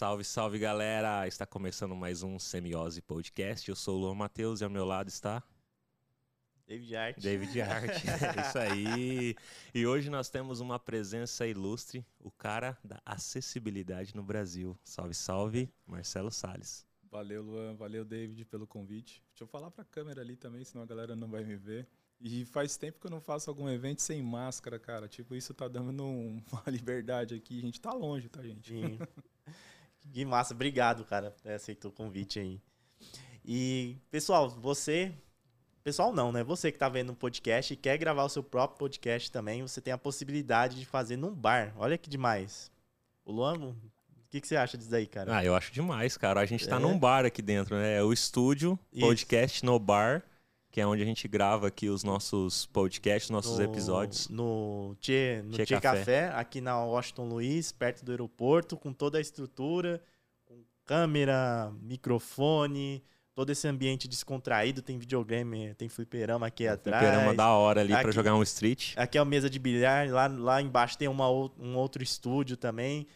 Salve, salve galera! Está começando mais um Semiose Podcast. Eu sou o Luan Matheus e ao meu lado está. David Art. David Art, é isso aí. E hoje nós temos uma presença ilustre, o cara da acessibilidade no Brasil. Salve, salve, Marcelo Sales. Valeu, Luan. Valeu, David, pelo convite. Deixa eu falar para a câmera ali também, senão a galera não vai me ver. E faz tempo que eu não faço algum evento sem máscara, cara. Tipo, isso tá dando uma liberdade aqui. A gente tá longe, tá, gente? Sim. que massa. Obrigado, cara, por aceitou o convite aí. E, pessoal, você. Pessoal, não, né? Você que tá vendo um podcast e quer gravar o seu próprio podcast também, você tem a possibilidade de fazer num bar. Olha que demais. O Luan, o que, que você acha disso aí, cara? Ah, eu acho demais, cara. A gente tá é. num bar aqui dentro, né? É o estúdio, podcast Isso. no bar que é onde a gente grava aqui os nossos podcasts, nossos no, episódios. No Tchê, no Tchê, Tchê Café. Café. aqui na Washington Luiz, perto do aeroporto, com toda a estrutura, com câmera, microfone, todo esse ambiente descontraído, tem videogame, tem fliperama aqui tem atrás. Fliperama da hora ali para jogar um street. Aqui é a mesa de bilhar, lá, lá embaixo tem uma, um outro estúdio também.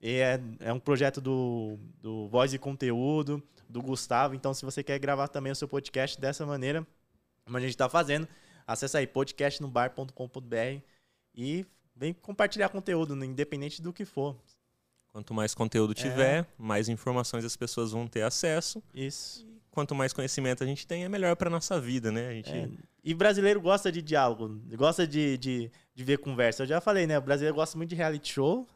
E é, é um projeto do, do Voz e Conteúdo, do Gustavo. Então, se você quer gravar também o seu podcast dessa maneira, como a gente está fazendo. Acesse aí podcastnobar.com.br e vem compartilhar conteúdo, né, independente do que for. Quanto mais conteúdo tiver, é. mais informações as pessoas vão ter acesso. Isso. E quanto mais conhecimento a gente tem, é melhor para nossa vida, né? Gente... É. E brasileiro gosta de diálogo, gosta de, de, de ver conversa. Eu já falei, né? O brasileiro gosta muito de reality show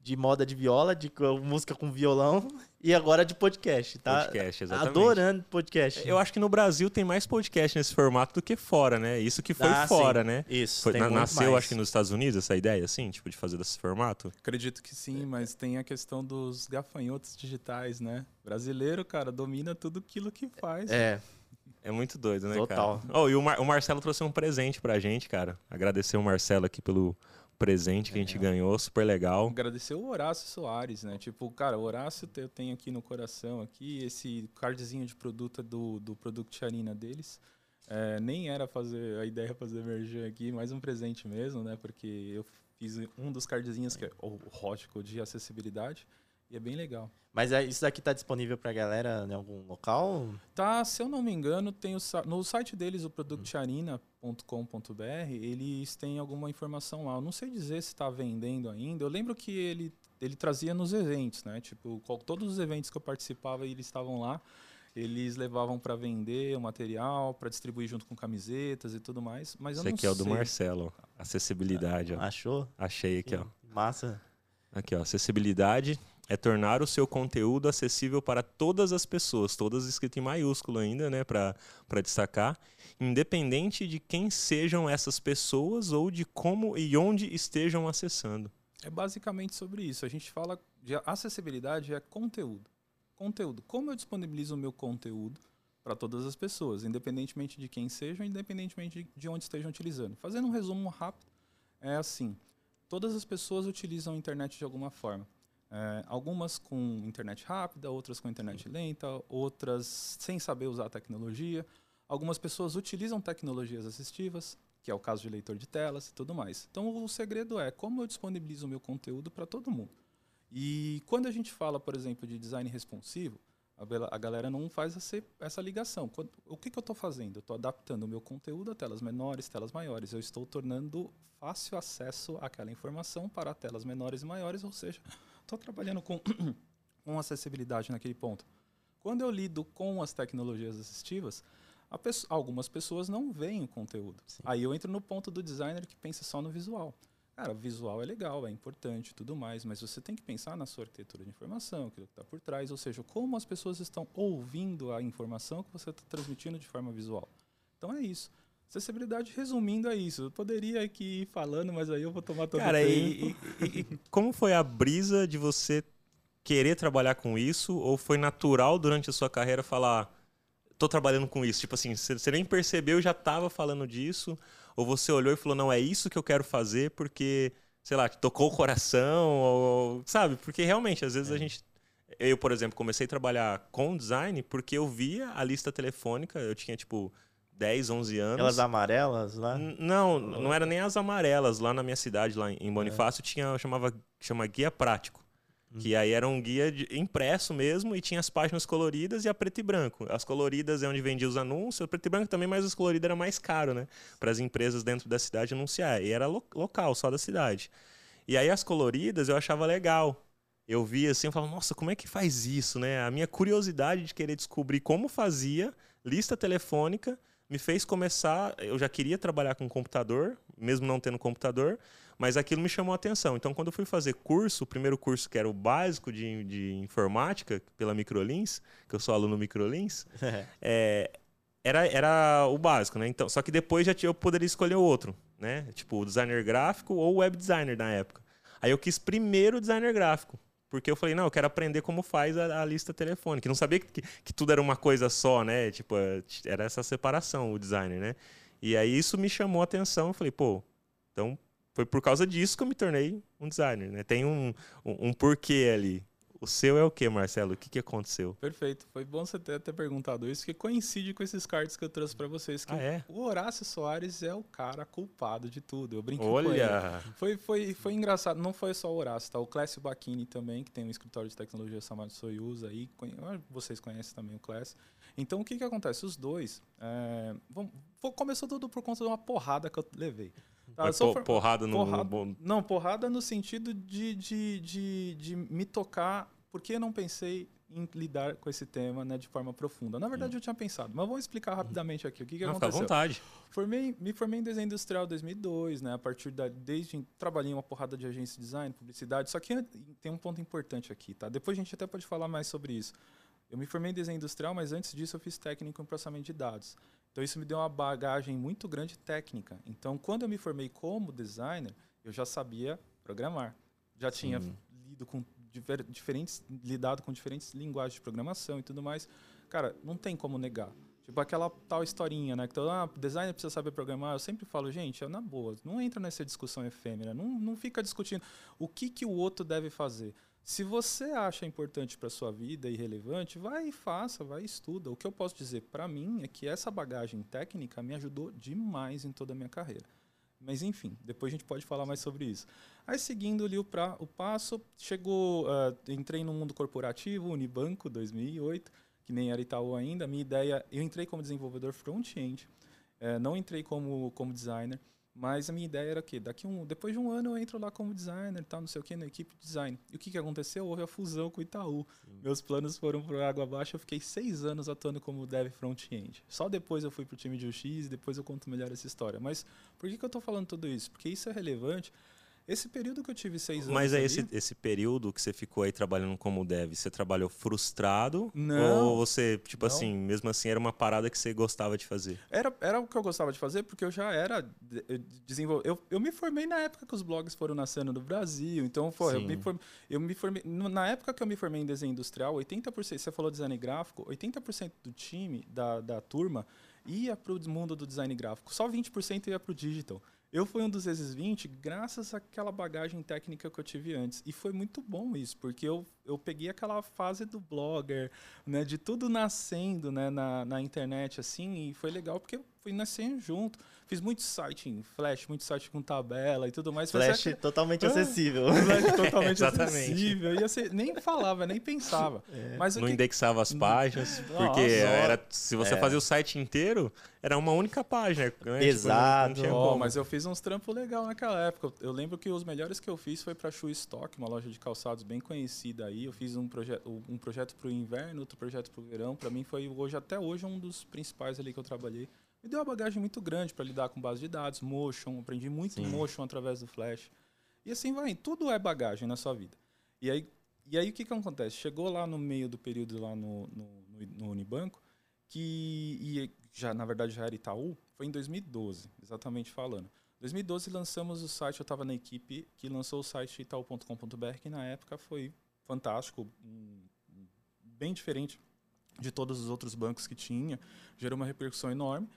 de moda de viola, de música com violão e agora de podcast, tá? Podcast, exatamente. Adorando podcast. Eu acho que no Brasil tem mais podcast nesse formato do que fora, né? Isso que foi ah, fora, sim. né? Isso. Foi, na, nasceu, mais. acho que nos Estados Unidos essa ideia, assim, tipo, de fazer desse formato? Acredito que sim, mas tem a questão dos gafanhotos digitais, né? Brasileiro, cara, domina tudo aquilo que faz. É. É muito doido, né, Total. cara? Total. Oh, e o, Mar o Marcelo trouxe um presente pra gente, cara. Agradecer o Marcelo aqui pelo presente que a gente é. ganhou, super legal. Agradecer o Horácio Soares, né? Tipo, cara, o Horácio eu tenho aqui no coração aqui esse cardzinho de produto do, do Product Arena deles. É, nem era fazer a ideia fazer merger aqui, mais um presente mesmo, né? Porque eu fiz um dos cardzinhos que é o rótico de acessibilidade. E é bem legal. Mas é, isso daqui está disponível para a galera em algum local? Tá, se eu não me engano, tem o, no site deles, o productarina.com.br, eles têm alguma informação lá. Eu não sei dizer se está vendendo ainda. Eu lembro que ele, ele trazia nos eventos, né? Tipo, todos os eventos que eu participava, eles estavam lá. Eles levavam para vender o material, para distribuir junto com camisetas e tudo mais. Mas eu Esse não aqui sei. é o do Marcelo. Acessibilidade, ó. Achou? Achei aqui, ó. Massa. Aqui, ó. Acessibilidade é tornar o seu conteúdo acessível para todas as pessoas, todas escritas em maiúsculo ainda, né, para destacar, independente de quem sejam essas pessoas ou de como e onde estejam acessando. É basicamente sobre isso. A gente fala de acessibilidade é conteúdo. Conteúdo. Como eu disponibilizo o meu conteúdo para todas as pessoas, independentemente de quem sejam, independentemente de, de onde estejam utilizando. Fazendo um resumo rápido, é assim: todas as pessoas utilizam a internet de alguma forma é, algumas com internet rápida, outras com internet lenta, outras sem saber usar a tecnologia. Algumas pessoas utilizam tecnologias assistivas, que é o caso de leitor de telas e tudo mais. Então, o segredo é como eu disponibilizo o meu conteúdo para todo mundo. E quando a gente fala, por exemplo, de design responsivo, a galera não faz essa ligação. O que, que eu estou fazendo? Eu estou adaptando o meu conteúdo a telas menores, telas maiores. Eu estou tornando fácil acesso àquela informação para telas menores e maiores, ou seja, estou trabalhando com, com acessibilidade naquele ponto. Quando eu lido com as tecnologias assistivas, algumas pessoas não veem o conteúdo. Sim. Aí eu entro no ponto do designer que pensa só no visual. Cara, visual é legal, é importante tudo mais, mas você tem que pensar na sua arquitetura de informação, aquilo que está por trás, ou seja, como as pessoas estão ouvindo a informação que você está transmitindo de forma visual. Então é isso. Acessibilidade, resumindo, é isso. Eu poderia aqui ir falando, mas aí eu vou tomar todo Cara, o tempo. E, e, e, como foi a brisa de você querer trabalhar com isso? Ou foi natural durante a sua carreira falar, tô trabalhando com isso? Tipo assim, você nem percebeu, já estava falando disso? Ou você olhou e falou, não, é isso que eu quero fazer porque, sei lá, tocou o coração? Ou, sabe? Porque realmente, às vezes é. a gente eu, por exemplo, comecei a trabalhar com design porque eu via a lista telefônica, eu tinha tipo 10, 11 anos. Aquelas amarelas lá? não, não era nem as amarelas. Lá na minha cidade, lá em Bonifácio, é. tinha, chamava, chama Guia Prático. Que aí era um guia de- impresso mesmo e tinha as páginas coloridas e a preto e branco. As coloridas é onde vendia os anúncios, o preto e branco também, mas os coloridos era mais caro, né? Para as empresas dentro da cidade anunciar. E era lo- local, só da cidade. E aí as coloridas eu achava legal. Eu via assim, eu falava, nossa, como é que faz isso, né? A minha curiosidade de querer descobrir como fazia, lista telefônica, me fez começar. Eu já queria trabalhar com computador, mesmo não tendo computador, mas aquilo me chamou a atenção. Então, quando eu fui fazer curso, o primeiro curso que era o básico de, de informática, pela Microlins, que eu sou aluno Microlins, é, era, era o básico, né? Então, só que depois já eu poderia escolher outro, né? Tipo, designer gráfico ou web designer na época. Aí eu quis primeiro designer gráfico. Porque eu falei, não, eu quero aprender como faz a, a lista telefônica. Eu não sabia que, que tudo era uma coisa só, né? Tipo, eh, era essa separação, o designer, né? E aí isso me chamou a atenção. Eu falei, pô, então foi por causa disso que eu me tornei um designer, né? Tem um, um, um porquê ali. O seu é o que, Marcelo? O que, que aconteceu? Perfeito. Foi bom você ter, ter perguntado isso, que coincide com esses cards que eu trouxe para vocês. Que Ah, é? O Horácio Soares é o cara culpado de tudo. Eu brinquei com ele. Olha! Foi, foi, foi engraçado. Não foi só o Horácio, tá? O Clécio Bacchini também, que tem um escritório de tecnologia chamado Soyuz aí. ah, Vocês conhecem também o Clécio. Então, o que que acontece? Os dois... é, vão- começou tudo por conta de uma porrada que eu levei. Tá? Mas Eu sou po- for- porrada no, porrada- no Não, porrada no sentido de, de, de, de me tocar, porque eu não pensei em lidar com esse tema né, de forma profunda. Na verdade, eu tinha pensado, mas vou explicar rapidamente aqui o que, que Não, fica à aconteceu. vontade. Formei, me formei em desenho industrial em 2002, né? A partir da desde trabalhei em uma porrada de agência de design, publicidade. Só que tem um ponto importante aqui, tá? Depois a gente até pode falar mais sobre isso. Eu me formei em desenho industrial, mas antes disso eu fiz técnico em processamento de dados. Então isso me deu uma bagagem muito grande técnica. Então quando eu me formei como designer, eu já sabia programar. Já tinha Sim. lido com difer- diferentes lidado com diferentes linguagens de programação e tudo mais. Cara, não tem como negar. Tipo aquela tal historinha, né? Que todo, ah, designer precisa saber programar. Eu sempre falo, gente, é na boa, não entra nessa discussão efêmera. Não, não fica discutindo o que, que o outro deve fazer. Se você acha importante para sua vida e relevante, vai e faça, vai e estuda. O que eu posso dizer para mim é que essa bagagem técnica me ajudou demais em toda a minha carreira. Mas enfim, depois a gente pode falar mais sobre isso. Aí seguindo ali o, pra, o passo, chegou, ah, entrei no mundo corporativo, Unibanco 2008, que nem era Itaú ainda. Minha ideia, eu entrei como desenvolvedor front-end, eh, não entrei como, como designer, mas a minha ideia era que daqui um, depois de um ano eu entro lá como designer, tal, não sei o que, na equipe de design. E o que, que aconteceu? Houve a fusão com o Itaú. Meus planos foram para água abaixo. Eu fiquei seis anos atuando como dev front-end. Só depois eu fui para o time de UX e depois eu conto melhor essa história. Mas por que, que eu estou falando tudo isso? Porque isso é relevante. Esse período que eu tive seis anos. Mas aí ali- esse, esse período que você ficou aí trabalhando como dev, você trabalhou frustrado? Não. Ou você, tipo Não. assim, mesmo assim, era uma parada que você gostava de fazer? Era, era o que eu gostava de fazer, porque eu já era eu desenvol... eu, eu me formei na época que os blogs foram nascendo no Brasil. Então, pô, eu me, form... eu me formei. Na época que eu me formei em desenho industrial, 80%, você falou design gráfico, 80% do time, da, da turma, ia para o mundo do design gráfico. Só 20% ia para o digital. Eu fui um dos vezes 20 graças àquela bagagem técnica que eu tive antes. E foi muito bom isso, porque eu, eu peguei aquela fase do blogger, né, de tudo nascendo né, na, na internet, assim, e foi legal porque eu fui nascendo junto. Fiz muito site em Flash, muito site com tabela e tudo mais. Flash aquele- totalmente Ah. acessível. Flash totalmente Exatamente. acessível. Ia ser, nem falava, nem pensava. Mas o Não que- indexava as páginas, porque era, se você É. fazia o site inteiro, era uma única página. né? Tipo, não- Pesado. não tinha Ó, como. mas eu fiz uns trampos legal naquela época. Eu lembro que os melhores que eu fiz foi para Shoe Stock, uma loja de calçados bem conhecida aí. Eu fiz um, proje um projeto para o inverno, outro projeto para o verão. Para mim foi hoje até hoje um dos principais ali que eu trabalhei. Me deu uma bagagem muito grande para lidar com base de dados, motion, aprendi muito Sim. motion através do Flash. E assim vai, tudo é bagagem na sua vida. E aí, e aí o que, que acontece? Chegou lá no meio do período lá no, no, no- no Unibanco, que e já na verdade já era Itaú, foi em 2012, exatamente falando. 2012 lançamos o site, eu estava na equipe que lançou o site itaú.com.br, que na época foi fantástico, bem diferente de todos os outros bancos que tinha, gerou uma repercussão enorme.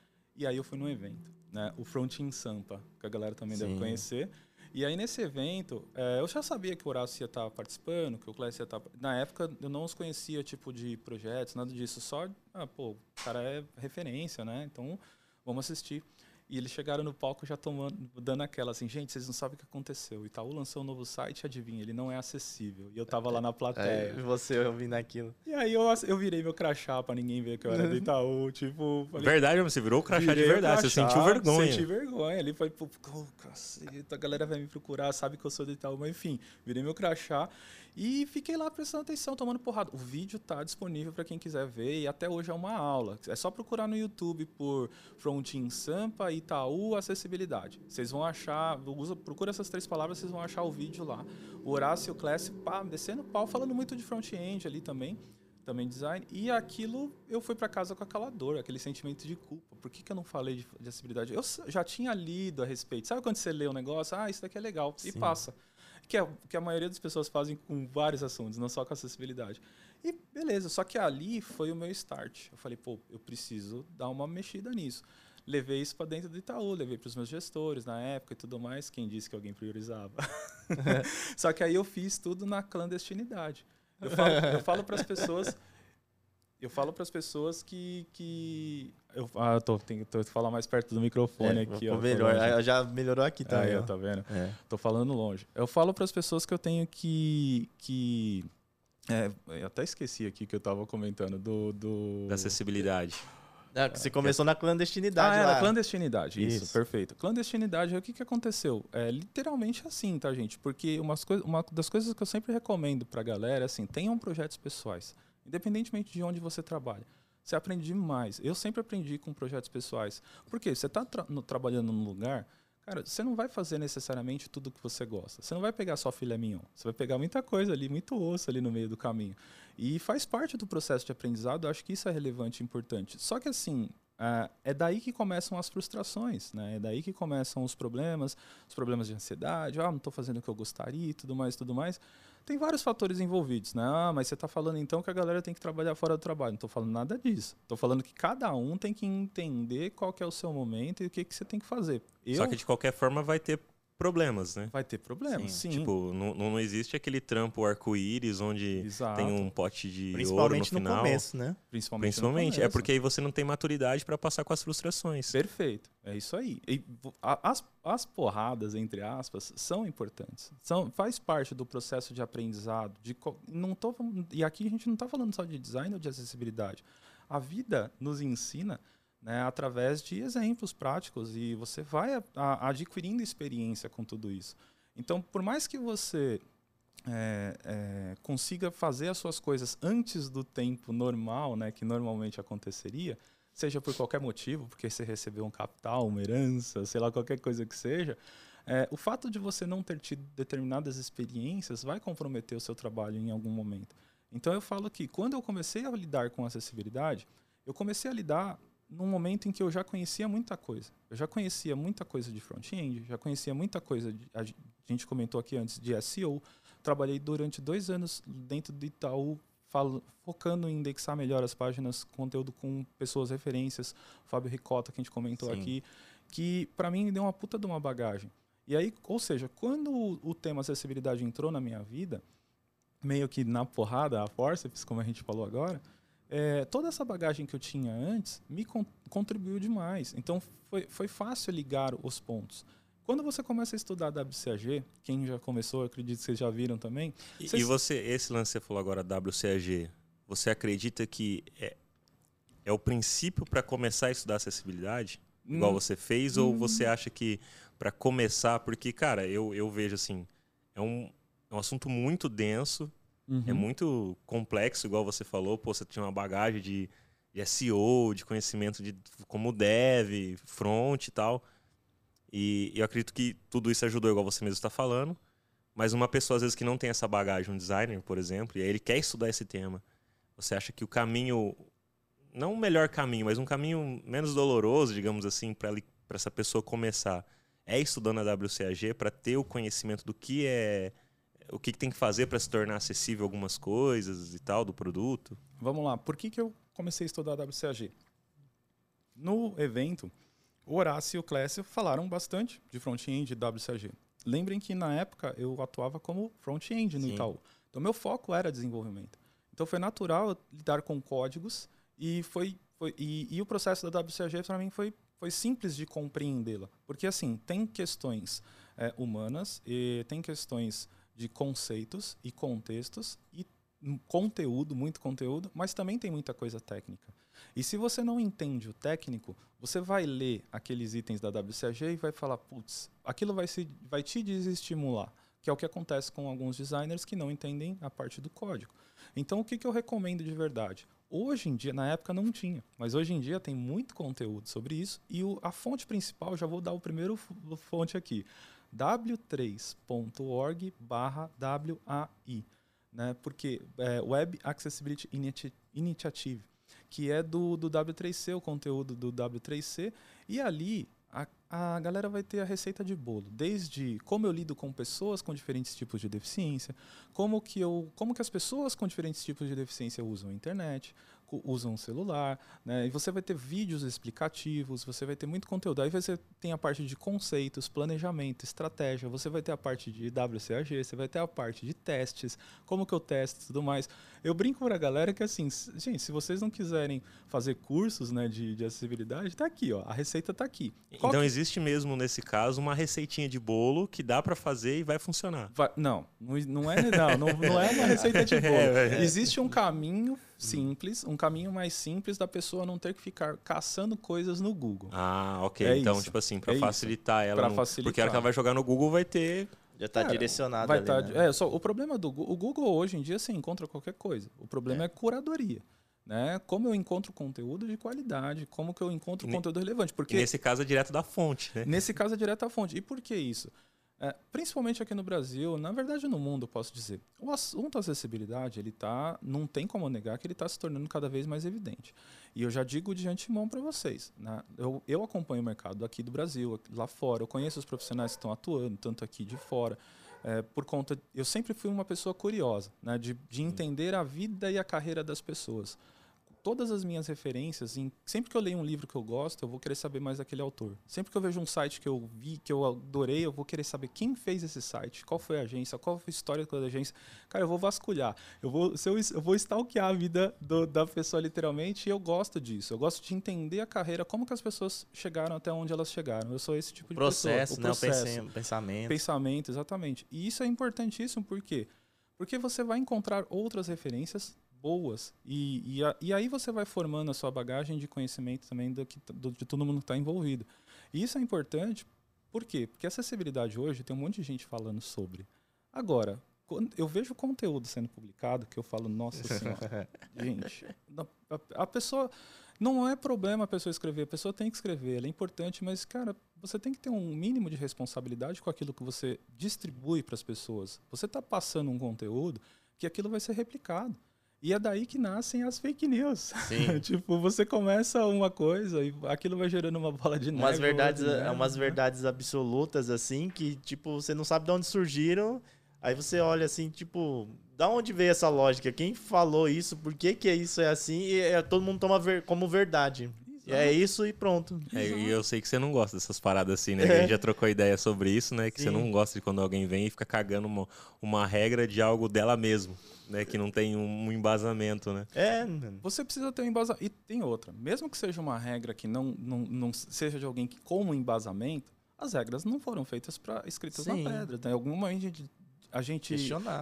E aí eu fui num evento, né? O Front in Sampa, que a galera também deve Sim. conhecer. E aí nesse evento, eh, eu já sabia que o Horácio ia estar participando, que o Clécio ia estar... Na época eu não os conhecia, tipo, de projetos, nada disso. Só, ah, pô, o cara é referência, né? Então, vamos assistir. E eles chegaram no palco já tomando, dando aquela assim, gente, vocês não sabem o que aconteceu. O Itaú lançou um novo site, adivinha, ele não é acessível. E eu tava lá na plateia. Aí você ouvindo aquilo. E aí eu, eu virei meu crachá pra ninguém ver que eu era do Itaú. Tipo, falei, Verdade, você virou o crachá de verdade. Você crachá, sentiu vergonha. Senti vergonha. Ali foi, pô, oh, caceta, a galera vai me procurar, sabe que eu sou do Itaú. Mas enfim, virei meu crachá. E fiquei lá prestando atenção, tomando porrada. O vídeo tá disponível para quem quiser ver e até hoje é uma aula. É só procurar no YouTube por Frontin Sampa, Itaú, acessibilidade. Vocês vão achar, usa, procura essas três palavras, vocês vão achar o vídeo lá. O Horácio Classic, pá, descendo pau, falando muito de front-end ali também também design. E aquilo, eu fui para casa com aquela dor, aquele sentimento de culpa. Por que, que eu não falei de, de acessibilidade? Eu já tinha lido a respeito. Sabe quando você lê um negócio? Ah, isso daqui é legal. Sim. E passa. Que é que a maioria das pessoas fazem com vários assuntos, não só com acessibilidade. E beleza, só que ali foi o meu start. Eu falei, pô, eu preciso dar uma mexida nisso. Levei isso para dentro do Itaú, levei para os meus gestores na época e tudo mais. Quem disse que alguém priorizava? só que aí eu fiz tudo na clandestinidade. Eu falo, eu falo para as pessoas. Eu falo para as pessoas que. que eu ah, tô, tenho, tô falar mais perto do microfone É, aqui. ó, melhor. Aí Já melhorou aqui Aí, também. ó. tá vendo? É. Tô falando longe. Eu falo para as pessoas que eu tenho que. que é, eu até esqueci aqui que eu tava comentando do. do... Da acessibilidade. É, que você começou na clandestinidade Ah, lá. era clandestinidade, isso, Isso. perfeito. Clandestinidade, o que, que aconteceu? É literalmente assim, tá, gente? Porque umas coi- uma das coisas que eu sempre recomendo pra galera é assim, tenham projetos pessoais. Independentemente de onde você trabalha. Você aprende demais. Eu sempre aprendi com projetos pessoais. Por quê? Você está trabalhando num lugar, cara, você não vai fazer necessariamente tudo que você gosta. Você não vai pegar só filé mignon. Você vai pegar muita coisa ali, muito osso ali no meio do caminho. E faz parte do processo de aprendizado, eu acho que isso é relevante e importante. Só que assim, ah, é daí que começam as frustrações, né? É daí que começam os problemas, os problemas de ansiedade, ah, não estou fazendo o que eu gostaria e tudo mais, tudo mais. Tem vários fatores envolvidos, né? Ah, mas você está falando então que a galera tem que trabalhar fora do trabalho. Não estou falando nada disso. Estou falando que cada um tem que entender qual que é o seu momento e o que, que você tem que fazer. Eu Só que de qualquer forma vai ter problemas, né? vai ter problemas, sim. Tipo, não, não existe aquele trampo arco-íris onde Exato. tem um pote de ouro no Principalmente no, final. começo, né? Principalmente, no Principalmente. É começo. porque aí você não tem maturidade pra passar com as frustrações. Perfeito, é isso aí. E as, as porradas, entre aspas, são importantes. São, faz parte do processo de aprendizado. De, não tô, e aqui a gente não está falando só de design ou de acessibilidade. A vida nos ensina né, através de exemplos práticos e você vai a- a- adquirindo experiência com tudo isso. Então, por mais que você é, é, consiga fazer as suas coisas antes do tempo normal, né, que normalmente aconteceria, seja por qualquer motivo, porque você recebeu um capital, uma herança, sei lá, qualquer coisa que seja, é, o fato de você não ter tido determinadas experiências vai comprometer o seu trabalho em algum momento. Então eu falo que quando eu comecei a lidar com acessibilidade, eu comecei a lidar num momento em que eu já conhecia muita coisa. Eu já conhecia muita coisa de front-end, já conhecia muita coisa, de, a gente comentou aqui antes, de SEO. Trabalhei durante dois anos dentro do Itaú, falo- focando em indexar melhor as páginas, conteúdo com pessoas referências, Fábio Ricota, que a gente comentou Sim. aqui, que para mim deu uma puta de uma bagagem. E aí, ou seja, quando o, o tema acessibilidade entrou na minha vida, meio que na porrada, a forceps, como a gente falou agora, é, toda essa bagagem que eu tinha antes me con- contribuiu demais. Então foi, foi fácil ligar os pontos. Quando você começa a estudar WCAG, quem já começou, acredito que vocês já viram também. E, Vocês- e você, esse lance que você falou agora, WCAG, você acredita que é, é o princípio para começar a estudar acessibilidade? Igual Hum, você fez? Ou você acha que para começar, porque, cara, eu, eu vejo assim, é um, é um assunto muito denso, uhum. é muito complexo, igual você falou, pô, você tinha uma bagagem de, de SEO, de conhecimento de como dev, front e tal. E eu acredito que tudo isso ajudou, igual você mesmo está falando. Mas uma pessoa, às vezes, que não tem essa bagagem, um designer, por exemplo, e aí ele quer estudar esse tema, você acha que o caminho, não o melhor caminho, mas um caminho menos doloroso, digamos assim, para essa pessoa começar, é estudando a WCAG para ter o conhecimento do que é o que, que tem que fazer para se tornar acessível algumas coisas e tal do produto. Vamos lá, por que, que eu comecei a estudar WCAG? No evento, o Horácio e o Clécio falaram bastante de front-end e WCAG. Lembrem que na época eu atuava como front-end no Sim. Itaú. Então meu foco era desenvolvimento. Então foi natural lidar com códigos e foi, foi e, e o processo da WCAG para mim foi foi simples de compreendê-la. Porque, assim, tem questões é, humanas e tem questões de conceitos e contextos e conteúdo, muito conteúdo, mas também tem muita coisa técnica. E se você não entende o técnico, você vai ler aqueles itens da WCAG e vai falar, putz, aquilo vai, se, vai te desestimular, que é o que acontece com alguns designers que não entendem a parte do código. Então, o que, que eu recomendo de verdade? Hoje em dia, na época não tinha, mas hoje em dia tem muito conteúdo sobre isso e o, a fonte principal, já vou dar o primeiro fonte aqui, w3.org/WAI, né? Porque é, Web Accessibility Initiative que é do, do W3C, o conteúdo do W3C, e ali a, a galera vai ter a receita de bolo, desde como eu lido com pessoas com diferentes tipos de deficiência, como que, eu, como que as pessoas com diferentes tipos de deficiência usam a internet, usam o celular, né? E você vai ter vídeos explicativos, você vai ter muito conteúdo. Aí você tem a parte de conceitos, planejamento, estratégia, você vai ter a parte de WCAG, você vai ter a parte de testes, como que eu testo e tudo mais. Eu brinco para a galera que assim, gente, se vocês não quiserem fazer cursos, né, de, de acessibilidade, tá aqui, ó, a receita tá aqui. Qual então que... existe mesmo nesse caso uma receitinha de bolo que dá para fazer e vai funcionar? Vai, não, não é não, não, não é uma receita de bolo. É, é. Existe um caminho simples, um caminho mais simples da pessoa não ter que ficar caçando coisas no Google. Ah, ok. É então, isso. tipo assim, para é facilitar ela. Pra no... facilitar. Porque a hora que ela vai jogar no Google vai ter. Já está direcionado. Vai ali, tá, né? é, só, o problema do o Google hoje em dia você encontra qualquer coisa. O problema é, é curadoria. Né? Como eu encontro conteúdo de qualidade, como que eu encontro e conteúdo relevante. Porque nesse caso é direto da fonte, né? Nesse caso é direto da fonte. E por que isso? É, principalmente aqui no Brasil, na verdade no mundo, posso dizer. O assunto acessibilidade, ele tá, não tem como negar que ele está se tornando cada vez mais evidente. E eu já digo de antemão para vocês, né? eu, eu acompanho o mercado aqui do Brasil, lá fora, eu conheço os profissionais que estão atuando, tanto aqui de fora. É, por conta, eu sempre fui uma pessoa curiosa, né? de, de entender a vida e a carreira das pessoas todas as minhas referências, em, sempre que eu leio um livro que eu gosto, eu vou querer saber mais daquele autor. Sempre que eu vejo um site que eu vi, que eu adorei, eu vou querer saber quem fez esse site, qual foi a agência, qual foi a história da agência. Cara, eu vou vasculhar. Eu vou, eu, eu vou stalkear a vida do, da pessoa literalmente e eu gosto disso. Eu gosto de entender a carreira, como que as pessoas chegaram até onde elas chegaram. Eu sou esse tipo de processo, pessoa. O processo, né? O pensamento. Pensamento, exatamente. E isso é importantíssimo, por quê? Porque você vai encontrar outras referências boas. E, e, a, e, aí você vai formando a sua bagagem de conhecimento também do que, do, de todo mundo que está envolvido. E isso é importante, por quê? Porque a acessibilidade hoje tem um monte de gente falando sobre. Agora, quando eu vejo conteúdo sendo publicado que eu falo, nossa senhora, gente, a, a, pessoa. Não é problema a pessoa escrever, a pessoa tem que escrever, ela é importante, mas, cara, você tem que ter um mínimo de responsabilidade com aquilo que você distribui para as pessoas. Você está passando um conteúdo que aquilo vai ser replicado. E é daí que nascem as fake news. tipo, você começa uma coisa e aquilo vai gerando uma bola de neve. Umas verdades, neve, umas né? verdades absolutas, assim, que, tipo, você não sabe de onde surgiram. Aí você olha assim, tipo, da onde veio essa lógica? Quem falou isso? Por que, que isso é assim? E é, todo mundo toma ver, como verdade. É isso e pronto. É, e eu sei que você não gosta dessas paradas assim, né? É. A gente já trocou ideia sobre isso, né? Que Sim. você não gosta de quando alguém vem e fica cagando uma, uma regra de algo dela mesmo né? Que não tem um embasamento, né? É. Você precisa ter um embasamento. E tem outra. Mesmo que seja uma regra que não, não, não seja de alguém que como embasamento, as regras não foram feitas para escritas Sim. na pedra. Né? Alguma a gente, a gente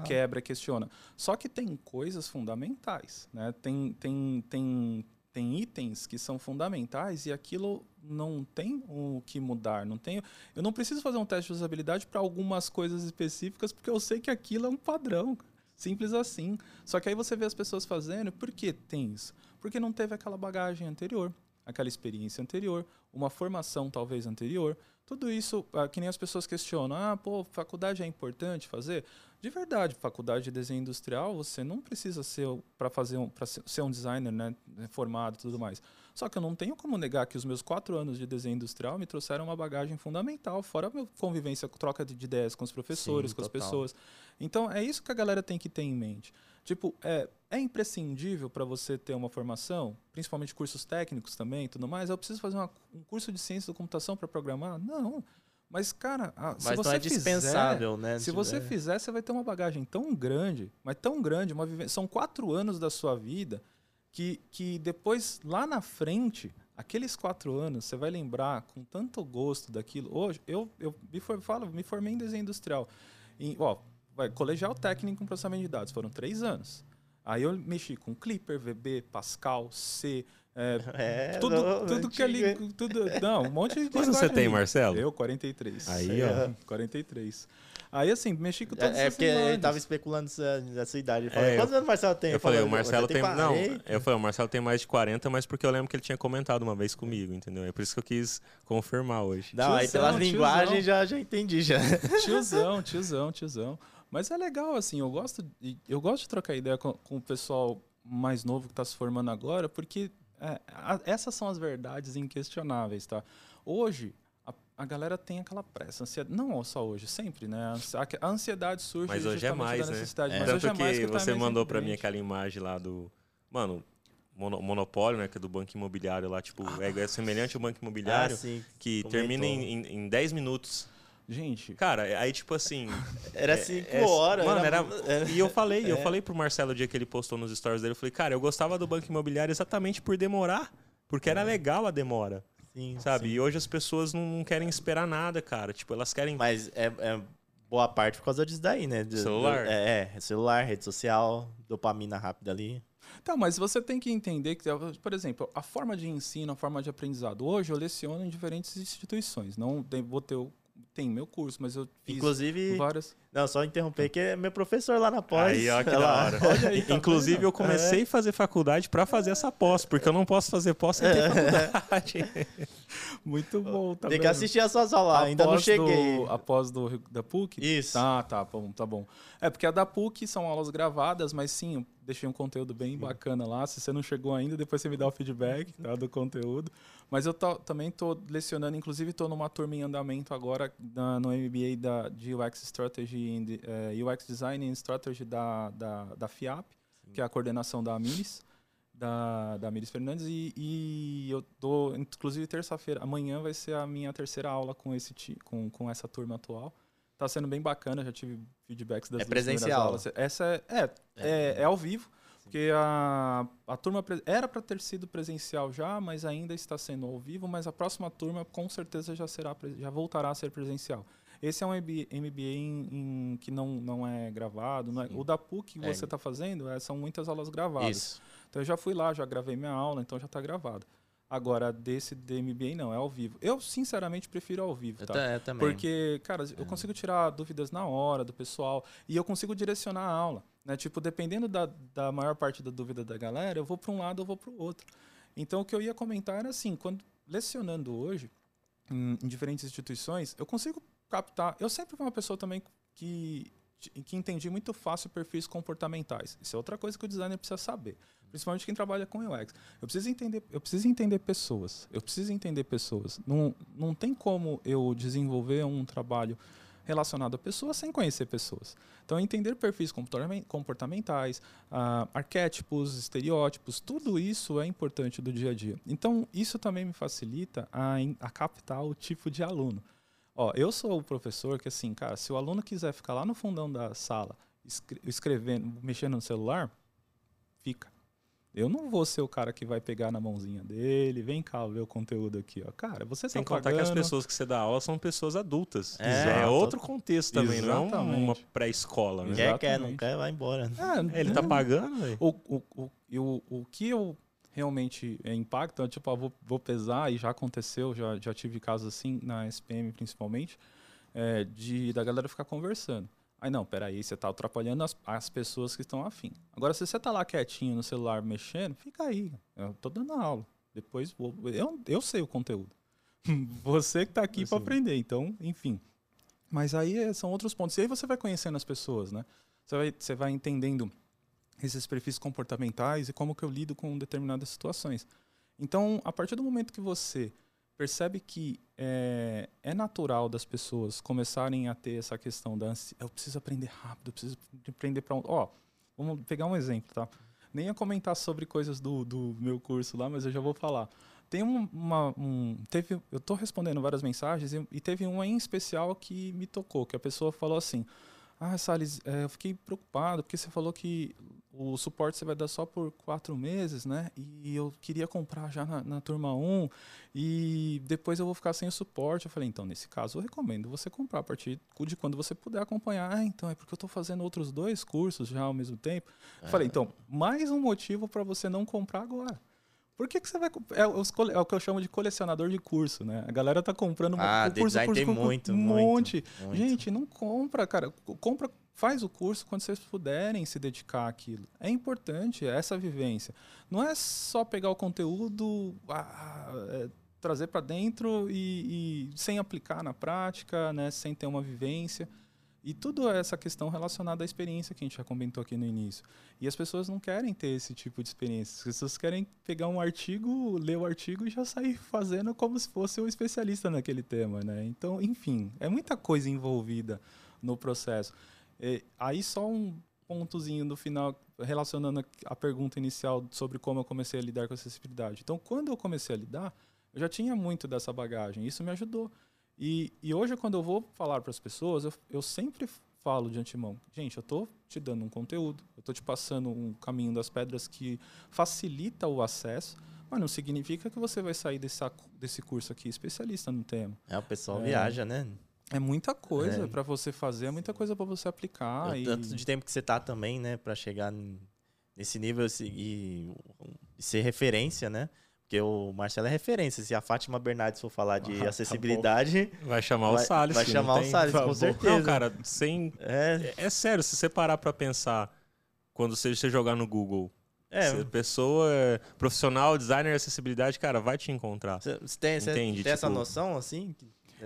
quebra, questiona. Só que tem coisas fundamentais, né? Tem, tem, tem, tem itens que são fundamentais e aquilo não tem o que mudar, não tenho, eu não preciso fazer um teste de usabilidade para algumas coisas específicas porque eu sei que aquilo é um padrão. Simples assim. Só que aí você vê as pessoas fazendo, por que tem isso? Porque não teve aquela bagagem anterior, aquela experiência anterior, uma formação talvez anterior. Tudo isso, ah, que nem as pessoas questionam, ah, pô, faculdade é importante fazer? De verdade, faculdade de desenho industrial, você não precisa ser para fazer um, para ser um designer, né, formado e tudo mais. Só que eu não tenho como negar que os meus quatro anos de desenho industrial me trouxeram uma bagagem fundamental, fora a minha convivência, troca de ideias com os professores, Sim, com total. as pessoas. Então, é isso que a galera tem que ter em mente. Tipo, é, é imprescindível para você ter uma formação, principalmente cursos técnicos também e tudo mais. Eu preciso fazer uma, um curso de ciência da computação para programar? Não. Mas, cara, se mas você não é dispensável, fizer, né? Se você é. fizer, você vai ter uma bagagem tão grande, mas tão grande, uma são quatro anos da sua vida que, que depois, lá na frente, Aqueles quatro anos, você vai lembrar com tanto gosto daquilo. Hoje, eu, eu me, for, falo, me formei em desenho industrial. Em, ó, vai, colegial técnico em processamento de dados, foram três anos. Aí eu mexi com Clipper, VB, Pascal, C, é, É, tudo, não, tudo que ali. antigo, Tudo, não, um monte de. Quantos você tem, ali. Marcelo? Eu, 43. Aí, ó. 43. Aí, assim, mexi com todas É, é essas porque ele tava especulando essa, essa idade. Ele falou, É, eu- Quantos anos o Marcelo tem? Eu falei, o Marcelo "Você tem. Não, 40?" eu falei, o Marcelo tem mais de 40, mas porque eu lembro que ele tinha comentado uma vez comigo, entendeu? É por isso que eu quis confirmar hoje. Não, aí Tiozão, pelas tiozão. linguagens já, já entendi já. Tiozão, tiozão, tiozão. Mas é legal, assim, eu gosto de, eu gosto de trocar ideia com, com o pessoal mais novo que está se formando agora, porque é, a- essas são as verdades inquestionáveis, tá? Hoje, a, a galera tem aquela pressa, ansiedade, não só hoje, sempre, né? A A, ansiedade surge Mas hoje é mais, né? necessidade, É. mas Tanto é mais que que tá você mandou pra mim aquela imagem lá do. Mano, mono- monopólio, né? Que é do banco imobiliário lá, tipo, é, é semelhante ao banco Ah, imobiliário, sim. que comentou. termina em, em, em 10 minutos. Gente, Cara, aí tipo assim. Era é- cinco é- horas. Mano, era. era- E eu falei, eu É. falei pro Marcelo o dia que ele postou nos stories dele, eu falei, cara, eu gostava do banco imobiliário exatamente por demorar. Porque era legal a demora, Sim, sabe? sim. E hoje as pessoas não, não querem esperar nada, cara. Tipo, elas querem. Mas é, é boa parte por causa disso daí, né? Do- do- Celular. é, é, celular, rede social, dopamina rápida ali. Tá, mas você tem que entender que, por exemplo, a forma de ensino, a forma de aprendizado. Hoje eu leciono em diferentes instituições. Não vou ter o- tem meu curso, mas eu fiz Inclusive, várias. não, só interromper que é meu professor lá na pós. Aí, ó, que da hora. Aí, tá Inclusive, vendo? eu comecei a fazer faculdade pra fazer essa pós, porque eu não posso fazer pós sem ter faculdade. Muito bom, tá Tem que vendo? assistir as suas aulas, ainda não cheguei. Do, após do, da PUC? Isso. Tá, tá bom, tá bom. É porque a da PUC são aulas gravadas, mas sim, eu deixei um conteúdo bem bacana lá. Se você não chegou ainda, depois você me dá o feedback tá, do conteúdo. Mas eu tô- também tô lecionando, inclusive tô numa turma em andamento agora na- no MBA da, de UX Strategy, and, eh, UX Design and Strategy da, da, da FIAP, que é a coordenação da Amiris da, da Miris Fernandes e, e eu tô, inclusive terça-feira, amanhã vai ser a minha terceira aula com esse com, com essa turma atual. Tá sendo bem bacana, já tive feedbacks das É presencial. aulas. Essa é, é, é, é ao vivo, porque a, a turma era para ter sido presencial já, mas ainda está sendo ao vivo, mas a próxima turma com certeza já será já voltará a ser presencial. Esse é um MBA, em, em- que não, não é gravado. não é- o da PUC que É. você está fazendo é, são muitas aulas gravadas. Isso. Então eu já fui lá, já gravei minha aula, então já está gravado. Agora, desse DMBA não, é ao vivo. Eu, sinceramente, prefiro ao vivo, tá? eu também. Porque, cara, eu consigo tirar dúvidas na hora do pessoal e eu consigo direcionar a aula. Né? Tipo, dependendo da, da maior parte da dúvida da galera, eu vou para um lado ou vou para o outro. Então, o que eu ia comentar era assim, quando lecionando hoje, em, em diferentes instituições, eu consigo captar. Eu sempre fui uma pessoa também que, que entendi muito fácil perfis comportamentais. Isso é outra coisa que o designer precisa saber. Principalmente quem trabalha com UX. Eu preciso entender, eu preciso entender pessoas. Eu preciso entender pessoas. Não, não tem como eu desenvolver um trabalho relacionado a pessoas sem conhecer pessoas. Então, entender perfis comportamen- comportamentais, ah, arquétipos, estereótipos, tudo isso é importante do dia a dia. Então, isso também me facilita a, a captar o tipo de aluno. Ó, eu sou o professor que, assim, cara, se o aluno quiser ficar lá no fundão da sala escre- escrevendo, mexendo no celular, fica. Eu não vou ser o cara que vai pegar na mãozinha dele, vem cá ver o conteúdo aqui, ó. Cara, você Sem tá contar que as pagando, pessoas que você dá aula são pessoas adultas. É, É, outro contexto também, não é Exatamente. uma pré-escola, né? Quer, quer, não Exatamente. quer, vai embora. É, Ele tá não- pagando, velho. O, o, o, e o, o que eu realmente é, impacto é tipo, ah, vou, vou pesar, e já aconteceu, já, já tive casos assim, na SPM principalmente, é, de da galera ficar conversando. Aí não, peraí, você tá atrapalhando as, as pessoas que estão afim. Agora, se você tá lá quietinho no celular mexendo, fica aí. Eu tô dando aula. Depois vou. Eu, eu sei o conteúdo. você que tá aqui para aprender. Então, enfim. Mas aí é, são outros pontos. E aí você vai conhecendo as pessoas, né? Você vai, você vai entendendo esses perfis comportamentais e como que eu lido com determinadas situações. Então, a partir do momento que você percebe que é, é natural das pessoas começarem a ter essa questão da eu preciso aprender rápido, eu preciso aprender para ó, vamos pegar um exemplo, tá? Nem ia comentar sobre coisas do, do meu curso lá, mas eu já vou falar. Tem um- uma, um, teve, eu estou respondendo várias mensagens e, e teve uma em especial que me tocou, que a pessoa falou assim: Ah, Salles, é, eu fiquei preocupado porque você falou que o suporte você vai dar só por quatro meses, né? E eu queria comprar já na, na turma 1 e depois eu vou ficar sem o suporte. Eu falei, então, nesse caso, eu recomendo você comprar a partir de quando você puder acompanhar. Ah, então, é porque eu estou fazendo outros dois cursos já ao mesmo tempo. Eu falei, então, mais um motivo para você não comprar agora. Por que, que você vai. É, os, é, o que eu chamo de colecionador de curso, né? A galera tá comprando ah, curso, curso, tem curso, muito, um muito, monte. Muito. Gente, não compra, cara. Compra, faz o curso quando vocês puderem se dedicar àquilo. É importante essa vivência. Não é só pegar o conteúdo, ah, é, trazer para dentro e, e, sem aplicar na prática, né? Sem ter uma vivência. E tudo essa questão relacionada à experiência que a gente já comentou aqui no início. E as pessoas não querem ter esse tipo de experiência. As pessoas querem pegar um artigo, ler o artigo e já sair fazendo como se fosse um especialista naquele tema, né? Então, enfim, é muita coisa envolvida no processo. E, aí só um pontozinho no final relacionando a pergunta inicial sobre como eu comecei a lidar com a acessibilidade. Então, quando eu comecei a lidar, eu já tinha muito dessa bagagem. Isso me ajudou. E, e hoje, quando eu vou falar para as pessoas, eu, eu sempre falo de antemão, gente, eu estou te dando um conteúdo, eu estou te passando um caminho das pedras que facilita o acesso, mas não significa que você vai sair desse, desse curso aqui especialista no tema. É, o pessoal é, viaja, né? É muita coisa é. para você fazer, é muita coisa para você aplicar. É, e... Tanto de tempo que você tá também, né, para chegar nesse nível e, e ser referência, né? Porque o Marcelo é referência. Se a Fátima Bernardes for falar de ah, tá acessibilidade. Tá vai chamar vai, o Salles. Vai chamar o Salles, com certeza. Não, cara, sem. É, é, é sério, se você parar pra pensar, quando você, você jogar no Google. É. Se pessoa é profissional, designer de acessibilidade, cara, vai te encontrar. Você tem, Entende? tem tipo... essa noção, assim?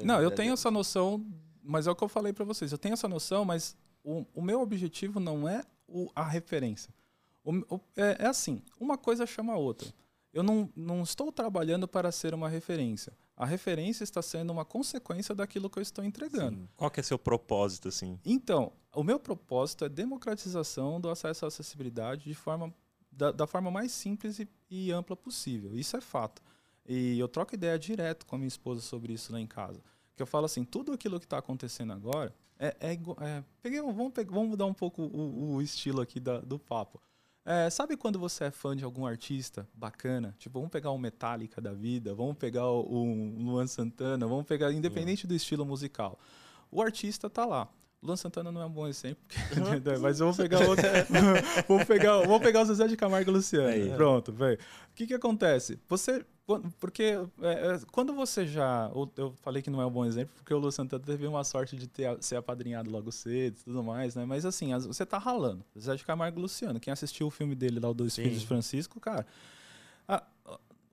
Não, eu tenho essa noção, mas é o que eu falei para vocês. Eu tenho essa noção, mas o, o meu objetivo não é o, a referência. O, o, é, é assim, uma coisa chama a outra eu não, não estou trabalhando para ser uma referência. A referência está sendo uma consequência daquilo que eu estou entregando. Sim. Qual que é seu propósito, assim? Então, o meu propósito é democratização do acesso à acessibilidade de forma, da, da forma mais simples e, e, ampla possível. Isso é fato. E eu troco ideia direto com a minha esposa sobre isso lá em casa. Que eu falo assim, tudo aquilo que está acontecendo agora é, é, é peguei, vamos, vamos mudar um pouco o, o estilo aqui da, do papo. É, sabe quando você é fã de algum artista bacana? Tipo, vamos pegar um Metallica da vida, vamos pegar um Luan Santana, vamos pegar, independente do estilo musical. O artista tá lá. Luan Santana não é um bom exemplo, mas eu vou pegar outro. vou, pegar, vou pegar o Zezé de Camargo e Luciano. Aí, Pronto, velho. O que que acontece? Você porque é, é, quando você já. Eu falei que não é um bom exemplo, porque o Lu Santana teve uma sorte de ter, ser apadrinhado logo cedo e tudo mais, né? Mas assim, você tá ralando. Zé de Camargo e Luciano. Quem assistiu o filme dele lá, o Dois Filhos de Francisco, cara. A,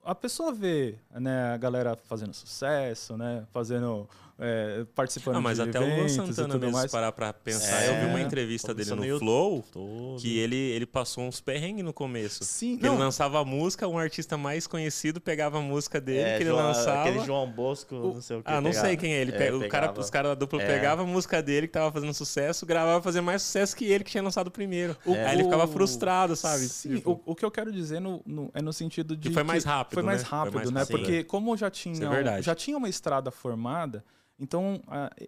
a pessoa vê né, a galera fazendo sucesso, né? Fazendo é, participando não, mas de até o Luan Santana mesmo, mais. parar pra pensar. É, eu vi uma entrevista dele no, Flow, todo. que ele, ele passou uns perrengues no começo. Sim, que ele lançava a música, um artista mais conhecido pegava a música dele, é, que ele João, lançava... Aquele João Bosco, o, não sei o que. Ah, não pegava. sei quem é ele. É, o cara, os caras da dupla é. pegavam a música dele, que tava fazendo sucesso, gravava fazer mais sucesso que ele, que tinha lançado primeiro. O, Aí ele ficava frustrado, sabe? Sim, tipo... o, o, que eu quero dizer no, no, é no sentido de... Que foi mais rápido, Foi mais rápido, né? né? Porque como já tinha, é já tinha uma estrada formada... Então,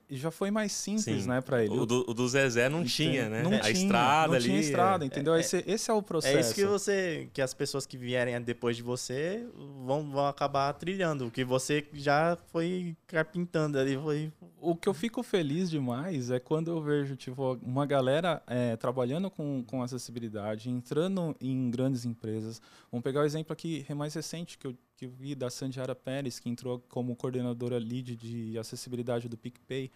já foi mais simples, Sim. né, para ele. O do, o do, Zezé não tinha, né? Não a tinha, estrada não ali. tinha estrada, entendeu? É, esse, esse é o processo. É isso que você, que as pessoas que vierem depois de você vão, vão acabar trilhando, o que você já foi carpintando ali, foi... O que eu fico feliz demais é quando eu vejo, tipo, uma galera é, trabalhando com, com acessibilidade, entrando em grandes empresas. Vamos pegar o exemplo aqui mais recente que eu que vi da Sandiara Pérez, que entrou como coordenadora lead de acessibilidade do PicPay,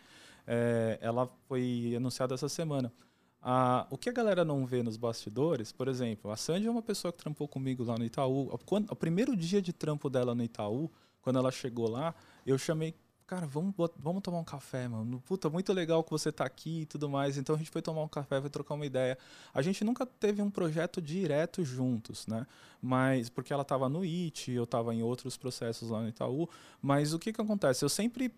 é, ela foi anunciada essa semana. Ah, o que a galera não vê nos bastidores, por exemplo, a Sandy é uma pessoa que trampou comigo lá no Itaú. Quando, o primeiro dia de trampo dela no Itaú, quando ela chegou lá, eu chamei cara, vamos, vamos tomar um café, mano. Puta, muito legal que você tá aqui e tudo mais. Então a gente foi tomar um café, foi trocar uma ideia. A gente nunca teve um projeto direto juntos, né? Mas, porque ela tava no IT, eu tava em outros processos lá no Itaú. Mas o que que acontece? Eu sempre,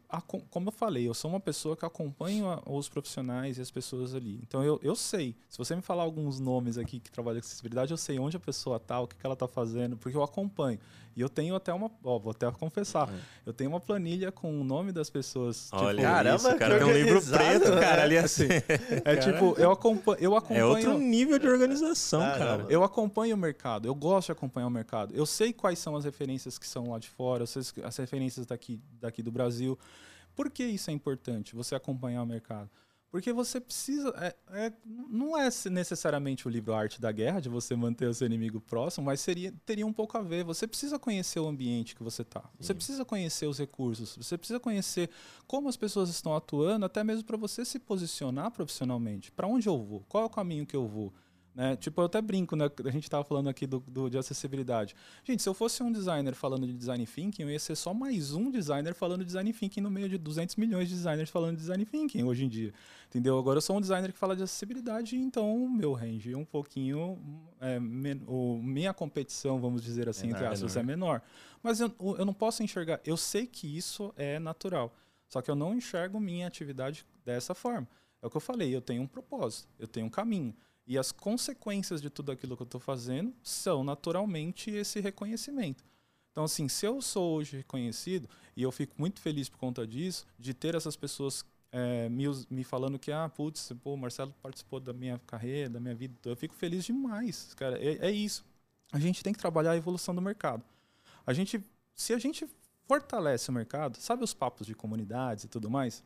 como eu falei, eu sou uma pessoa que acompanho os profissionais e as pessoas ali. Então eu, eu sei. Se você me falar alguns nomes aqui que trabalham com acessibilidade, eu sei onde a pessoa tá, o que, que ela tá fazendo, porque eu acompanho. E eu tenho até uma, ó, vou até confessar, é. eu tenho uma planilha com o nome das pessoas. Olha tipo, Caramba, isso, que cara. Tem um livro preto, né? cara, ali assim. é tipo, eu acompanho, eu É acompanho outro nível de organização, cara. Eu acompanho o mercado, eu gosto de acompanhar o mercado. Eu sei quais são as referências que são lá de fora, eu sei as referências daqui, daqui do Brasil. Por que isso é importante, você acompanhar o mercado? Porque você precisa. é- é- não é necessariamente o livro Arte da Guerra, de você manter o seu inimigo próximo, mas seria, teria um pouco a ver. Você precisa conhecer o ambiente que você está. Você precisa conhecer os recursos. Você precisa conhecer como as pessoas estão atuando, até mesmo para você se posicionar profissionalmente. Para onde eu vou? Qual é o caminho que eu vou? Né? Tipo, eu até brinco, né? A gente estava falando aqui do, do- de acessibilidade. Gente, se eu fosse um designer falando de design thinking, eu ia ser só mais um designer falando de design thinking no meio de 200 milhões de designers falando de design thinking hoje em dia. Entendeu? Agora eu sou um designer que fala de acessibilidade, então o meu range é um pouquinho. É, men- o, minha competição, vamos dizer assim, entre Menor, aspas, é menor. Mas eu, eu não posso enxergar. Eu sei que isso é natural. Só que eu não enxergo minha atividade dessa forma. É o que eu falei, eu tenho um propósito, eu tenho um caminho. E as consequências de tudo aquilo que eu estou fazendo são naturalmente esse reconhecimento. Então, assim, se eu sou hoje reconhecido, e eu fico muito feliz por conta disso, de ter essas pessoas eh, me, me falando que, ah, putz, pô, o Marcelo participou da minha carreira, da minha vida, eu fico feliz demais, cara. É, é isso. A gente tem que trabalhar a evolução do mercado. A gente, se a gente fortalece o mercado, sabe os papos de comunidades e tudo mais?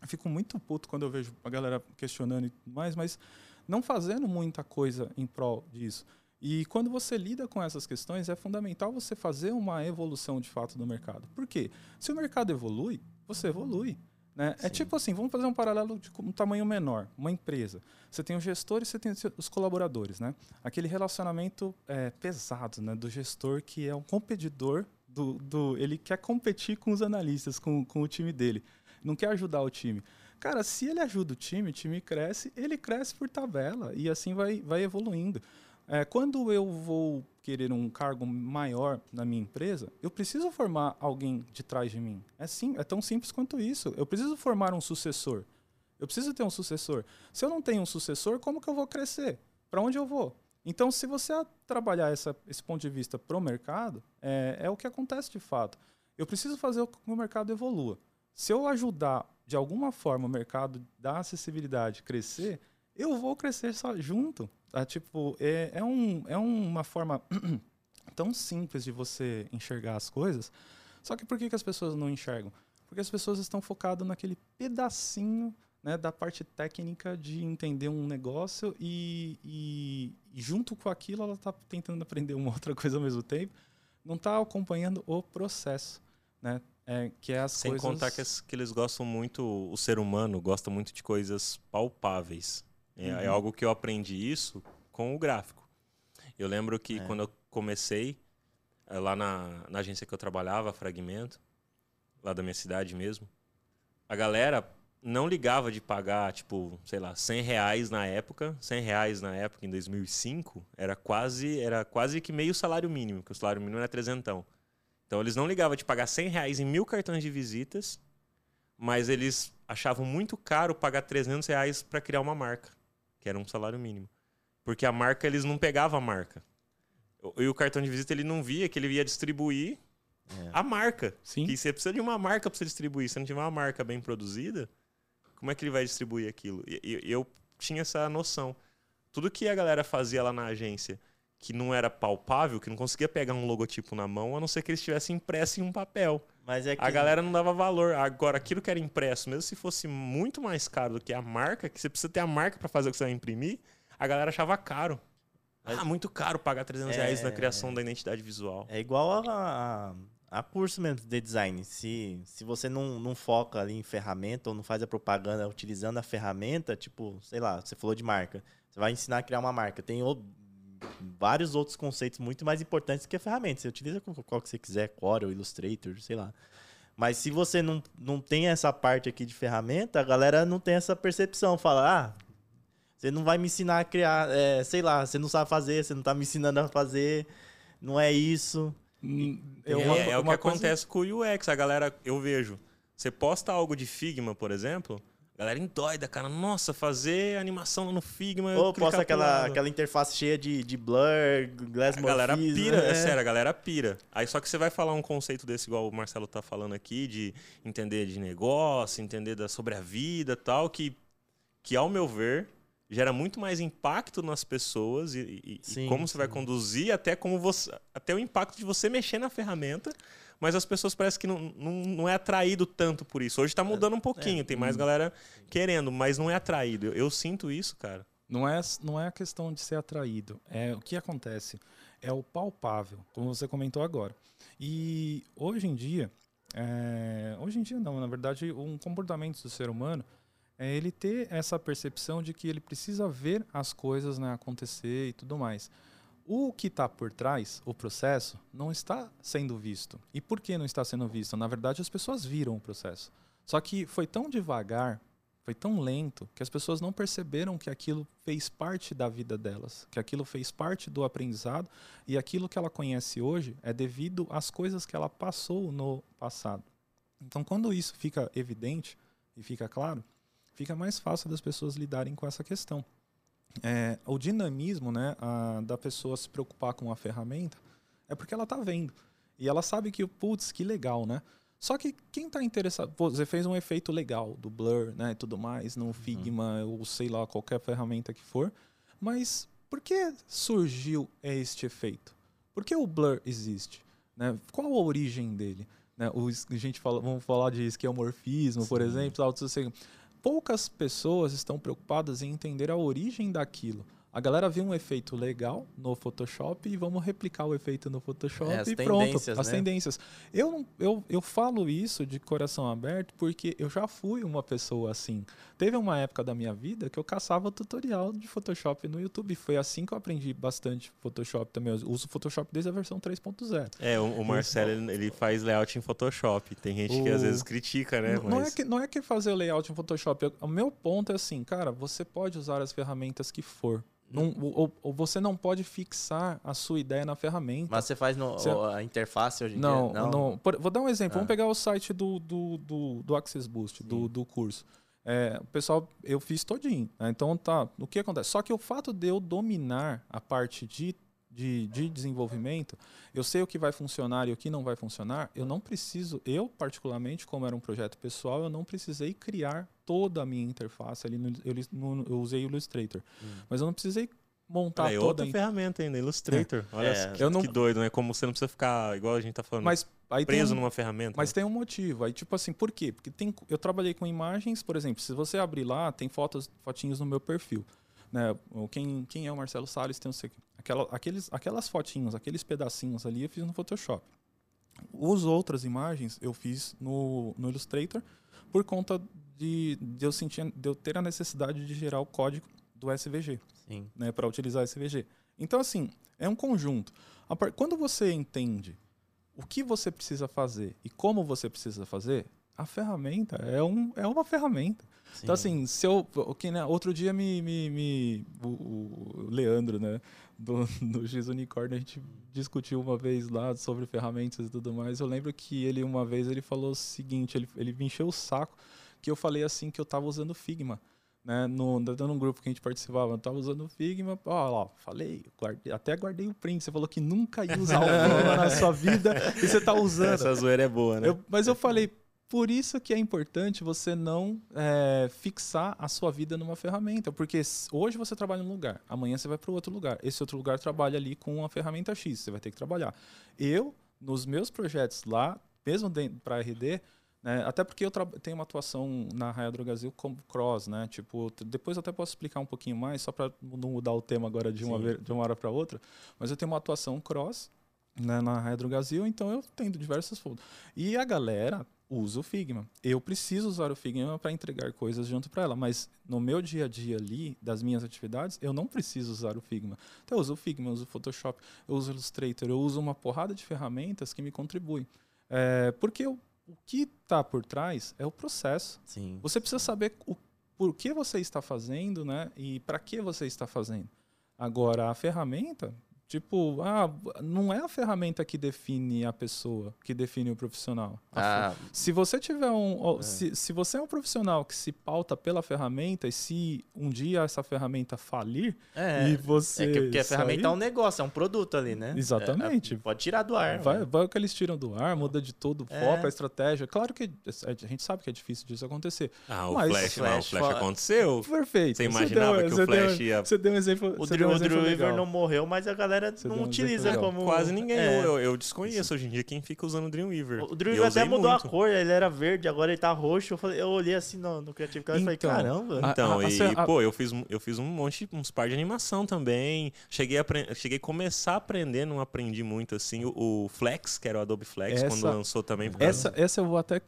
Eu fico muito puto quando eu vejo a galera questionando e tudo mais, mas não fazendo muita coisa em prol disso. E quando você lida com essas questões, é fundamental você fazer uma evolução de fato do mercado. Por quê? Se o mercado evolui, você evolui. Né? É tipo assim, vamos fazer um paralelo de um tamanho menor, uma empresa. Você tem o gestor e você tem os colaboradores, né? Aquele relacionamento é, pesado, né? Do gestor que é um competidor do, do, ele quer competir com os analistas, com, com o time dele, não quer ajudar o time. Cara, se ele ajuda o time, o time cresce, ele cresce por tabela e assim vai, vai evoluindo. É, quando eu vou querer um cargo maior na minha empresa, eu preciso formar alguém de trás de mim. É, sim, é tão simples quanto isso. Eu preciso formar um sucessor. Eu preciso ter um sucessor. Se eu não tenho um sucessor, como que eu vou crescer? Para onde eu vou? Então, se você trabalhar essa, esse ponto de vista para o mercado, é, é o que acontece de fato. Eu preciso fazer com que o mercado evolua. Se eu ajudar de alguma forma o mercado da acessibilidade crescer, eu vou crescer só junto. Tá? Tipo, é, é, um, é uma forma tão simples de você enxergar as coisas. Só que por que, que as pessoas não enxergam? Porque as pessoas estão focadas naquele pedacinho né, da parte técnica de entender um negócio e, e, e junto com aquilo ela está tentando aprender uma outra coisa ao mesmo tempo. Não está acompanhando o processo, né? É, que é as Sem coisas... contar que, as- que eles gostam muito, o ser humano gosta muito de coisas palpáveis. É, é Uhum. algo que eu aprendi isso com o gráfico. Eu lembro que É. quando eu comecei, eh, lá na, na agência que eu trabalhava, Fragmento, lá da minha cidade mesmo, a galera não ligava de pagar, tipo, sei lá, 100 reais na época. 100 reais na época, em 2005, era quase, era quase que meio salário mínimo, porque o salário mínimo era trezentão. Então eles não ligavam de pagar 100 reais em mil cartões de visitas, mas eles achavam muito caro pagar 300 reais para criar uma marca, que era um salário mínimo. Porque a marca, eles não pegavam a marca. E o cartão de visita, ele não via que ele ia distribuir É. a marca. Sim. Que você precisa de uma marca para você distribuir. Se não tiver uma marca bem produzida, como é que ele vai distribuir aquilo? E- eu tinha essa noção. Tudo que a galera fazia lá na agência que não era palpável, que não conseguia pegar um logotipo na mão, a não ser que ele estivesse impresso em um papel. Mas é que A galera não dava valor. Agora, aquilo que era impresso, mesmo se fosse muito mais caro do que a marca, que você precisa ter a marca para fazer o que você vai imprimir, a galera achava caro. Mas- Ah, muito caro pagar 300 É. reais na criação da identidade visual. É igual a, a, a curso mesmo de design. Se, se você não, não foca ali em ferramenta ou não faz a propaganda utilizando a ferramenta, tipo, sei lá, você falou de marca. Você vai ensinar a criar uma marca. Tem vários outros conceitos muito mais importantes que a ferramenta. Você utiliza qual qual que você quiser, Corel, Illustrator, sei lá. Mas se você não, não tem essa parte aqui de ferramenta, a galera não tem essa percepção. Fala, ah, você não vai me ensinar a criar, é, sei lá, você não sabe fazer, você não tá me ensinando a fazer, não é isso. Hum, É, eu- uma- é o que coisa- acontece com o UX. A galera, eu vejo, você posta algo de Figma, por exemplo, Galera endoida, cara. Nossa, fazer animação lá no Figma. Ou posta aquela, aquela interface cheia de, de blur, glass A galera pira, né? é sério, a galera pira. Aí só que você vai falar um conceito desse, igual o Marcelo tá falando aqui, de entender de negócio, entender da, sobre a vida e tal, que, que ao meu ver gera muito mais impacto nas pessoas e, e- e Sim, como você vai conduzir, até como você. Até o impacto de você mexer na ferramenta. Mas as pessoas parecem que não, não, não é atraído tanto por isso. Hoje tá mudando um pouquinho, tem mais galera querendo, mas não é atraído. Eu, eu sinto isso, cara. Não é, não é a questão de ser atraído. É o que acontece. É o palpável, como você comentou agora. E hoje em dia, é, hoje em dia não, na verdade, um comportamento do ser humano é ele ter essa percepção de que ele precisa ver as coisas né, acontecer e tudo mais. O que está por trás, o processo, não está sendo visto. E por que não está sendo visto? Na verdade, as pessoas viram o processo. Só que foi tão devagar, foi tão lento, que as pessoas não perceberam que aquilo fez parte da vida delas, que aquilo fez parte do aprendizado e aquilo que ela conhece hoje é devido às coisas que ela passou no passado. Então, quando isso fica evidente e fica claro, fica mais fácil das pessoas lidarem com essa questão. É, o dinamismo né, a- da pessoa se preocupar com a ferramenta é porque ela está vendo. E ela sabe que, putz, que legal, né? Só que quem está interessado, pô, você fez um efeito legal do Blur, né, e tudo mais, no Figma ou sei lá, qualquer ferramenta que for, mas por que surgiu este efeito? Por que o Blur existe? Né? Qual a origem dele? Né? O, es- a gente fala, vamos falar de esquemorfismo, por Sim. exemplo, auto poucas pessoas estão preocupadas em entender a origem daquilo. A galera viu um efeito legal no Photoshop e vamos replicar o efeito no Photoshop É, as e pronto. tendências, As né? tendências. Eu, eu, eu falo isso de coração aberto porque eu já fui uma pessoa assim. Teve uma época da minha vida que eu caçava tutorial de Photoshop no YouTube. Foi assim que eu aprendi bastante Photoshop também. Eu uso Photoshop desde a versão 3.0. É, o, o Marcelo, ele, ele faz layout em Photoshop. Tem gente que às O- vezes critica, né? Não, é Mas- que, não é que fazer o layout em Photoshop. O meu ponto é assim, cara, você pode usar as ferramentas que for. Não, ou, ou- você não pode fixar a sua ideia na ferramenta. Mas você faz no, Você- a interface hoje em Não, dia? não. Por- vou dar um exemplo. Ah. Vamos pegar o site do, do, do, do Access Boost, do, do curso. É, o pessoal, eu fiz todinho. né? Então tá, o que acontece? Só que o fato de eu dominar a parte de, de, de desenvolvimento, eu sei o que vai funcionar e o que não vai funcionar, eu não preciso, eu particularmente, como era um projeto pessoal, eu não precisei criar toda a minha interface ali no, eu, no- eu usei o Illustrator. Mas eu não precisei montar é toda outra a ferramenta ainda, Illustrator. Olha É. que, Eu não- que doido, né? Como você não precisa ficar, igual a gente tá falando, mas preso um- numa ferramenta. Mas né? tem um motivo. Aí, tipo assim, por quê? Porque tem, eu trabalhei com imagens, por exemplo, se você abrir lá, tem fotos, fotinhos no meu perfil. Né? Quem, quem é o Marcelo Salles tem aquela, aqueles, aquelas fotinhos, aqueles pedacinhos ali eu fiz no Photoshop. As outras imagens eu fiz no, no Illustrator por conta de, de, eu sentir, de eu ter a necessidade de gerar o código do SVG Sim. né, para utilizar SVG. Então, assim, é um conjunto. Quando você entende o que você precisa fazer e como você precisa fazer, a ferramenta é, um, é uma ferramenta. Então, assim, se eu. o que, né, outro dia me. me, me- o, o Leandro, né? Do, do X Unicórnio, a gente discutiu uma vez lá sobre ferramentas e tudo mais. Eu lembro que ele, uma vez, ele falou o seguinte: ele, ele me encheu o saco que eu falei assim que eu tava usando Figma. Né, no, no grupo que a gente participava, eu tava usando o Figma, ó, falei, guardei- até guardei o print. Você falou que nunca ia usar o Figma na sua vida e você tá usando. Essa zoeira é boa, né? Eu- mas eu falei, por isso que é importante você não é, fixar a sua vida numa ferramenta. Porque hoje você trabalha num lugar, amanhã você vai para outro lugar. Esse outro lugar trabalha ali com a ferramenta X, você vai ter que trabalhar. Eu, nos meus projetos lá, mesmo para RD, né, até porque eu tenho uma atuação na Raia Drogazil como cross, né? Tipo, depois eu até posso explicar um pouquinho mais, só para não mudar o tema agora de uma, ver- de uma hora para outra. Mas eu tenho uma atuação cross né, na Raia Drogazil, então eu tenho diversas folders. E a galera usa o Figma. Eu preciso usar o Figma para entregar coisas junto para ela, mas no meu dia a dia ali, das minhas atividades, eu não preciso usar o Figma. Então eu uso o Figma, eu uso o Photoshop, eu uso o Illustrator, eu uso uma porrada de ferramentas que me contribuem. É, porque o, o que está por trás é o processo. Sim. Você precisa saber o por que você está fazendo, né? E para que você está fazendo. Agora, a ferramenta, Tipo, ah, não é a ferramenta que define a pessoa, que define o profissional. Ah, Se você tiver um. É. Se, se você é um profissional que se pauta pela ferramenta, e se um dia essa ferramenta falir, é. e você. É que, porque a sair- ferramenta é um negócio, é um produto ali, né? Exatamente. É, pode tirar do ar. Vai, mano. vai o que eles tiram do ar, muda de todo o É. foco, a estratégia. Claro que a gente sabe que é difícil disso acontecer. Ah, o Mas- Flash, não, o Flash aconteceu. Perfeito. Você imaginava deu- que o você Flash deu, ia- Você deu um exemplo. O você Drew, um o exemplo Drew Weaver legal. não morreu, mas a galera Você não um utiliza como. Quase ninguém. É. Eu, eu desconheço hoje em dia quem fica usando o Dreamweaver. O Drew E eu Weaver até mudou muito. a cor, ele era verde, agora ele tá roxo. Eu, falei- eu olhei assim no, no Creative Cloud e falei, Então, caramba. Então, a- a- e, a- pô, eu fiz, um- eu fiz um monte, uns par de animação também. Cheguei a, cheguei a começar a aprender, não aprendi muito assim. O, o Flex, que era o Adobe Flex, Essa- quando lançou também. causa- Essa, essa eu vou até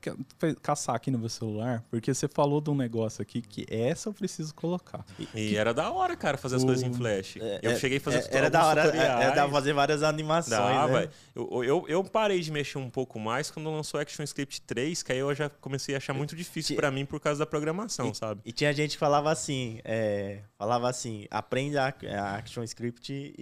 caçar aqui no meu celular, porque você falou de um negócio aqui que essa eu preciso colocar. E era da hora, cara, fazer as O- coisas em Flash. É, eu é, cheguei a fazer é, Era da alguns é, era dava pra fazer várias animações. Dava. né? Eu, eu, eu parei de mexer um pouco mais quando lançou ActionScript 3, que aí eu já comecei a achar muito difícil pra mim por causa da programação, sabe? E tinha gente que falava assim, é, falava assim, aprende a, a ActionScript e,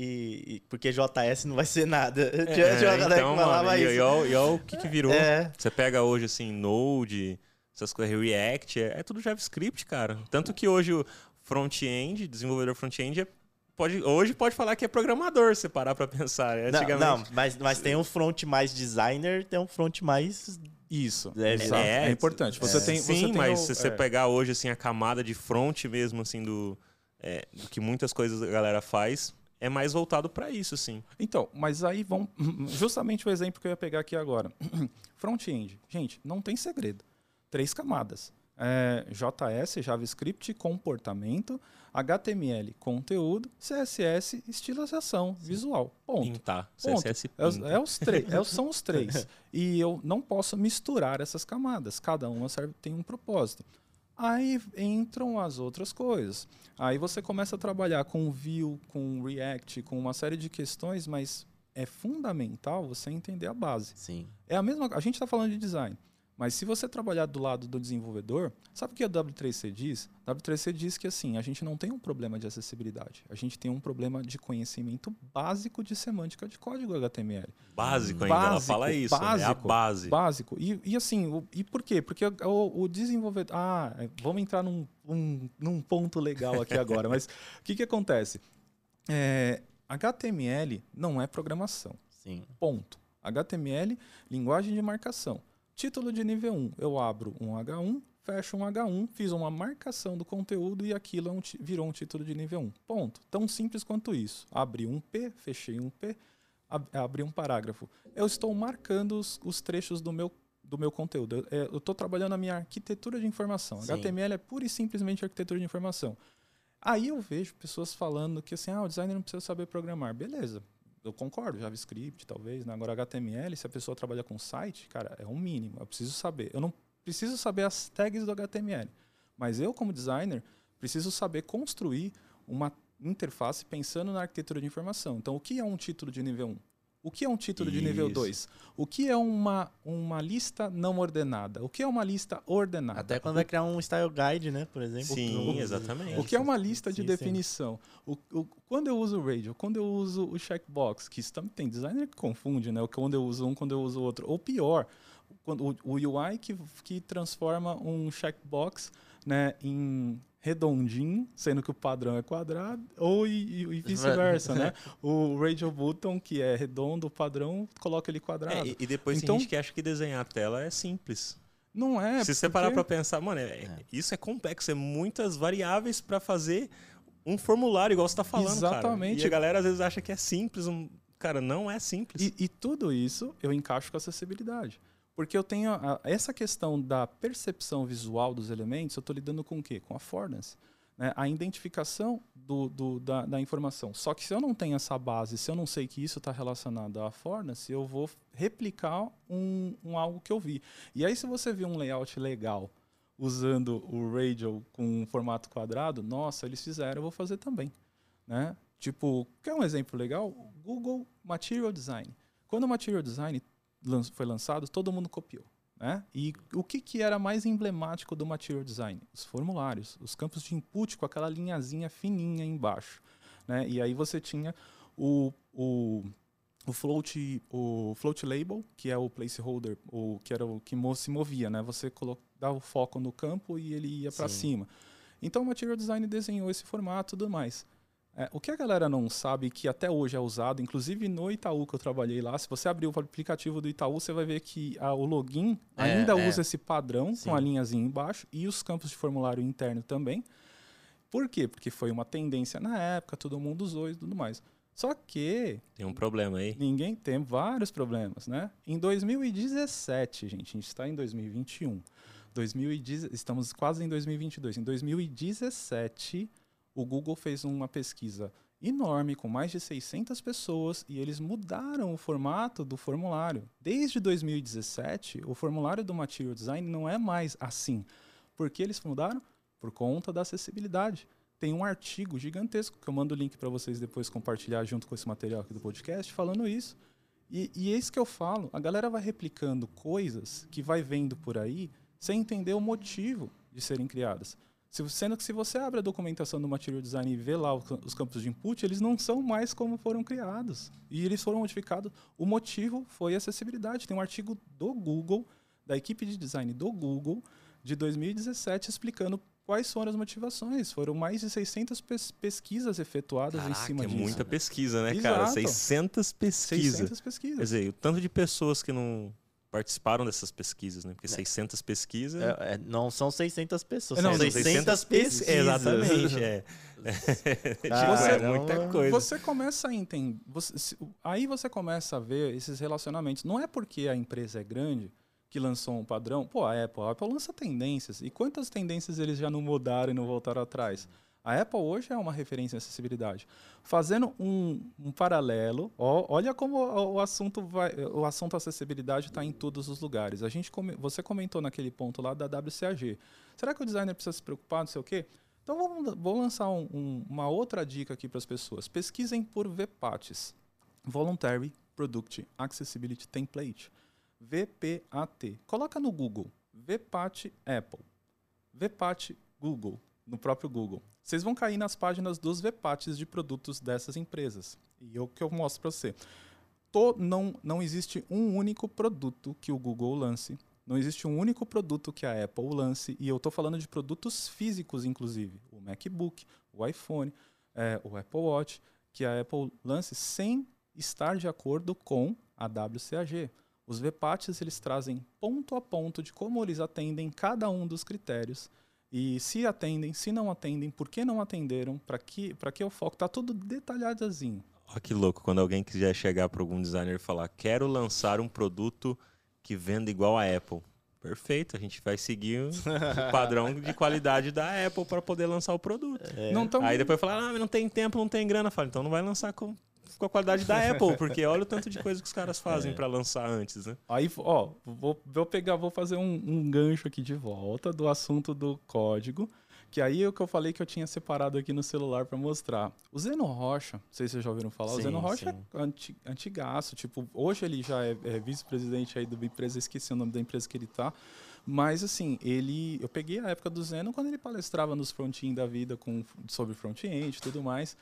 e- porque JS não vai ser nada. tinha, tinha então, que falava mano, e, isso. e, olha- e olha o que, que virou. É, Você pega hoje, assim, Node, essas coisas, React, é, é tudo JavaScript, cara. Tanto que hoje o front-end, desenvolvedor front-end, é- pode, hoje pode falar que é programador, se parar pra pensar. não, Antigamente. não, mas, mas tem um front mais designer, tem um front mais... Isso. É, exato. é, É, importante. Você é. tem, Sim, você tem mas o- se você é. pegar hoje, assim, a camada de front mesmo, assim, do, é, do que muitas coisas a galera faz, é mais voltado pra isso, assim. Então, mas aí vão. Justamente o exemplo que eu ia pegar aqui agora. Front-end. Gente, não tem segredo. Três camadas. É, JS, JavaScript, comportamento, HTML, conteúdo, CSS, estilização, visual. Ponto. Pintar. Ponto. CSS É pinta. é os três, é são os três. E eu não posso misturar essas camadas. Cada uma serve, tem um propósito. Aí entram as outras coisas. Aí você começa a trabalhar com Vue, com React, com uma série de questões, mas é fundamental você entender a base. Sim. É a mesma. A gente está falando de design. Mas se você trabalhar do lado do desenvolvedor, sabe o que a W3C diz? A W3C diz que assim, a gente não tem um problema de acessibilidade. A gente tem um problema de conhecimento básico de semântica de código HTML. Básico ainda, ela Básico, fala isso. né? É a básico, base. Básico. E, e assim, o- e por quê? Porque o, o- o desenvolvedor. Ah, é, vamos entrar num, um- num ponto legal aqui agora. mas o que, que acontece? É, HTML não é programação. Sim. Ponto. HTML, linguagem de marcação. Título de nível 1. Eu abro um H1, fecho um H1, fiz uma marcação do conteúdo e aquilo é um virou um título de nível 1. Ponto. Tão simples quanto isso. Abri um P, fechei um P, ab- abri um parágrafo. Eu estou marcando os, os trechos do meu, do meu conteúdo. Eu- é, Eu estou trabalhando a minha arquitetura de informação. Sim. HTML é pura e simplesmente arquitetura de informação. Aí eu vejo pessoas falando que assim, ah, o designer não precisa saber programar. Beleza, eu concordo, JavaScript, talvez. Né? Agora, HTML, se a pessoa trabalha com site, cara, é um mínimo. Eu preciso saber. Eu não preciso saber as tags do HTML. Mas eu, como designer, preciso saber construir uma interface pensando na arquitetura de informação. Então, o que é um título de nível 1? O que é um título de nível Isso. 2? O que é uma, uma lista não ordenada? O que é uma lista ordenada? Até quando vai criar um style guide, né, por exemplo. Sim, O- exatamente. O que é uma lista de Sim, sim. definição? O, o- quando eu uso o radio, quando eu uso o checkbox, que isso também tem designer que confunde, né? Quando eu uso um, quando eu uso o outro. Ou pior, quando, o, o UI que, que transforma um checkbox né, em redondinho, sendo que o padrão é quadrado, ou e, e- e vice-versa, né? O radio button, que é redondo, o padrão, coloca ele É, quadrado. e, e depois Então- tem gente que acha que desenhar a tela é simples. Não é. Se você parar porque- pra pensar, mano, é- isso é complexo, é muitas variáveis pra fazer um formulário, igual você tá falando, cara. Exatamente. E a galera às vezes acha que é simples, um... cara, não é simples. E, e tudo isso eu encaixo com acessibilidade. Porque eu tenho a- essa questão da percepção visual dos elementos, eu estou lidando com o quê? Com a affordance. né? A identificação do, do- da, da informação. Só que se eu não tenho essa base, se eu não sei que isso está relacionado à affordance, eu vou replicar um, um algo que eu vi. E aí, se você viu um layout legal usando o Radial com um formato quadrado, nossa, eles fizeram, eu vou fazer também. Né? Tipo, quer um exemplo legal? Google Material Design. Quando o Material Design foi lançado, todo mundo copiou. Né? E o que, que era mais emblemático do Material Design? Os formulários, os campos de input com aquela linhazinha fininha embaixo. Né? E aí você tinha o, o, o, float, o float label, que é o placeholder, o, que era o que se movia, né? Você dava o foco no campo e ele ia para cima. Então o Material Design desenhou esse formato e tudo mais. É, o que a galera não sabe, que até hoje é usado, inclusive no Itaú que eu trabalhei lá, se você abrir o aplicativo do Itaú, você vai ver que a, o login é, ainda é. usa esse padrão Sim. com a linhazinha embaixo e os campos de formulário interno também. Por quê? Porque foi uma tendência na época, todo mundo usou e tudo mais. Só que. Tem um problema aí. Ninguém tem vários problemas, né? Em 2017, gente, a gente está em 2021. 2010, estamos quase em 2022. Em 2017 o Google fez uma pesquisa enorme com mais de 600 pessoas e eles mudaram o formato do formulário. Desde 2017, o formulário do Material Design não é mais assim. Por que eles mudaram? Por conta da acessibilidade. Tem um artigo gigantesco que eu mando o link para vocês depois compartilhar junto com esse material aqui do podcast falando isso. E, e é isso que eu falo. A galera vai replicando coisas que vai vendo por aí sem entender o motivo de serem criadas. Se, sendo que se você abre a documentação do Material Design e vê lá os campos de input, eles não são mais como foram criados. E eles foram modificados. O motivo foi acessibilidade. Tem um artigo do Google, da equipe de design do Google, de 2017, explicando quais foram as motivações. Foram mais de 600 pes pesquisas efetuadas Caraca, em cima é disso. é muita pesquisa, né, Exato. cara? 600 pesquisas. 600 pesquisas. Quer dizer, o tanto de pessoas que não participaram dessas pesquisas, né? Porque 600 é. pesquisas... É, é, não são 600 pessoas, é, não, são 600, 600 pesquisas. Exatamente, é. você, é muita coisa. Você começa a entender... Você, aí você começa a ver esses relacionamentos. Não é porque a empresa é grande que lançou um padrão. Pô, a Apple, a Apple lança tendências. E quantas tendências eles já não mudaram e não voltaram atrás? A Apple hoje é uma referência em acessibilidade. Fazendo um, um paralelo, ó, olha como o, assunto vai, o assunto acessibilidade está em todos os lugares. A gente você comentou naquele ponto lá da WCAG. Será que o designer precisa se preocupar, não sei o quê? Então vamos, vou lançar um, um, uma outra dica aqui para as pessoas. Pesquisem por VPATs, Voluntary Product Accessibility Template, VPAT. Coloca no Google, VPAT Apple, VPAT Google, no próprio Google vocês vão cair nas páginas dos VPATs de produtos dessas empresas. E é o que eu mostro para você. Tô, não, não existe um único produto que o Google lance. Não existe um único produto que a Apple lance. E eu estou falando de produtos físicos, inclusive. O MacBook, o iPhone, é, o Apple Watch, que a Apple lance sem estar de acordo com a WCAG. Os VPATs eles trazem ponto a ponto de como eles atendem cada um dos critérios e se atendem, se não atendem, por que não atenderam, para que, que o foco, tá tudo detalhadozinho. Olha que louco, quando alguém quiser chegar para algum designer e falar, quero lançar um produto que venda igual a Apple. Perfeito, a gente vai seguir o padrão de qualidade da Apple para poder lançar o produto. É. Não tão... Aí depois falar, ah, não tem tempo, não tem grana. Fala, então não vai lançar com com a qualidade da Apple, porque olha o tanto de coisa que os caras fazem é. para lançar antes, né? Aí, ó, vou, vou pegar, vou fazer um, um, gancho aqui de volta do assunto do código, que aí é o que eu falei que eu tinha separado aqui no celular para mostrar. O Zeno Rocha, não sei se vocês já ouviram falar, sim, o Zeno Rocha sim. é anti, antigaço, tipo, hoje ele já é, é vice-presidente aí da empresa, esqueci o nome da empresa que ele tá, mas assim, ele. Eu peguei a época do Zeno quando ele palestrava nos front-end da vida com, sobre front-end e tudo mais.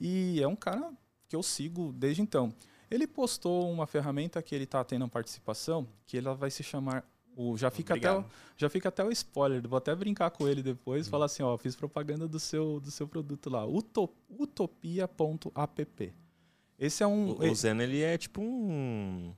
E é um cara que eu sigo desde então. Ele postou uma ferramenta que ele está tendo participação, que ela vai se chamar o, já fica até o, já fica até o spoiler. Vou até brincar com ele depois, hum. falar assim, ó, fiz propaganda do seu do seu produto lá, utopia.app. Esse é um o, o Zen ele é tipo um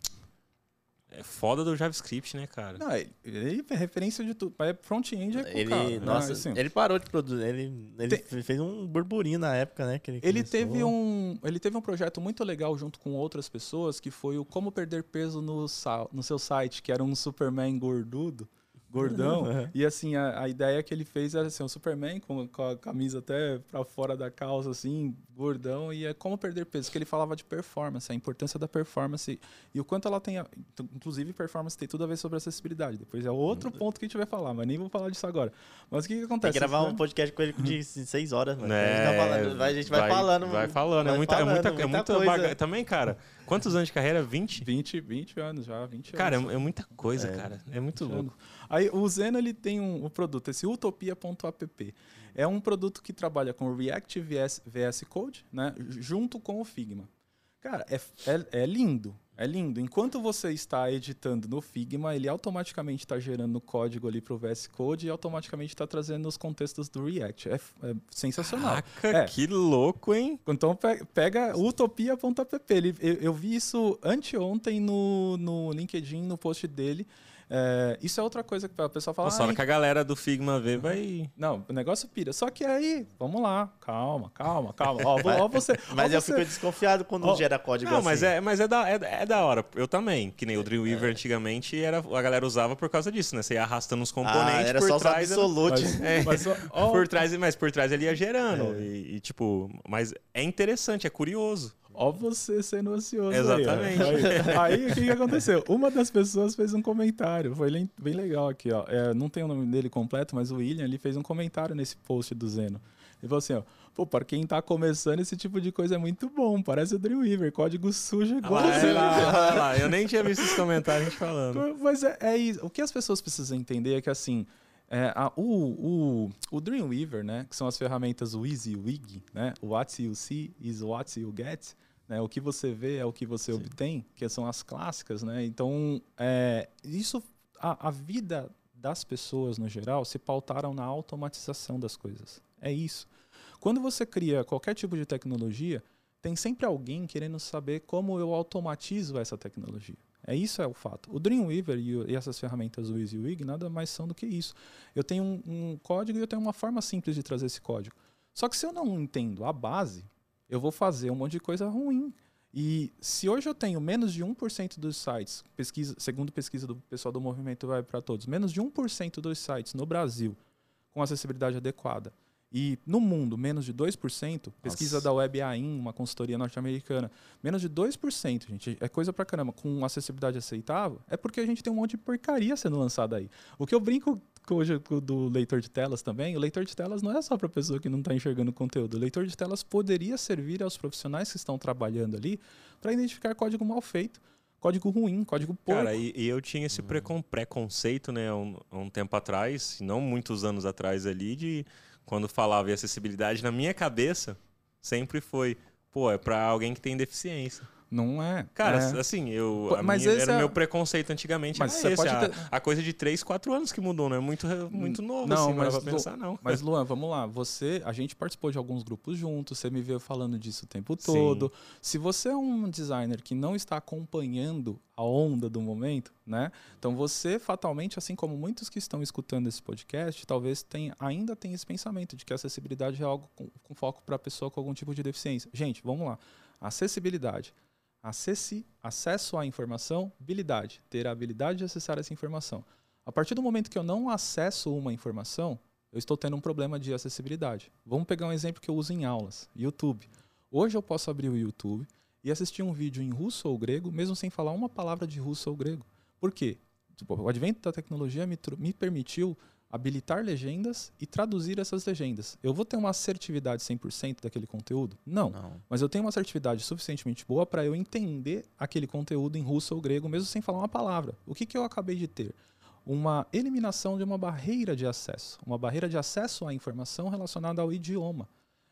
é foda do JavaScript, né, cara? Não, ele, ele é referência de tudo. É front-end é ele, cara, né? nossa, assim, ele parou de produzir. Ele, ele te... fez um burburinho na época, né? Que ele, ele teve um, ele teve um projeto muito legal junto com outras pessoas que foi o Como Perder Peso no, no seu site, que era um Superman gordudo gordão. É. E assim, a, a, ideia que ele fez era assim, um Superman com, com, a camisa até para fora da calça, assim, gordão, e é como perder peso, que ele falava de performance, a importância da performance e o quanto ela tem. A, inclusive, performance tem tudo a ver sobre acessibilidade. Depois é outro uhum. ponto que a gente vai falar, mas nem vou falar disso agora. Mas o que, que acontece? Tem que gravar um podcast com ele de seis horas, mano. É, a, gente tá falando, vai, a gente vai, vai falando. Vai falando, é vai é muita, falando, é muita, muita, é muita baga... Também, cara, quantos anos de carreira? 20? 20, 20 anos já, 20 Cara, é, é, muita coisa, é. cara. É muito louco. Anos. Aí o Zeno ele tem um, um produto, esse utopia.app. É um produto que trabalha com React VS, VS Code, né, junto com o Figma. Cara, é, é, é lindo. É lindo. Enquanto você está editando no Figma, ele automaticamente está gerando código ali para o VS Code e automaticamente está trazendo os contextos do React. É, é sensacional. Caraca, é. que louco, hein? Então pega utopia.app. Eu, eu vi isso anteontem no, no LinkedIn, no post dele. É, isso é outra coisa que o pessoal fala. Nossa, a hora que a galera do Figma vê, vai. Não, o negócio pira. Só que aí, vamos lá, calma, calma, calma. Ó, ó você, mas ó eu você... fico desconfiado quando ó, gera código não, assim. mas é, mas é da, é, é, da hora. Eu também, que nem o Dreamweaver é. antigamente, era, a galera usava por causa disso, né? Você ia arrastando os componentes ah, era por só trás. Absolute. Mas, é, mas, ó, por trás, mas por trás ele ia gerando. E, e, tipo, mas é interessante, é curioso. Ó você sendo ansioso. Exatamente. Aí, aí, aí, o que, que aconteceu? Uma das pessoas fez um comentário, foi bem legal aqui, ó. É, não tem o nome dele completo, mas o William ele fez um comentário nesse post do Zeno. Ele falou assim, ó. Pô, para quem tá começando, esse tipo de coisa é muito bom. Parece o Dreamweaver, código sujo igual. Ah, lá, lá, eu nem tinha visto esses comentários falando. Mas é, é isso. O que as pessoas precisam entender é que assim. É, a, o, o, o Dreamweaver, né, que são as ferramentas WYSIWYG, né, what you see is what you get, né, o que você vê é o que você Sim. obtém, que são as clássicas, né, então é, isso, a, a vida das pessoas no geral se pautaram na automatização das coisas, é isso. Quando você cria qualquer tipo de tecnologia, tem sempre alguém querendo saber como eu automatizo essa tecnologia. É isso é o fato. O Dreamweaver e, essas ferramentas Wiz e Wig nada mais são do que isso. Eu tenho um, um, código e eu tenho uma forma simples de trazer esse código. Só que se eu não entendo a base, eu vou fazer um monte de coisa ruim. E se hoje eu tenho menos de 1% dos sites, pesquisa, segundo pesquisa do pessoal do Movimento Web para Todos, menos de 1% dos sites no Brasil com acessibilidade adequada, e no mundo, menos de 2%, pesquisa Nossa. da WebAIM, uma consultoria norte-americana, menos de 2%, gente, é coisa pra caramba, com acessibilidade aceitável, é porque a gente tem um monte de porcaria sendo lançada aí. O que eu brinco hoje do leitor de telas também, o leitor de telas não é só para pessoa que não está enxergando conteúdo. O leitor de telas poderia servir aos profissionais que estão trabalhando ali para identificar código mal feito, código ruim, código porco. Cara, e, e eu tinha esse preconceito, né, um, um tempo atrás, não muitos anos atrás ali, de quando falava em acessibilidade, na minha cabeça, sempre foi, pô, é para alguém que tem deficiência. Não é. Cara, é. assim, eu, mas minha, era é... meu preconceito antigamente. Mas você esse, pode ter... a, a, coisa de 3, 4 anos que mudou, não é muito, muito novo, não, assim, mas, pra pensar, não. Mas, Luan, vamos lá. Você, a gente participou de alguns grupos juntos, você me veio falando disso o tempo todo. Sim. Se você é um designer que não está acompanhando a onda do momento, né? Então você fatalmente, assim como muitos que estão escutando esse podcast, talvez tenha, ainda tenha esse pensamento de que a acessibilidade é algo com, com foco para a pessoa com algum tipo de deficiência. Gente, vamos lá. Acessibilidade Acesse, acesso à informação, habilidade, ter a habilidade de acessar essa informação. A partir do momento que eu não acesso uma informação, eu estou tendo um problema de acessibilidade. Vamos pegar um exemplo que eu uso em aulas, YouTube. Hoje eu posso abrir o YouTube e assistir um vídeo em russo ou grego, mesmo sem falar uma palavra de russo ou grego. Por quê? Tipo, o advento da tecnologia me, me permitiu habilitar legendas e traduzir essas legendas. Eu vou ter uma assertividade 100% daquele conteúdo? Não. Não. Mas eu tenho uma assertividade suficientemente boa para eu entender aquele conteúdo em russo ou grego, mesmo sem falar uma palavra. O que, que eu acabei de ter? Uma eliminação de uma barreira de acesso. Uma barreira de acesso à informação relacionada ao idioma.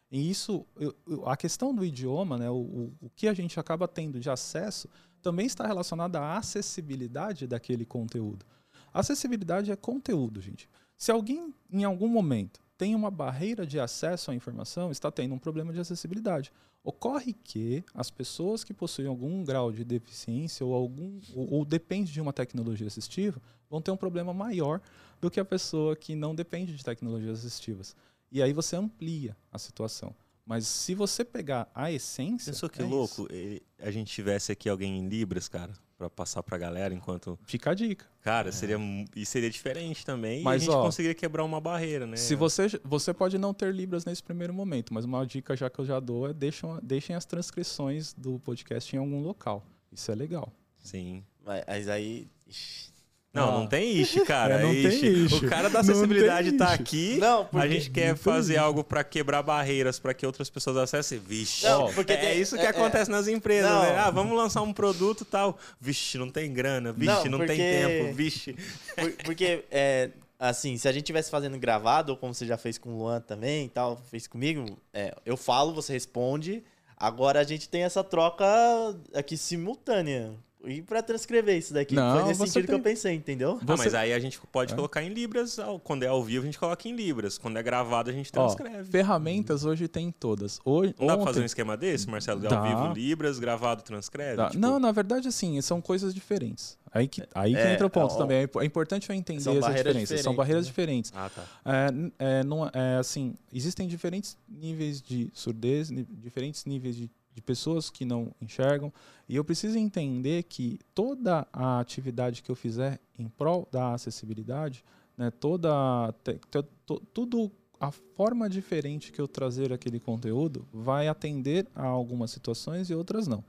E isso, eu, a questão do idioma, né, o, o, o que a gente acaba tendo de acesso, também está relacionada à acessibilidade daquele conteúdo. Acessibilidade é conteúdo, gente. Se alguém, em algum momento, tem uma barreira de acesso à informação, está tendo um problema de acessibilidade. Ocorre que as pessoas que possuem algum grau de deficiência ou algum ou, ou depende de uma tecnologia assistiva vão ter um problema maior do que a pessoa que não depende de tecnologias assistivas. E aí você amplia a situação. Mas se você pegar a essência. Pensou que é louco isso. a gente tivesse aqui alguém em Libras, cara? Para passar para a galera enquanto. Fica a dica. Cara, é. seria e seria diferente também. Mas, e a gente ó, conseguiria quebrar uma barreira, né? Se você você pode não ter libras nesse primeiro momento, mas uma dica já que eu já dou é deixem, deixem as transcrições do podcast em algum local. Isso é legal. Sim. Mas aí não, ah. não tem ishi, cara. É, não ishi. Tem ishi. O cara da acessibilidade tá aqui. Não, porque, a gente quer fazer algo para quebrar barreiras para que outras pessoas acessem. Vixe. Não, porque é, isso que é, acontece é, nas empresas, não. né? Ah, vamos lançar um produto tal. Vixe, não tem grana. Vixe, não, porque, não tem tempo. Vixe. Porque, é, assim, se a gente tivesse fazendo gravado, ou como você já fez com o Luan também e tal, fez comigo, é, eu falo, você responde. Agora a gente tem essa troca aqui simultânea. E pra transcrever isso daqui? Não, Foi nesse sentido que tem- eu pensei, entendeu? Ah, Você- mas aí a gente pode É. colocar em libras. Quando é ao vivo, a gente coloca em libras. Quando é gravado, a gente Ó, transcreve. ferramentas hoje tem todas. Hoje, Não dá pra fazer um ontem- esquema desse, Marcelo? De ao vivo, libras, gravado, transcreve? Tipo, Não, na verdade, assim, são coisas diferentes. Aí que, aí que É, entra o ponto ó, também. É É importante eu entender são essa barreiras diferença. São barreiras né? diferentes. Ah, tá. É, é, não, é, assim, existem diferentes níveis de surdez, diferentes níveis de, de pessoas que não enxergam, e eu preciso entender que toda a atividade que eu fizer em prol da acessibilidade, né, toda tudo a forma diferente que eu trazer aquele conteúdo vai atender a algumas situações e outras não.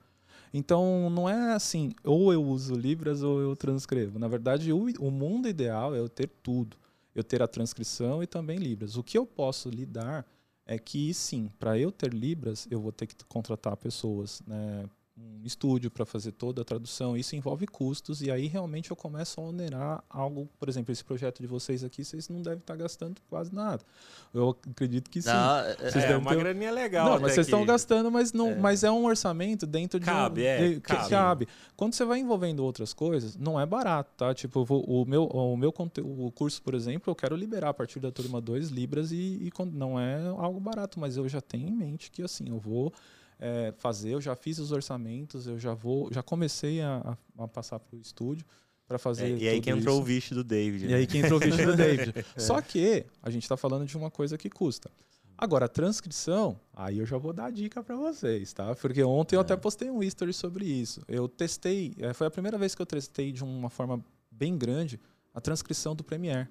Então, não é assim, ou eu uso Libras ou eu transcrevo. Na verdade, o, o mundo ideal é eu ter tudo. Eu ter a transcrição e também Libras. O que eu posso lidar é que, sim, para eu ter Libras, eu vou ter que contratar pessoas, né, um estúdio para fazer toda a tradução. Isso envolve custos e aí realmente eu começo a onerar algo. Por exemplo, esse projeto de vocês aqui, vocês não devem estar gastando quase nada. Eu acredito que sim. Não, é- Vocês É, devem uma ter- graninha legal. Não, mas vocês estão gastando, mas, não, É. mas é um orçamento dentro de Cabe, um, é, de- cabe. cabe. Quando você vai envolvendo outras coisas, não é barato, tá? Tipo, vou- o meu, o meu conteúdo, o curso, por exemplo, eu quero liberar a partir da turma 2 libras e, e não é algo barato, mas eu já tenho em mente que assim, eu vou é, fazer, eu já fiz os orçamentos, eu já vou, já comecei a, a- passar para o estúdio para fazer. É, e aí que entrou isso. o visto do David. E né? aí que entrou o vídeo do David. Só que a gente está falando de uma coisa que custa. Agora, a transcrição, aí eu já vou dar a dica para vocês, tá? Porque ontem eu até postei um history sobre isso. Eu testei, eh, foi a primeira vez que eu testei de uma forma bem grande a transcrição do Premiere.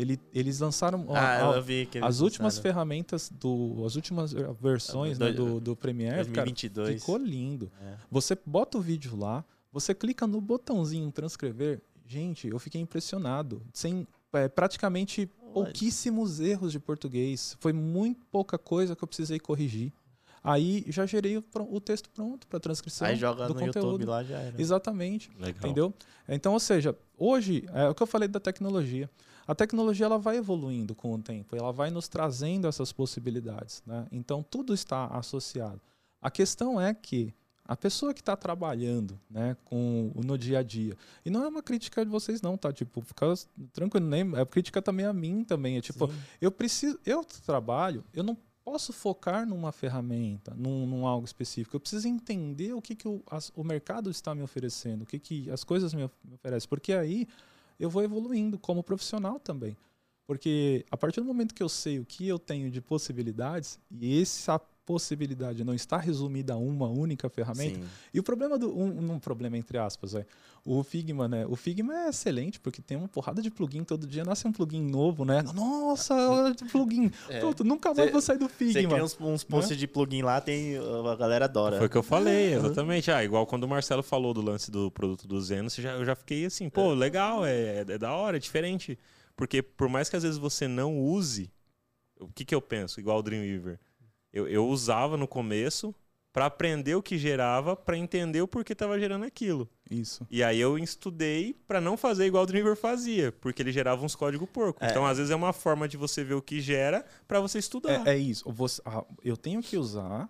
Ele, eles lançaram a- Ah, a- eu vi que eles as últimas lançaram. ferramentas do, as últimas eh, versões né, do, do Premiere, cara, 2022. ficou lindo. É. Você bota o vídeo lá, você clica no botãozinho transcrever. Gente, eu fiquei impressionado. Sem é, praticamente pouquíssimos erros de português. Foi muito pouca coisa que eu precisei corrigir. Aí já gerei o, o texto pronto para transcrição Aí joga do no conteúdo. YouTube lá já era. Exatamente. Legal. Entendeu? Então, ou seja, hoje, é o que eu falei da tecnologia. A tecnologia ela vai evoluindo com o tempo, ela vai nos trazendo essas possibilidades. Né? Então, tudo está associado. A questão é que a pessoa que está trabalhando né, com no dia a dia, e não é uma crítica de vocês, não, tá? Tipo, fica tranquilo, nem, é crítica também a mim também. É tipo, Sim. eu preciso, eu trabalho, eu não posso focar numa ferramenta, num, num algo específico. Eu preciso entender o que, que o, as- o mercado está me oferecendo, o que, que as coisas me oferecem, porque aí eu vou evoluindo como profissional também. Porque a partir do momento que eu sei o que eu tenho de possibilidades, e essa possibilidade não está resumida a uma única ferramenta, Sim. e o problema do. Um, um problema, entre aspas, é. O Figma, né? O Figma é excelente, porque tem uma porrada de plugin todo dia, nasce um plugin novo, né? Nossa, plugin. É. Pronto, nunca mais Cê- vou sair do Figma. cria uns, uns posts de plugin lá, tem, a galera adora. Foi o que eu falei, exatamente. Ah, igual quando o Marcelo falou do lance do produto do Zeno, você já, eu já fiquei assim, pô, legal, é, é da hora, é diferente. Porque por mais que às vezes você não use, o que, que eu penso? Igual o Dreamweaver. Eu, eu usava no começo para aprender o que gerava, para entender o porquê tava gerando aquilo. Isso. E aí eu estudei para não fazer igual o Dreamweaver fazia, porque ele gerava uns códigos porco. É. Então, às vezes é uma forma de você ver o que gera para você estudar. É, é isso. Você- ah, eu tenho que usar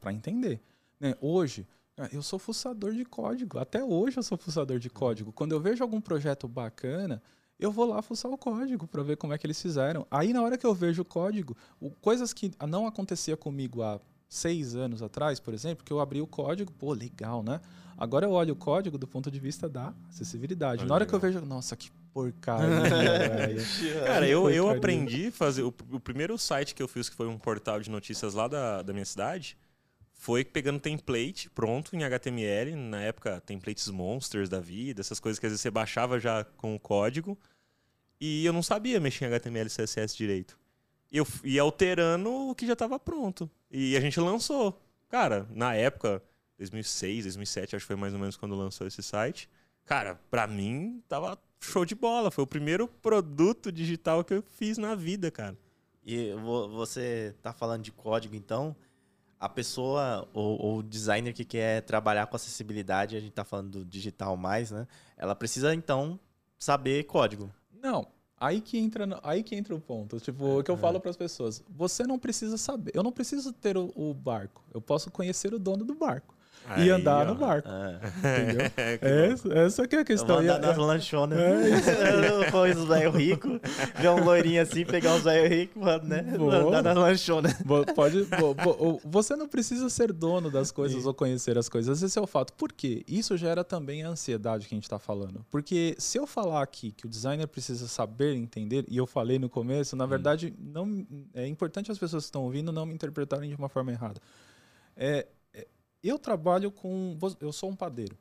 para entender. Né? Hoje, ah, eu sou fuçador de código. Até hoje eu sou fuçador de código. Quando eu vejo algum projeto bacana, eu vou lá fuçar o código para ver como é que eles fizeram. Aí, na hora que eu vejo o código, o- coisas que não acontecia comigo há seis anos atrás, por exemplo, que eu abri o código, pô, legal, né? Agora eu olho o código do ponto de vista da acessibilidade. Olha, na hora que eu legal. vejo, nossa, que porcaria, velho. Cara, eu, eu aprendi a fazer. O, o primeiro site que eu fiz, que foi um portal de notícias lá da, da minha cidade, foi pegando template pronto em HTML, na época, templates monsters da vida, essas coisas que às vezes você baixava já com o código. E eu não sabia mexer em HTML e CSS direito. Eu ia alterando o que já estava pronto. E a gente lançou. Cara, na época, 2006, 2007, acho que foi mais ou menos quando lançou esse site. Cara, pra mim, tava show de bola. Foi o primeiro produto digital que eu fiz na vida, cara. E vo- você tá falando de código, então, a pessoa ou, ou o designer que quer trabalhar com acessibilidade, a gente tá falando do digital mais, né? Ela precisa, então, saber código. Não, Aí que entra, aí que entra o ponto. Tipo, o que eu É. falo para as pessoas: você não precisa saber. Eu não preciso ter o, o barco. Eu posso conhecer o dono do barco e Aí, andar ó. no barco. É. Entendeu? Louco. essa, que é a questão. E andar nas lanchonas. É vou os velhos ricos, ver um loirinho assim, pegar uns velhos ricos, mano, né? Andar nas lanchonas. Pode, vo- vo- você não precisa ser dono das coisas ou conhecer as coisas. Esse é o fato. Por quê? Isso gera também a ansiedade que a gente está falando. Porque se eu falar aqui que o designer precisa saber entender, e eu falei no começo, na verdade, não, é importante as pessoas que estão ouvindo não me interpretarem de uma forma errada. É, é, eu trabalho com. Eu sou um padeiro.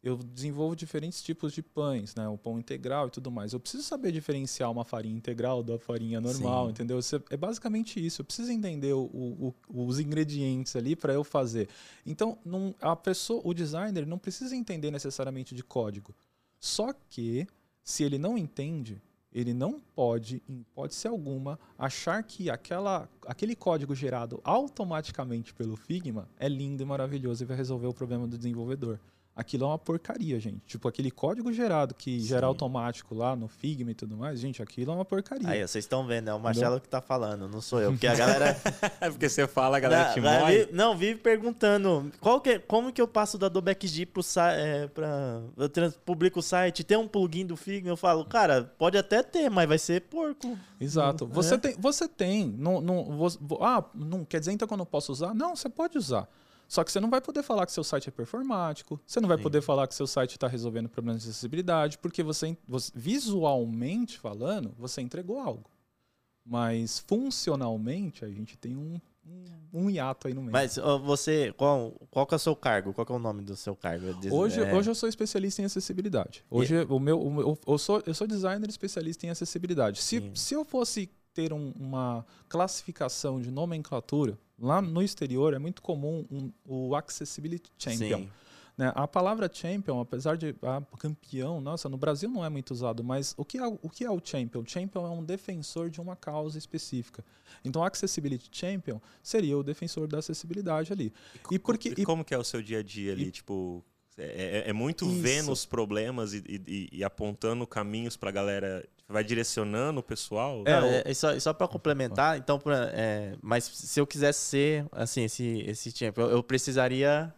Eu desenvolvo diferentes tipos de pães, né? O pão integral e tudo mais. Eu preciso saber diferenciar uma farinha integral da farinha normal, Sim. entendeu? É- É basicamente isso. Eu preciso entender o- o- o- os ingredientes ali para eu fazer. Então, não- a pessoa, o designer não precisa entender necessariamente de código. Só que, se ele não entende, ele não pode, em hipótese alguma, achar que aquela, aquele código gerado automaticamente pelo Figma é lindo e maravilhoso e vai resolver o problema do desenvolvedor. Aquilo é uma porcaria, gente. Tipo, aquele código gerado que Sim. gera automático lá no Figma e tudo mais, gente, aquilo é uma porcaria. Aí, vocês estão vendo, é o Marcelo que tá falando, não sou eu. Porque a galera. É porque você fala, a galera te Não, vai morre. não, vive perguntando qual que como que eu passo da Adobe XD pro site. É, pra, eu trans- publico o site, tem um plugin do Figma? Eu falo, cara, pode até ter, mas vai ser porco. Exato. Você é. tem, você tem. Não, não, ah, não quer dizer então que eu não posso usar? Não, você pode usar. Só que você não vai poder falar que seu site é performático, você não vai Sim. poder falar que seu site está resolvendo problemas de acessibilidade, porque você, você- visualmente falando, você entregou algo. Mas funcionalmente, a gente tem um, um, hiato aí no meio. Mas você, qual, qual que é o seu cargo? Qual que é o nome do seu cargo? Diz- Hoje, é, hoje eu sou especialista em acessibilidade. Hoje o meu, o meu- eu, sou, eu sou designer especialista em acessibilidade. Se, Sim. se eu fosse ter um- uma classificação de nomenclatura, lá no exterior é muito comum um- o Accessibility Champion. Sim. né? A palavra champion, apesar de ah, campeão, nossa, no Brasil não é muito usado, mas o que, é, o que é o champion? O champion é um defensor de uma causa específica. Então, Accessibility Champion seria o defensor da acessibilidade ali. E porque- E como que é o seu dia a dia ali? Tipo, é, é- é muito Isso. vendo os problemas e, e- e apontando caminhos pra galera. Vai direcionando o pessoal? É, é, é só, só para complementar, então, pra, é, mas se eu quisesse ser, assim, esse, esse tempo, eu, eu precisaria,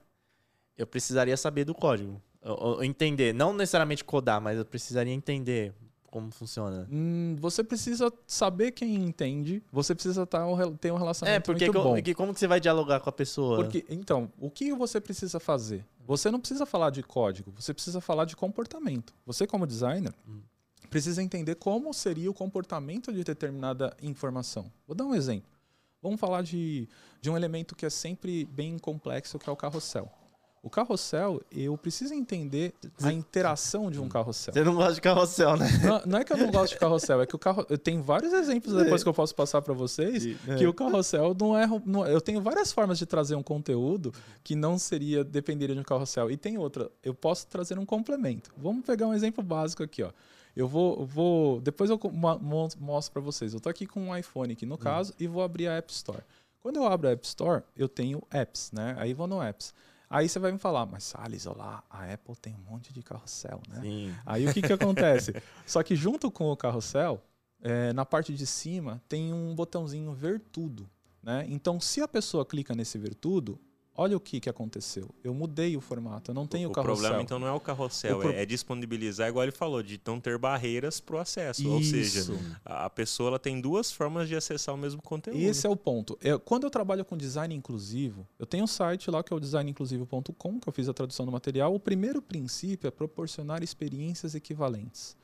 eu precisaria saber do código, Eu- eu entender, não necessariamente codar, mas eu precisaria entender como funciona. Hum, você precisa saber quem entende, você precisa tá ter um É, relacionamento porque muito bom. porque como que você vai dialogar com a pessoa? Porque, então, o que você precisa fazer? Você não precisa falar de código, você precisa falar de comportamento. Você, como designer, Hum. Precisa entender como seria o comportamento de determinada informação. Vou dar um exemplo. Vamos falar de, de um elemento que é sempre bem complexo, que é o carrossel. O carrossel, eu preciso entender a interação de um carrossel. Você não gosta de carrossel, né? Não, não é que eu não gosto de carrossel, é que o carro. Eu tenho vários exemplos depois que eu posso passar para vocês que o carrossel não é, não- Eu tenho várias formas de trazer um conteúdo que não seria dependeria de um carrossel. E tem outra, eu posso trazer um complemento. Vamos pegar um exemplo básico aqui, ó. Eu vou, vou depois eu mostro para vocês. Eu tô aqui com um iPhone aqui no caso e vou abrir a App Store. Quando eu abro a App Store, eu tenho apps, né? Aí vou no apps. Aí você vai me falar, mas Salles, olá, a Apple tem um monte de carrossel, né? Sim. Aí o que, que acontece? Só que junto com o carrossel, é, na parte de cima tem um botãozinho ver tudo. Né? Então, se a pessoa clica nesse ver tudo, olha o que, que aconteceu. Eu mudei o formato, eu não tenho o carrossel. problema então não é o carrossel, O pro- é, é disponibilizar, igual ele falou, de não ter barreiras pro acesso. Ou seja, Isso. a a pessoa ela tem duas formas de acessar o mesmo conteúdo. Esse é o ponto. Eu- quando eu trabalho com design inclusivo, eu tenho um site lá que é o designinclusivo.com, que eu fiz a tradução do material. O primeiro princípio é proporcionar experiências equivalentes.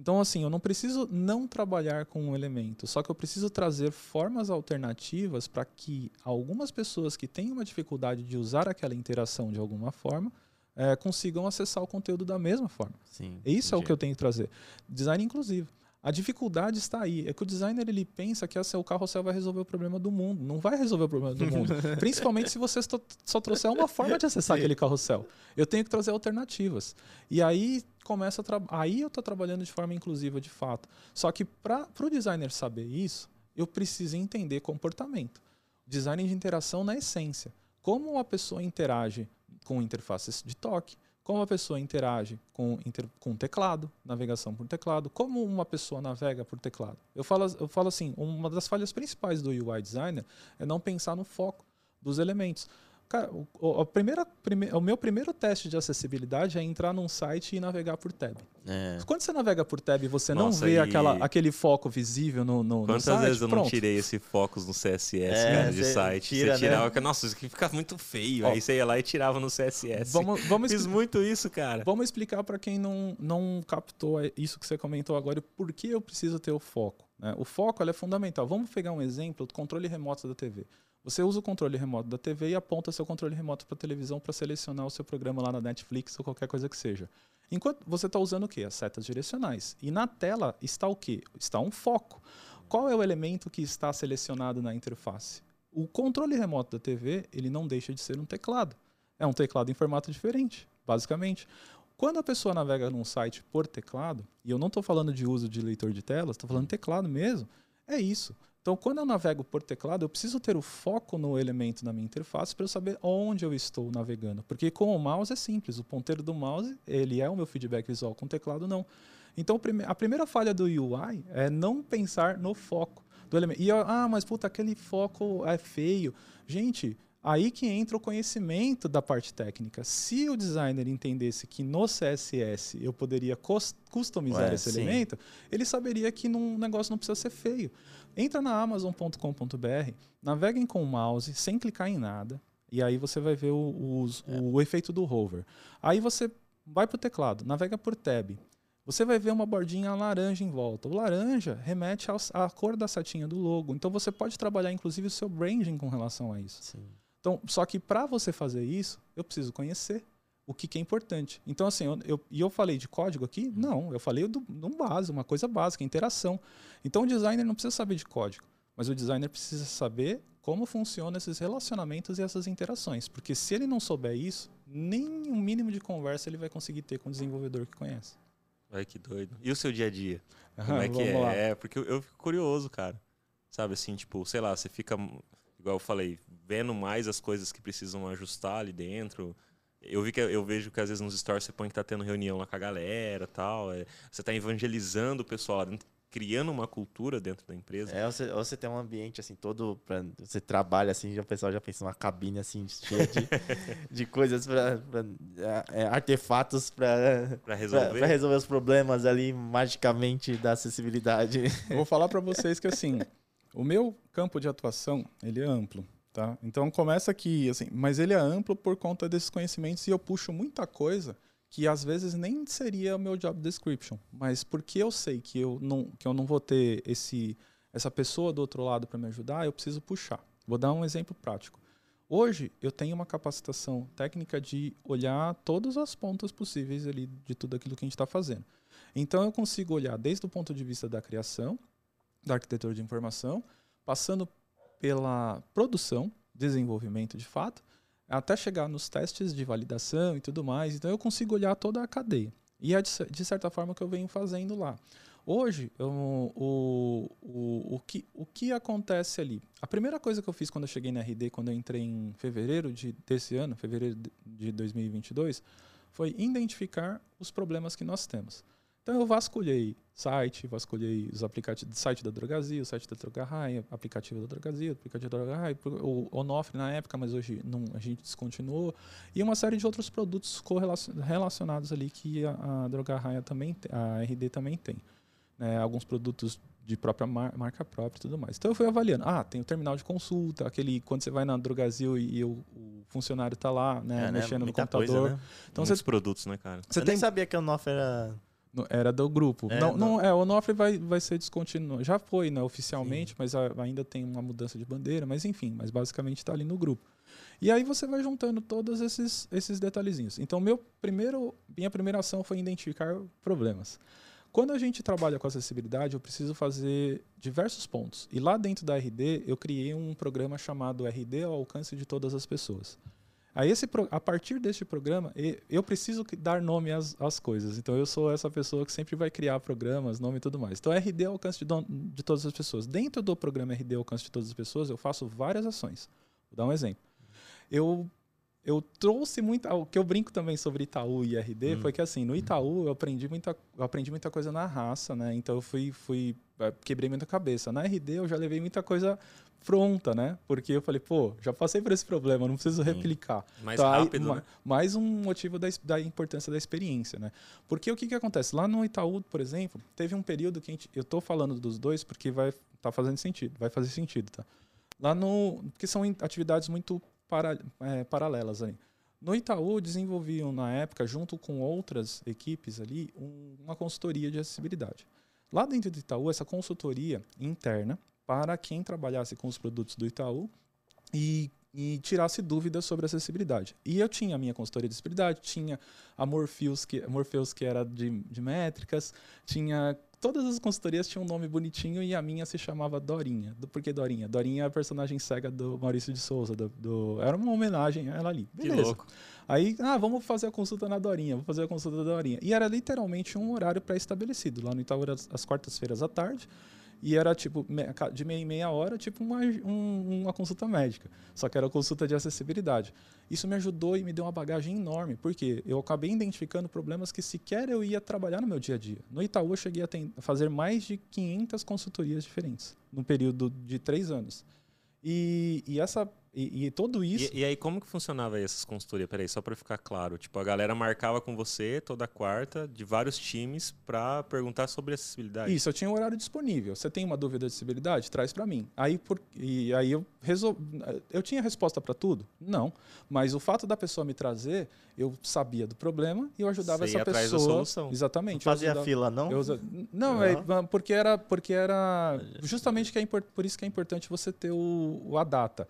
Então, assim, eu não preciso não trabalhar com um elemento, só que eu preciso trazer formas alternativas para que algumas pessoas que têm uma dificuldade de usar aquela interação de alguma forma eh, consigam acessar o conteúdo da mesma forma. Sim. Isso é o entendi. que eu tenho que trazer. Design inclusivo. A dificuldade está aí. É que o designer ele pensa que essa- o carrossel vai resolver o problema do mundo. Não vai resolver o problema do mundo. Principalmente se você só, trouxer uma forma de acessar aquele carrossel. Eu tenho que trazer alternativas. E aí começa aí eu estou trabalhando de forma inclusiva de fato. Só que para o designer saber isso, eu preciso entender comportamento. Design de interação na essência. Como a pessoa interage com interfaces de toque, como a pessoa interage com, inter, com teclado, navegação por teclado, como uma pessoa navega por teclado. Eu falo, eu falo assim, uma das falhas principais do UI designer é não pensar no foco dos elementos. Cara, o, a primeira, prime, o meu primeiro teste de acessibilidade é entrar num site e navegar por tab. É. Quando você navega por tab, você Nossa, não vê e... aquela, aquele foco visível no, no, Quantas no site? vezes eu Pronto. não tirei esse foco no CSS é, cara, de site? Tira, você tirava, né? nossa, isso aqui fica muito feio. Aí você ia lá e tirava no CSS. Vamos, vamos Fiz muito isso, cara. Vamos explicar para quem não, não captou isso que você comentou agora, por que eu preciso ter o foco. Né? O foco é fundamental. Vamos pegar um exemplo do controle remoto da TV. Você usa o controle remoto da TV e aponta seu controle remoto para a televisão para selecionar o seu programa lá na Netflix ou qualquer coisa que seja. Enquanto você está usando o quê? As setas direcionais. E na tela está o quê? Está um foco. Qual é o elemento que está selecionado na interface? O controle remoto da TV ele não deixa de ser um teclado. É um teclado em formato diferente, basicamente. Quando a pessoa navega num site por teclado, e eu não estou falando de uso de leitor de telas, estou falando teclado mesmo, é isso. Então, quando eu navego por teclado, eu preciso ter o foco no elemento da minha interface para eu saber onde eu estou navegando. Porque com o mouse é simples, o ponteiro do mouse ele é o meu feedback visual, com o teclado não. Então, a primeira falha do UI é não pensar no foco do elemento. E, ah, mas puta, aquele foco é feio. Gente, Aí que entra o conhecimento da parte técnica. Se o designer entendesse que no CSS eu poderia customizar Ué, esse sim. elemento, ele saberia que um negócio não precisa ser feio. Entra na amazon.com.br, naveguem com o mouse sem clicar em nada, e aí você vai ver o, é. o efeito do hover. Aí você vai para o teclado, navega por tab. Você vai ver uma bordinha laranja em volta. O laranja remete à cor da setinha do logo. Então você pode trabalhar inclusive o seu branding com relação a isso. Sim. Então, só que para você fazer isso, eu preciso conhecer o que, que é importante. Então, assim, eu, eu, e eu falei de código aqui? Uhum. Não, eu falei do, do base, uma coisa básica, interação. Então, o designer não precisa saber de código, mas o designer precisa saber como funcionam esses relacionamentos e essas interações. Porque se ele não souber isso, nem um mínimo de conversa ele vai conseguir ter com o desenvolvedor que conhece. Ai, que doido. E o seu dia a dia? Como é que é? Lá. É, porque eu, eu fico curioso, cara. Sabe assim, tipo, sei lá, você fica igual eu falei, vendo mais as coisas que precisam ajustar ali dentro. Eu vi que eu vejo que às vezes nos stories você põe que tá tendo reunião lá com a galera, tal, é, você tá evangelizando o pessoal dentro, criando uma cultura dentro da empresa. É, você, você tem um ambiente assim todo para você trabalha assim, já o pessoal já pensa uma cabine assim cheia de, de coisas para é, é, artefatos para resolver. resolver os problemas ali magicamente da acessibilidade. Eu vou falar para vocês que assim, o meu campo de atuação, ele é amplo, tá? Então começa aqui, assim, mas ele é amplo por conta desses conhecimentos e eu puxo muita coisa que às vezes nem seria o meu job description, mas porque eu sei que eu não, que eu não vou ter esse, essa pessoa do outro lado para me ajudar, eu preciso puxar. Vou dar um exemplo prático. Hoje eu tenho uma capacitação técnica de olhar todas as pontas possíveis ali de tudo aquilo que a gente está fazendo. Então eu consigo olhar desde o ponto de vista da criação, da arquitetura de informação, passando pela produção, desenvolvimento de fato, até chegar nos testes de validação e tudo mais. Então eu consigo olhar toda a cadeia. E é de, certa forma que eu venho fazendo lá. Hoje, eu, o, o, o, que, o que acontece ali? A primeira coisa que eu fiz quando eu cheguei na RD, quando eu entrei em fevereiro de, desse ano, fevereiro de 2022, foi identificar os problemas que nós temos. Então eu vasculhei site, vasculhei os aplicativos, site da Drogazil, o site da Drogarraia, aplicativo da Drogazil, aplicativo da Drogarraia, o Onofre na época, mas hoje não, a gente descontinuou, e uma série de outros produtos relacionados ali que a, a Drogarraia também, a RD também tem. Né? Alguns produtos de própria mar, marca própria e tudo mais. Então eu fui avaliando. Ah, tem o terminal de consulta, aquele quando você vai na Drogazil e, e o, o, funcionário está lá, né, é, né? mexendo né? no computador. Coisa, né? Então Muitos você produtos, né, cara? Você eu tem... nem sabia que a Onofre era era do grupo. É, não, não, é, o Onofre vai, vai ser descontinuado. Já foi, né, oficialmente, Sim. mas a, ainda tem uma mudança de bandeira, mas enfim, mas basicamente está ali no grupo. E aí você vai juntando todos esses, esses detalhezinhos. Então, meu primeiro, minha primeira ação foi identificar problemas. Quando a gente trabalha com acessibilidade, eu preciso fazer diversos pontos. E lá dentro da RD, eu criei um programa chamado RD ao alcance de todas as pessoas. A, esse, a partir deste programa, eu preciso dar nome às, às coisas. Então, eu sou essa pessoa que sempre vai criar programas, nome e tudo mais. Então, RD é o alcance de, de todas as pessoas. Dentro do programa RD é o alcance de todas as pessoas, eu faço várias ações. Vou dar um exemplo. Eu eu trouxe muita. O que eu brinco também sobre Itaú e RD Hum. foi que assim, no Itaú eu aprendi muita, eu aprendi muita coisa na raça, né? Então eu fui, fui. eh, Quebrei muita cabeça. Na RD eu já levei muita coisa pronta, né? Porque eu falei, pô, já passei por esse problema, não preciso replicar. Mais aí, rápido, ma- né? Mais um motivo da, da importância da experiência, né? Porque o que, que acontece? Lá no Itaú, por exemplo, teve um período que a gente, eu tô falando dos dois porque vai tá fazendo sentido, vai fazer sentido, tá? Lá no, porque são atividades muito para, é, paralelas ali. No Itaú desenvolviam na época, junto com outras equipes ali, um- uma consultoria de acessibilidade. Lá dentro do Itaú, essa consultoria interna para quem trabalhasse com os produtos do Itaú e, e tirasse dúvidas sobre acessibilidade. E eu tinha a minha consultoria de acessibilidade, tinha a Morpheus, que, Morpheus, que era de, de métricas, tinha. Todas as consultorias tinham um nome bonitinho e a minha se chamava Dorinha. Do, por que Dorinha? Dorinha é a personagem cega do Maurício de Souza. Do, do- era uma homenagem a ela ali. Que Beleza. louco. Aí, ah, vamos fazer a consulta na Dorinha, vou fazer a consulta da Dorinha. E era literalmente um horário pré-estabelecido. Lá no Itaú as quartas-feiras à tarde. E era tipo, de meia em meia hora, tipo uma, um- uma consulta médica. Só que era consulta de acessibilidade. Isso me ajudou e me deu uma bagagem enorme, porque eu acabei identificando problemas que sequer eu ia trabalhar no meu dia a dia. No Itaú, eu cheguei a fazer mais de 500 consultorias diferentes, num período de três anos. E, e essa, e, e tudo isso. E, e aí, como que funcionava aí essas consultorias? Peraí, só pra ficar claro. Tipo, a galera marcava com você toda quarta, de vários times, pra perguntar sobre acessibilidade. Isso, eu tinha um horário disponível. Você tem uma dúvida de acessibilidade? Traz para mim. Aí, por, e aí eu resolvi. Eu tinha resposta para tudo? Não. Mas o fato da pessoa me trazer, eu sabia do problema e eu ajudava Você ia essa atrás da pessoa. solução. Não Exatamente. eu fazia ajudava- fila, não? eu Não, Não? é porque era, porque era justamente que é por isso que é importante você ter o, o- a data.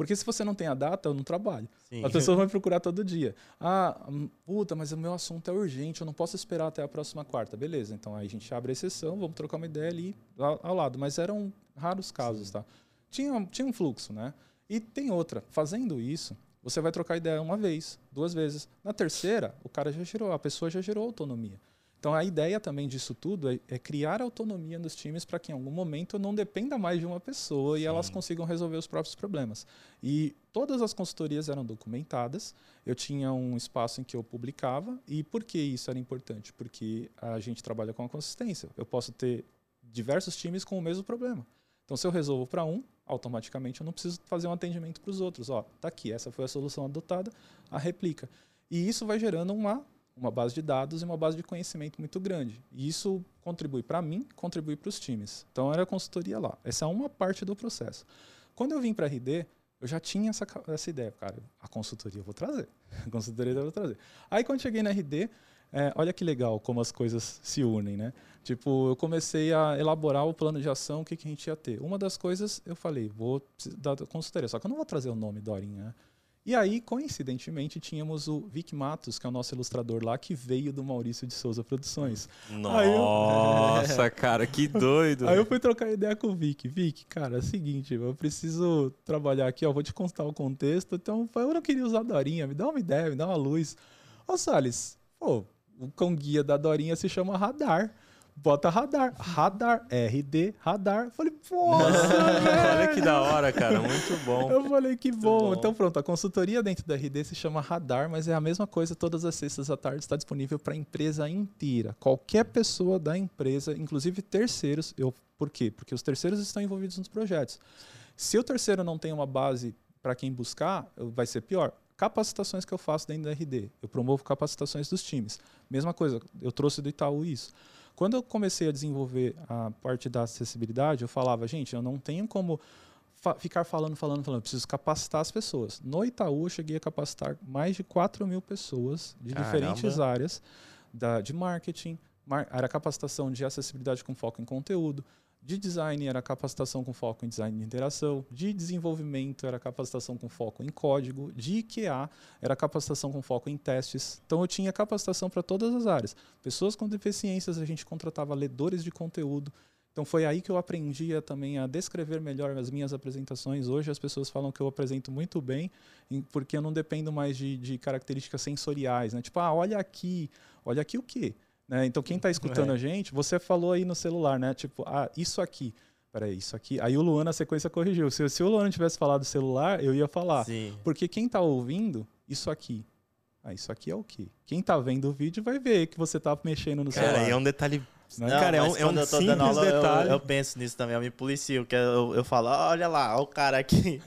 Porque se você não tem a data, eu não trabalho. Sim. A pessoa vai procurar todo dia. Ah, hum, puta, mas o meu assunto é urgente, eu não posso esperar até a próxima quarta. Beleza, então aí a gente abre a exceção, vamos trocar uma ideia ali ao, ao lado. Mas eram raros casos, tá? Tinha, tinha um fluxo, né? E tem outra. Fazendo isso, você vai trocar ideia uma vez, duas vezes. Na terceira, o cara já gerou, a pessoa já gerou autonomia. Então a ideia também disso tudo é, é criar autonomia nos times para que em algum momento não dependa mais de uma pessoa e elas consigam resolver os próprios problemas. E todas as consultorias eram documentadas. Eu tinha um espaço em que eu publicava. E por que isso era importante? Porque a gente trabalha com a consistência. Eu posso ter diversos times com o mesmo problema. Então, se eu resolvo para um, automaticamente eu não preciso fazer um atendimento para os outros. Ó, tá aqui, essa foi a solução adotada, a replica. E isso vai gerando uma, uma base de dados e uma base de conhecimento muito grande. E isso contribui para mim, contribui para os times. Então, era consultoria lá. Essa é uma parte do processo. Quando eu vim para RD, eu já tinha essa, essa ideia, cara, a consultoria eu vou trazer. A consultoria eu vou trazer. Aí quando cheguei na RD, é, olha que legal como as coisas se unem, né? Tipo, eu comecei a elaborar o plano de ação, o que, que a gente ia ter. Uma das coisas, eu falei, vou precisar da consultoria, só que eu não vou trazer o nome Dorinha, né? E aí, coincidentemente, tínhamos o Vic Matos, que é o nosso ilustrador lá, que veio do Maurício de Souza Produções. Aí eu- Nossa, cara, que doido. Aí eu fui trocar ideia com o Vic. Vic, cara, é o seguinte, eu preciso trabalhar aqui, ó, vou te contar o contexto. Então, eu não queria usar a Dorinha, me dá uma ideia, me dá uma luz. Ô, Salles, pô, o cão guia da Dorinha se chama Radar. Bota radar. Radar, RD, radar. Eu Falei, nossa. Olha que da hora, cara. Muito bom. Eu falei, que bom. bom. Então, pronto, a consultoria dentro da RD se chama Radar, mas é a mesma coisa, todas as sextas à tarde está disponível para a empresa inteira. Qualquer pessoa da empresa, inclusive terceiros. Eu, por quê? Porque os terceiros estão envolvidos nos projetos. Se o terceiro não tem uma base para quem buscar, vai ser pior. Capacitações que eu faço dentro da RD. Eu promovo capacitações dos times. Mesma coisa, eu trouxe do Itaú isso. Quando eu comecei a desenvolver a parte da acessibilidade, eu falava, gente, eu não tenho como fa- ficar falando, falando, falando. Eu preciso capacitar as pessoas. No Itaú, eu cheguei a capacitar mais de 4 mil pessoas de Caramba. diferentes áreas da, de marketing, mar- era capacitação de acessibilidade com foco em conteúdo, de design era capacitação com foco em design de interação, de desenvolvimento era capacitação com foco em código, de IQA era capacitação com foco em testes. Então eu tinha capacitação para todas as áreas. Pessoas com deficiências, a gente contratava ledores de conteúdo. Então foi aí que eu aprendi a, também a descrever melhor as minhas apresentações. Hoje as pessoas falam que eu apresento muito bem, em- porque eu não dependo mais de, de características sensoriais, né? Tipo, ah, olha aqui, olha aqui o quê? Né? Então quem está escutando É. a gente, você falou aí no celular, né? Tipo, ah, isso aqui. Peraí, isso aqui. Aí o Luan na sequência corrigiu. Se, se o Luan tivesse falado celular, eu ia falar. Sim. Porque quem está ouvindo isso aqui. Ah, isso aqui é o quê? Quem tá vendo o vídeo vai ver que você tá mexendo no Cara, celular. e é um detalhe. Não, cara, é um, é um eu simples aula, eu- detalhe. Eu, penso nisso também, eu me policio, que eu, eu falo, olha lá, olha o cara aqui.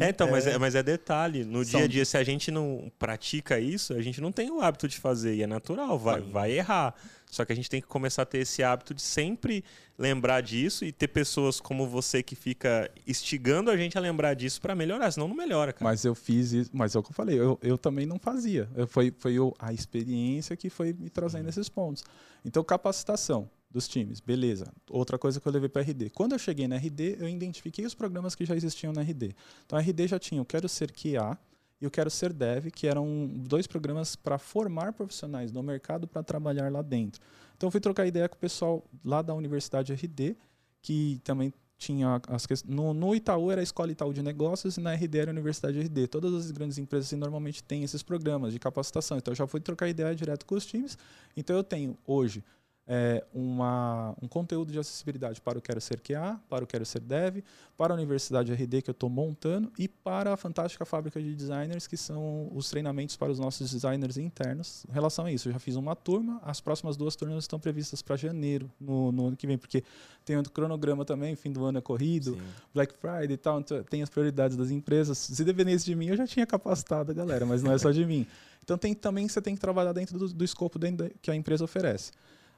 É, então, Mas, é, mas é detalhe. No São- dia a dia, se a gente não pratica isso, a gente não tem o hábito de fazer. E é natural, vai, vai errar. Só que a gente tem que começar a ter esse hábito de sempre lembrar disso e ter pessoas como você que fica instigando a gente a lembrar disso pra melhorar, senão não melhora, cara. Mas eu fiz isso, mas é o que eu falei, eu, eu também não fazia. Eu- foi foi o- a experiência que foi me trazendo esses pontos. Então, capacitação dos times, beleza. Outra coisa que eu levei para RD. Quando eu cheguei na RD, eu identifiquei os programas que já existiam na RD. Então, a RD já tinha o Quero Ser QA e o Quero Ser Dev, que eram dois programas para formar profissionais no mercado para trabalhar lá dentro. Então, fui trocar ideia com o pessoal lá da Universidade RD, que também tinha as questões. No, no Itaú era a Escola Itaú de Negócios e na RD era a Universidade RD. Todas as grandes empresas assim, normalmente têm esses programas de capacitação. Então eu já fui trocar ideia direto com os times. Então eu tenho hoje é, uma, um conteúdo de acessibilidade para o Quero Ser QA, para o Quero Ser Dev, para a Universidade RD que eu estou montando e para a fantástica fábrica de designers, que são os treinamentos para os nossos designers internos. Em relação a isso, eu já fiz uma turma, as próximas duas turmas estão previstas para janeiro, no, no ano que vem, porque tem o cronograma também, fim do ano é corrido, Black Friday e tal, então tem as prioridades das empresas. Se dependesse de mim, eu já tinha capacitado a galera, mas não é só de mim. Então tem também você tem que trabalhar dentro do, do escopo dentro da- que a empresa oferece.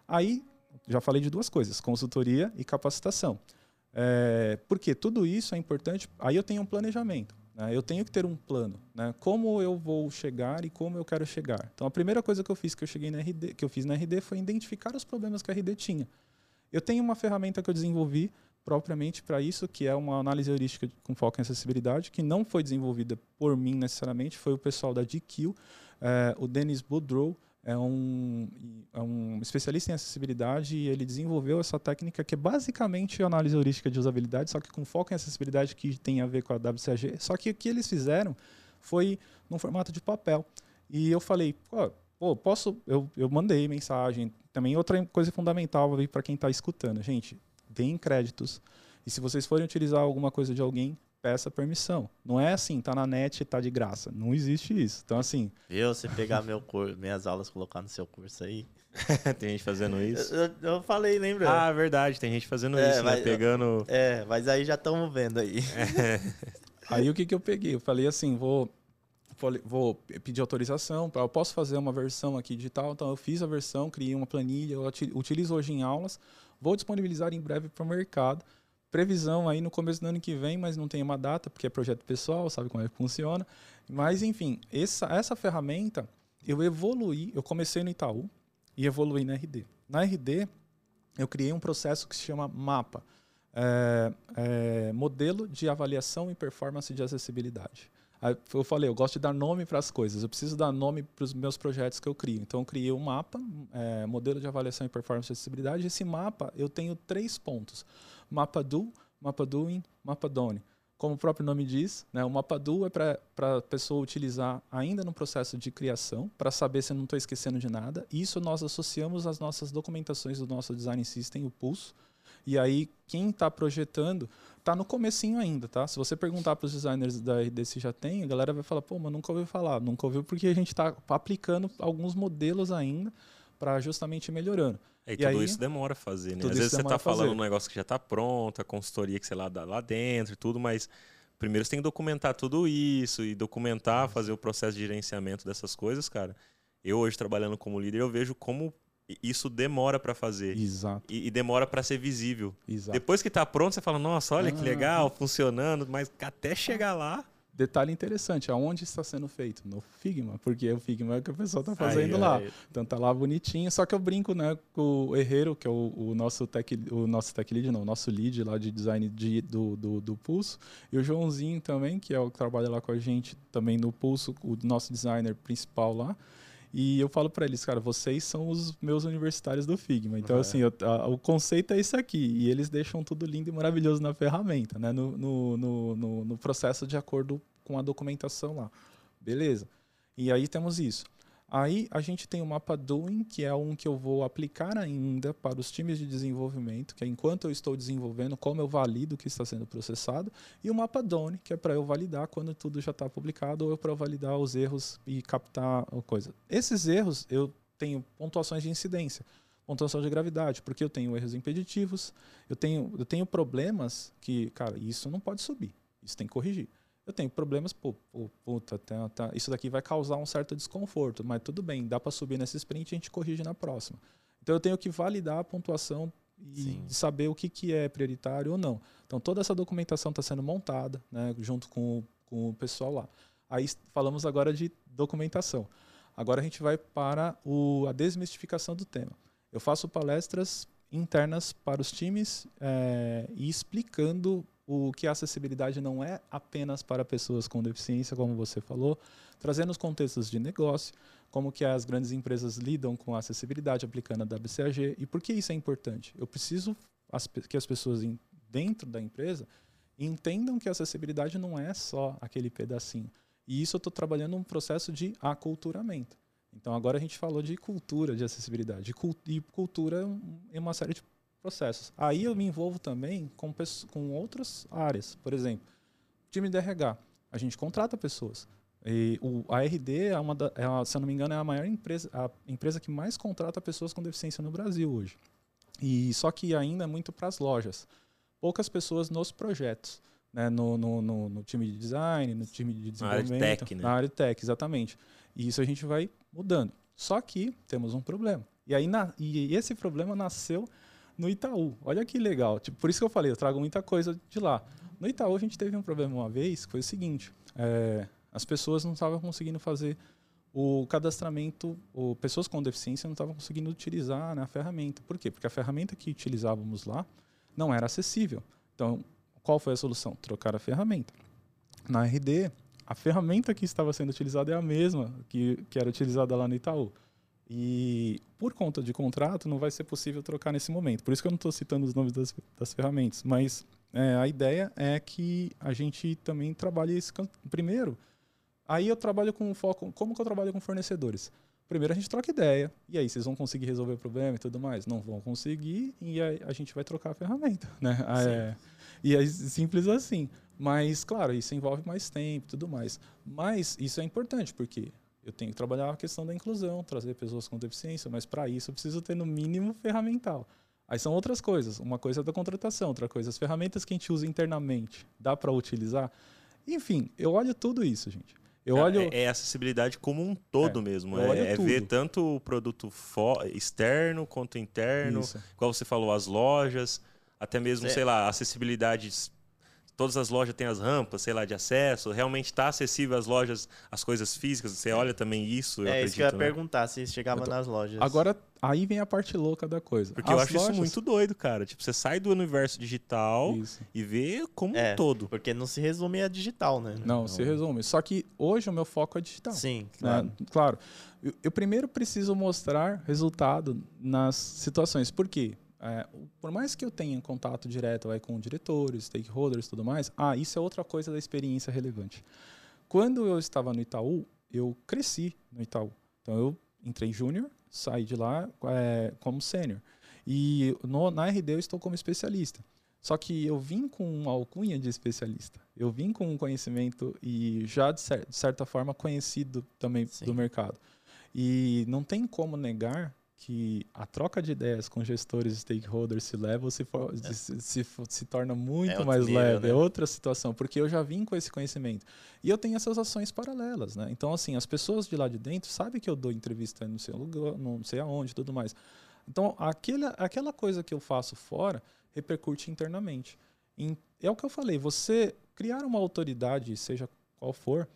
Aí, já falei de duas coisas, consultoria e capacitação. É, porque tudo isso é importante. Aí eu tenho um planejamento. né? Eu tenho que ter um plano. Né? Como eu vou chegar e como eu quero chegar. Então a primeira coisa que eu fiz que eu cheguei na RD, que eu fiz na RD foi identificar os problemas que a RD tinha. Eu tenho uma ferramenta que eu desenvolvi propriamente para isso, que é uma análise heurística com foco em acessibilidade, que não foi desenvolvida por mim necessariamente, foi o pessoal da GQ, eh, o Dennis Boudreau, é um, é um especialista em acessibilidade e ele desenvolveu essa técnica que é basicamente análise heurística de usabilidade, só que com foco em acessibilidade que tem a ver com a WCAG. Só que o que eles fizeram foi num formato de papel. E eu falei, pô, posso. Eu, eu mandei mensagem. Também outra coisa fundamental para quem está escutando, gente, deem créditos. E se vocês forem utilizar alguma coisa de alguém, peça permissão. Não é assim, tá na net e tá de graça. Não existe isso. Então, assim, Viu? Você pegar meu cur... minhas aulas colocar no seu curso aí. tem gente fazendo isso. Eu, eu- eu falei, lembra? Ah, verdade, tem gente fazendo É, isso, né? mas- Pegando. É, mas aí já estamos vendo aí. Aí o que, que eu peguei? Eu falei assim, vou, falei, vou pedir autorização, pra- eu posso fazer uma versão aqui digital, então eu fiz a versão, criei uma planilha, eu uti- utilizo hoje em aulas, vou disponibilizar em breve para o mercado. Previsão aí no começo do ano que vem, mas não tem uma data, porque é projeto pessoal, sabe como é que funciona. Mas enfim, essa, essa ferramenta eu evoluí, eu comecei no Itaú e evoluí na RD. Na RD, eu criei um processo que se chama MAPA é, é, modelo de avaliação e performance de acessibilidade. Eu falei, eu gosto de dar nome para as coisas, eu preciso dar nome para os meus projetos que eu crio. Então eu criei um mapa, é, modelo de avaliação e performance de acessibilidade. Esse mapa eu tenho três pontos: mapa do, mapa doing, mapa done. Como o próprio nome diz, né, o mapa do é para a pessoa utilizar ainda no processo de criação, para saber se eu não estou esquecendo de nada. Isso nós associamos às nossas documentações do nosso design system, o Pulso. E aí, quem está projetando está no comecinho ainda, tá? Se você perguntar para os designers da RD se já tem, a galera vai falar, pô, mas nunca ouviu falar. Nunca ouviu porque a gente está aplicando alguns modelos ainda para justamente melhorando. E E tudo aí- isso demora a fazer, né? Às vezes você tá a fazer. falando um negócio que já tá pronto, a consultoria que, sei lá, dá lá dentro e tudo, mas primeiro você tem que documentar tudo isso e documentar, fazer o processo de gerenciamento dessas coisas, cara. Eu hoje trabalhando como líder, eu vejo como isso demora para fazer Exato, e, e demora para ser visível. exato. Depois que tá pronto, você fala, nossa, olha que Ah. legal, funcionando, mas até chegar lá, Detalhe interessante, aonde está sendo feito? No Figma, porque o Figma é o que a pessoa está fazendo Aí, lá. aí. Então tá lá bonitinho, só que eu brinco, né, com o Herrero, que é o, o nosso tech, o nosso tech lead, não, o nosso lead lá de design de, do, do, do Pulso, e o Joãozinho também, que é o que trabalha lá com a gente também no Pulso, o nosso designer principal lá. E eu falo para eles, cara, vocês são os meus universitários do Figma. Então, Uhum. assim, eu- a- o conceito é isso aqui. E eles deixam tudo lindo e maravilhoso na ferramenta, né? No, no, no, no- no processo de acordo com a documentação lá. Beleza. E aí temos isso. Aí a gente tem o mapa Doing, que é um que eu vou aplicar ainda para os times de desenvolvimento, que é enquanto eu estou desenvolvendo, como eu valido o que está sendo processado, e o mapa Done, que é para eu validar quando tudo já está publicado, ou para validar os erros e captar a coisa. Esses erros eu tenho pontuações de incidência, pontuação de gravidade, porque eu tenho erros impeditivos, eu tenho, eu tenho problemas que, cara, isso não pode subir, isso tem que corrigir eu tenho problemas, pô, pô puta, tá, tá, isso daqui vai causar um certo desconforto, mas tudo bem, dá para subir nesse sprint e a gente corrige na próxima. Então eu tenho que validar a pontuação e saber o que, que é prioritário ou não. Então toda essa documentação está sendo montada, né, junto com o, com o pessoal lá. Aí falamos agora de documentação. Agora a gente vai para o, a desmistificação do tema. Eu faço palestras internas para os times é, e explicando o que a acessibilidade não é apenas para pessoas com deficiência, como você falou, trazendo os contextos de negócio, como que as grandes empresas lidam com a acessibilidade aplicando a WCAG e por que isso é importante. Eu preciso que as pessoas dentro da empresa entendam que a acessibilidade não é só aquele pedacinho. E isso eu estou trabalhando um processo de aculturamento. Então agora a gente falou de cultura de acessibilidade. E cultura é uma série de processos. Aí eu me envolvo também com, com outras áreas. Por exemplo, time de RH. A gente contrata pessoas. E o, a RD, é uma da, é, se eu não me engano, é a maior empresa, a empresa que mais contrata pessoas com deficiência no Brasil hoje. E só que ainda é muito para as lojas. Poucas pessoas nos projetos. Né, no, no, no, no, time de design, no time de desenvolvimento. Na área de tech, né? Na área de tech, exatamente. E isso a gente vai mudando. Só que temos um problema. E, aí, na, e esse problema nasceu no Itaú. Olha que legal. Tipo, por isso que eu falei, eu trago muita coisa de lá. No Itaú a gente teve um problema uma vez, que foi o seguinte: é, as pessoas não estavam conseguindo fazer o cadastramento, ou pessoas com deficiência não estavam conseguindo utilizar né, a ferramenta. Por quê? Porque a ferramenta que utilizávamos lá não era acessível. Então, qual foi a solução? Trocar a ferramenta. Na RD, a ferramenta que estava sendo utilizada é a mesma que, que era utilizada lá no Itaú. E por conta de contrato, não vai ser possível trocar nesse momento. Por isso que eu não estou citando os nomes das, das ferramentas. Mas é, a ideia é que a gente também trabalhe esse primeiro. Aí eu trabalho com foco. Como que eu trabalho com fornecedores? Primeiro a gente troca ideia, e aí vocês vão conseguir resolver o problema e tudo mais? Não vão conseguir, e aí a gente vai trocar a ferramenta. Né? É, e é simples assim. Mas, claro, isso envolve mais tempo e tudo mais. Mas isso é importante, porque eu tenho que trabalhar a questão da inclusão, trazer pessoas com deficiência, mas para isso eu preciso ter no mínimo ferramental. Aí são outras coisas. Uma coisa é da contratação, outra coisa as ferramentas que a gente usa internamente. Dá para utilizar? Enfim, eu olho tudo isso, gente. Eu é, olho... É, é acessibilidade como um todo é, mesmo. É, é, ver tanto o produto externo quanto interno. Isso. Igual você falou, as lojas, até mesmo, é. sei lá, acessibilidade todas as lojas têm as rampas, sei lá, de acesso, realmente está acessível às lojas, as coisas físicas, você olha também isso, eu É acredito, isso que eu ia né? perguntar, se chegava nas lojas. Agora, aí vem a parte louca da coisa. Porque as eu acho lojas... isso muito doido, cara. Tipo, você sai do universo digital isso. e vê como é, um todo. Porque não se resume a digital, né? Não, não, se resume. Só que hoje o meu foco é digital. Sim, né? claro. Né? Claro. Eu, eu primeiro preciso mostrar resultado nas situações. Por quê? É, por mais que eu tenha contato direto vai, com diretores, stakeholders e tudo mais, ah, isso é outra coisa da experiência relevante. Quando eu estava no Itaú, eu cresci no Itaú. Então eu entrei júnior, saí de lá é, como sênior. E no, na RD eu estou como especialista. Só que eu vim com uma alcunha de especialista. Eu vim com um conhecimento e já, de, cer de certa forma, conhecido também Sim. do mercado. E não tem como negar que a troca de ideias com gestores e stakeholders se leva se, for, é. se, se, se, torna muito é mais nível, leve, é né? é outra situação, porque eu já vim com esse conhecimento. E eu tenho essas ações paralelas, né? Então, assim, as pessoas de lá de dentro sabem que eu dou entrevista no seu lugar, não sei aonde tudo mais. Então, aquele, aquela coisa que eu faço fora repercute internamente. Em, é o que eu falei, você criar uma autoridade, seja qual for,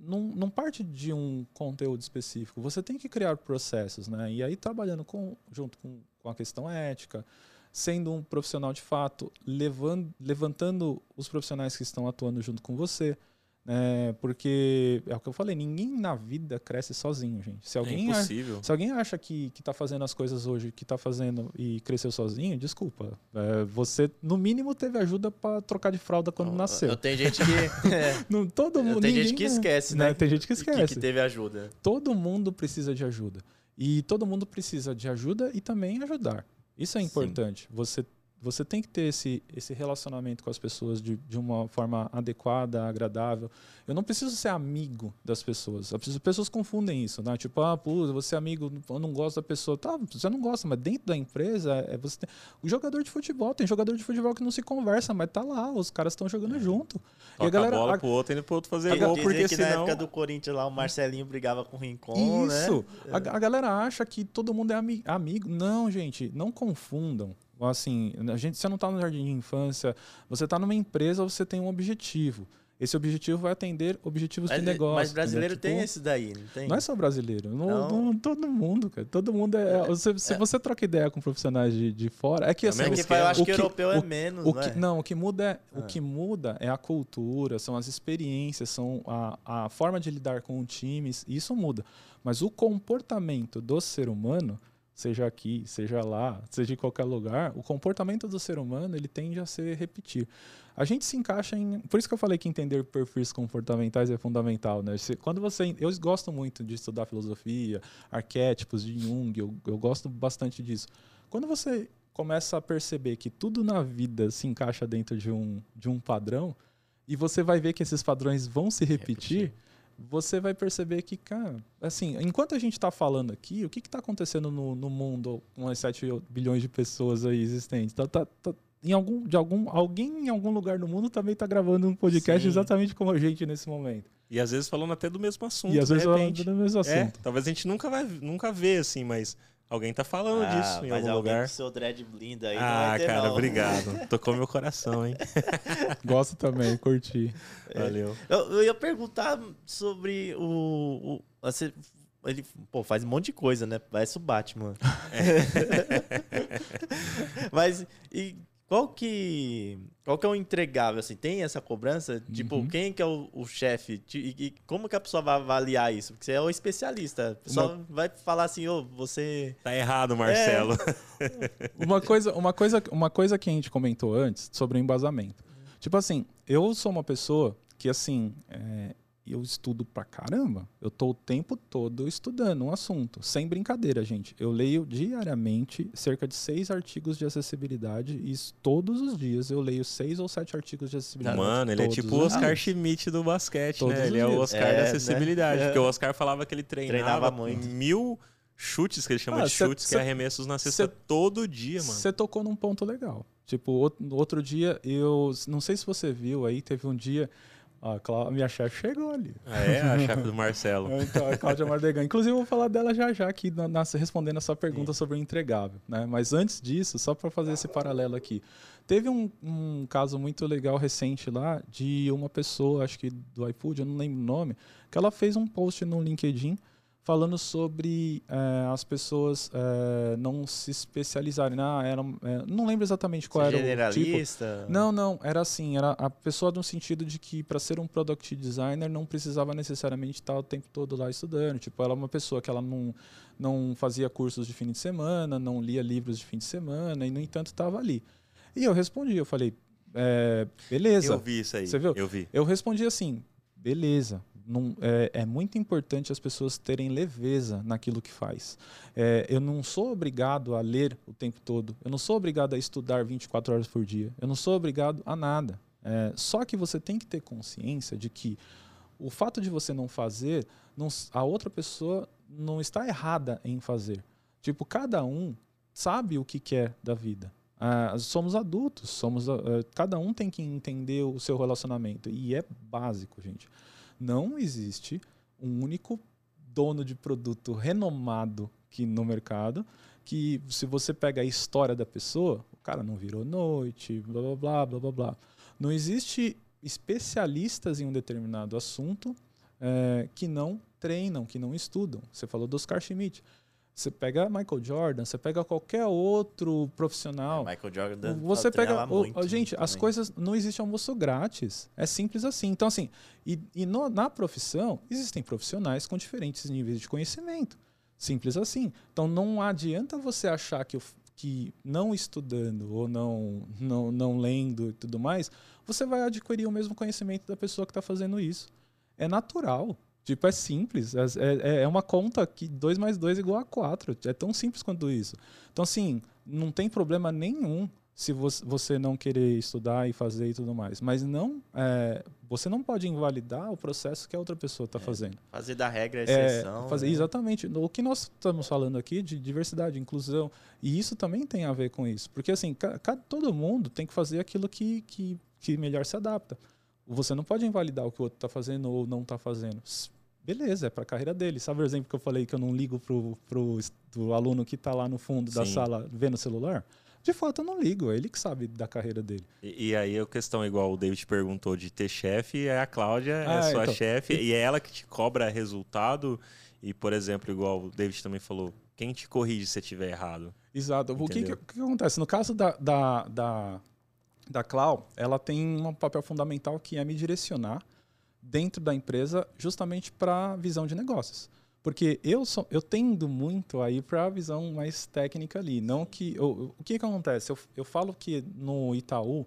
não, não parte de um conteúdo específico. Você tem que criar processos, né? E aí trabalhando com, junto com, com a questão ética, sendo um profissional de fato, levando, levantando os profissionais que estão atuando junto com você, É, porque é o que eu falei, ninguém na vida cresce sozinho, gente. Se É alguém, acha, impossível. se alguém acha que, que tá fazendo as coisas hoje, que tá fazendo e cresceu sozinho, desculpa. É, você, no mínimo, teve ajuda para trocar de fralda quando nasceu. Eu tenho gente que. é, Não, todo mundo. tem gente que esquece, né? Tem gente que que, esquece. que teve ajuda. Todo mundo precisa de ajuda. E todo mundo precisa de ajuda e também ajudar. Isso é Sim. importante. Você, você tem que ter esse, esse relacionamento com as pessoas de, de uma forma adequada, agradável. Eu não preciso ser amigo das pessoas. As pessoas confundem isso, né? Tipo, ah, pô, você é amigo, eu não gosto da pessoa. Tá, você não gosta, mas dentro da empresa, é você tem... o jogador de futebol, tem jogador de futebol que não se conversa, mas tá lá, os caras estão jogando junto. Toca a bola pro outro e pro outro fazer gol, porque que na senão... época do Corinthians lá, o Marcelinho brigava com o Rincon, né? Isso. A, a galera acha que todo mundo é ami- amigo. Não, gente, não confundam. Assim, a gente, você não está no jardim de infância, você está numa empresa, você tem um objetivo. Esse objetivo vai atender objetivos Mas, de negócio. mas brasileiro entendeu? tem Tipo, esse daí, não tem? Não é só brasileiro. Não, Não. não- todo mundo, cara. Todo mundo é. você- se você troca ideia com profissionais de, de fora, é que assim. É mesmo que, eu acho o que, que- europeu é o- menos, O não que, é? não, o que muda é, Ah. o que muda é a cultura, são as experiências, são a, a forma de lidar com times, isso muda. Mas o comportamento do ser humano, seja aqui, seja lá, seja em qualquer lugar, o comportamento do ser humano ele tende a se repetir. A gente se encaixa em. Por isso que eu falei que entender perfis comportamentais é fundamental, né? Quando você. Eu gosto muito de estudar filosofia, arquétipos de Jung, eu, eu gosto bastante disso. Quando você começa a perceber que tudo na vida se encaixa dentro de um, de um padrão, e você vai ver que esses padrões vão se repetir, você vai perceber que, cara, assim, enquanto a gente está falando aqui, o que está acontecendo no, no mundo com as 7 bilhões de pessoas aí existentes? Tá, tá- tá- em algum, de algum, alguém em algum lugar do mundo também está gravando um podcast Sim. exatamente como a gente nesse momento. E às vezes falando até do mesmo assunto, e às vezes repente. falando do mesmo É, assunto. talvez a gente nunca vai nunca vê assim, mas alguém tá falando Ah, disso em mas algum alguém lugar. com seu dread blind aí não Ah, vai ter, cara, não. obrigado. Tocou meu coração, hein? Gosto também, curti. Valeu. Eu, eu ia perguntar sobre o... o você, ele pô, faz um monte de coisa, né? Parece o Batman. Mas e qual que qual que é o entregável assim? Tem essa cobrança? Tipo, Uhum. quem que é o, o chefe? E, e como que a pessoa vai avaliar isso? Porque você é o especialista. A pessoa vai falar assim, ô, você Tá errado, Marcelo. uma coisa, uma coisa, uma coisa que a gente comentou antes sobre o embasamento. Tipo assim, eu sou uma pessoa que assim, é, eu estudo pra caramba. Eu tô o tempo todo estudando um assunto, sem brincadeira, gente. Eu leio diariamente cerca de seis artigos de acessibilidade e todos os dias eu leio seis ou sete artigos de acessibilidade. Mano, ele é tipo o os Oscar dias. Schmidt do basquete, Todos né? Ele é o dias. Oscar É, da né? acessibilidade. É. Porque o Oscar falava que ele treinava, Treinava muito. mil chutes, que ele chama Ah, de cê- chutes, que cê- é arremessos na cesta cê- todo dia, mano. Você tocou num ponto legal. Tipo, out- no outro dia, eu não sei se você viu aí, teve um dia. A Clá- minha chefe chegou ali. Ah, é a chefe do Marcelo. Então, a Cláudia Mardegan. Inclusive, eu vou falar dela já já aqui, na, na- respondendo a sua pergunta sobre o entregável. Né? Mas antes disso, só para fazer esse paralelo aqui. Teve um, um caso muito legal recente lá de uma pessoa, acho que do iFood, eu não lembro o nome, que ela fez um post no LinkedIn falando sobre eh, as pessoas eh, não se especializarem. Ah, era, eh, não lembro exatamente qual Ser era o tipo. generalista? Não, não, era assim, era a pessoa no sentido de que para ser um product designer não precisava necessariamente estar o tempo todo lá estudando. Tipo, ela é uma pessoa que ela não, não fazia cursos de fim de semana, não lia livros de fim de semana e, no entanto, estava ali. E eu respondi, eu falei, é, beleza. Eu vi isso aí. Você viu? Eu vi. Eu respondi assim, beleza. Não, é, é muito importante as pessoas terem leveza naquilo que faz. É, eu não sou obrigado a ler o tempo todo. Eu não sou obrigado a estudar 24 horas por dia. Eu não sou obrigado a nada. É, só que você tem que ter consciência de que o fato de você não fazer, não, a outra pessoa não está errada em fazer. Tipo, cada um sabe o que quer da vida. Ah, somos adultos, somos ah, cada um tem que entender o seu relacionamento e é básico, gente. Não existe um único dono de produto renomado que no mercado que se você pega a história da pessoa, o cara não virou noite, blá blá blá blá blá blá. Não existe especialistas em um determinado assunto eh, que não treinam, que não estudam. Você falou do Oscar Schmidt. Você pega Michael Jordan, você pega qualquer outro profissional. É, Michael Jordan. Você pega. o- muito, gente, as também. coisas. Não existe almoço grátis. É simples assim. Então, assim, e, e no- na profissão, existem profissionais com diferentes níveis de conhecimento. Simples assim. Então, não adianta você achar que, que não estudando ou não, não, não lendo e tudo mais, você vai adquirir o mesmo conhecimento da pessoa que está fazendo isso. É natural. Tipo, é simples. É, é- é uma conta que 2 mais 2 é igual a 4. É tão simples quanto isso. Então, assim, não tem problema nenhum se você, não querer estudar e fazer e tudo mais. Mas não, é, você não pode invalidar o processo que a outra pessoa está fazendo. Fazer da regra a É, exceção. fazer, né? Exatamente. O que nós estamos falando aqui de diversidade, inclusão, e isso também tem a ver com isso. Porque, assim, todo mundo tem que fazer aquilo que, que, que melhor se adapta. Você não pode invalidar o que o outro está fazendo ou não está fazendo. Beleza, é para a carreira dele. Sabe o exemplo que eu falei que eu não ligo pro, pro, do aluno que está lá no fundo da Sim. sala vendo o celular? De fato, eu não ligo. É ele que sabe da carreira dele. E, e aí a questão, igual o David perguntou, de ter chefe, é a Cláudia, é Ah, sua então. chefe, e é ela que te cobra resultado. E, por exemplo, igual o David também falou, quem te corrige se estiver errado? Exato. O que, que que acontece? No caso da, da, da, da Clau, ela tem um papel fundamental que é me direcionar dentro da empresa justamente para a visão de negócios. Porque eu, sou, eu tendo muito aí para a visão mais técnica ali. Não que. eu- o que, que acontece? Eu, eu falo que no Itaú,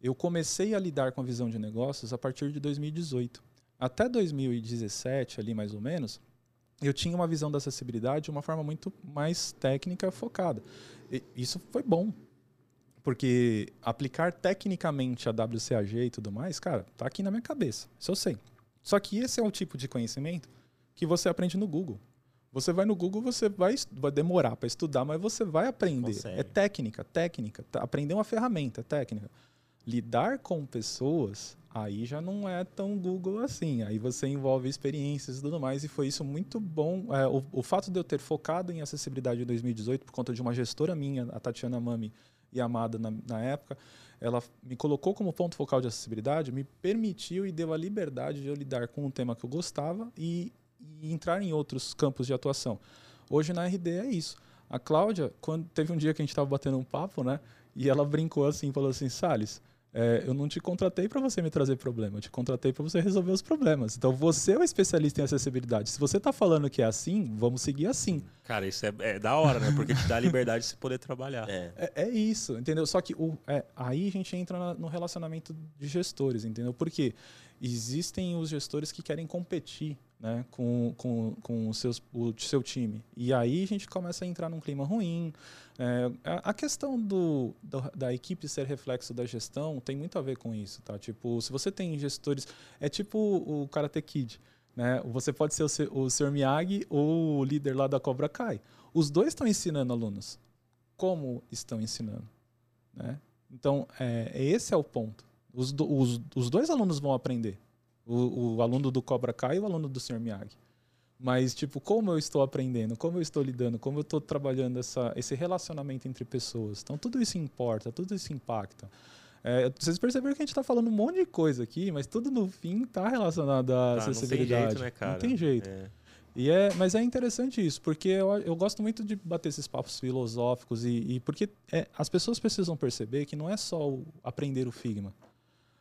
eu comecei a lidar com a visão de negócios a partir de 2018. Até 2017, ali mais ou menos, eu tinha uma visão da acessibilidade de uma forma muito mais técnica focada. E isso foi bom. Porque aplicar tecnicamente a WCAG e tudo mais, cara, tá aqui na minha cabeça. Isso eu sei. Só que esse é o tipo de conhecimento que você aprende no Google. Você vai no Google, você vai, vai demorar para estudar, mas você vai aprender. Consegue. É técnica, técnica. Tá- Aprender uma ferramenta, é técnica. Lidar com pessoas, aí já não é tão Google assim. Aí você envolve experiências e tudo mais, e foi isso muito bom. É, o, o fato de eu ter focado em acessibilidade em 2018 por conta de uma gestora minha, a Tatiana Mami Yamada, na, na época, ela me colocou como ponto focal de acessibilidade, me permitiu e deu a liberdade de eu lidar com um tema que eu gostava e, e entrar em outros campos de atuação. Hoje na RD é isso. A Cláudia, quando teve um dia que a gente estava batendo um papo, né? E ela brincou assim, falou assim, Salles, é, eu não te contratei para você me trazer problema, eu te contratei para você resolver os problemas. Então você é o especialista em acessibilidade. Se você está falando que é assim, vamos seguir assim. Cara, isso é, é da hora, né? Porque te dá a liberdade de você poder trabalhar. É. É, é isso, entendeu? Só que o, é, aí a gente entra na- no relacionamento de gestores, entendeu? Porque existem os gestores que querem competir né, com, com, com os seus, o seu time. E aí a gente começa a entrar num clima ruim. É, a, a questão do, do- da equipe ser reflexo da gestão tem muito a ver com isso, tá? Tipo, se você tem gestores... É tipo o Karate Kid, né? Você pode ser o, o Sr. Miyagi ou o líder lá da Cobra Kai. Os dois estão ensinando alunos como estão ensinando. Né? Então, é, esse é o ponto. Os, do- os, os dois alunos vão aprender. O, o aluno do Cobra Kai e o aluno do Sr. Miyagi. Mas, tipo, como eu estou aprendendo, como eu estou lidando, como eu estou trabalhando essa, esse relacionamento entre pessoas. Então, tudo isso importa, tudo isso impacta. É, vocês perceberam que a gente está falando um monte de coisa aqui, mas tudo no fim está relacionado à Tá, não tem acessibilidade. jeito, né, cara? Não tem jeito. É. E é, mas é interessante isso, porque eu, eu gosto muito de bater esses papos filosóficos e, e porque é, as pessoas precisam perceber que não é só o aprender o Figma.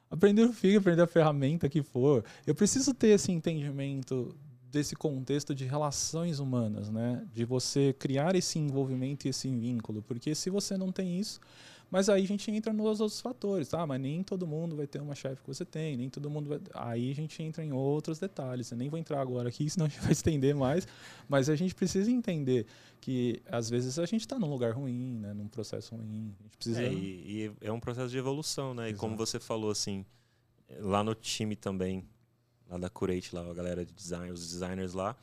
Aprender o Figma, aprender a ferramenta que for. Eu preciso ter esse entendimento desse contexto de relações humanas, né? De você criar esse envolvimento e esse vínculo, porque se você não tem isso, mas aí a gente entra nos outros fatores, tá? Mas nem todo mundo vai ter uma chefe que você tem, nem todo mundo vai. Aí a gente entra em outros detalhes. Eu nem vou entrar agora aqui, senão a gente vai estender mais. Mas a gente precisa entender que às vezes a gente está num lugar ruim, né? Num processo ruim. A gente precisa. É, e, e é um processo de evolução, né? E como Exato. você falou, assim, lá no time também, lá da Curate, lá, a galera de design, os designers lá,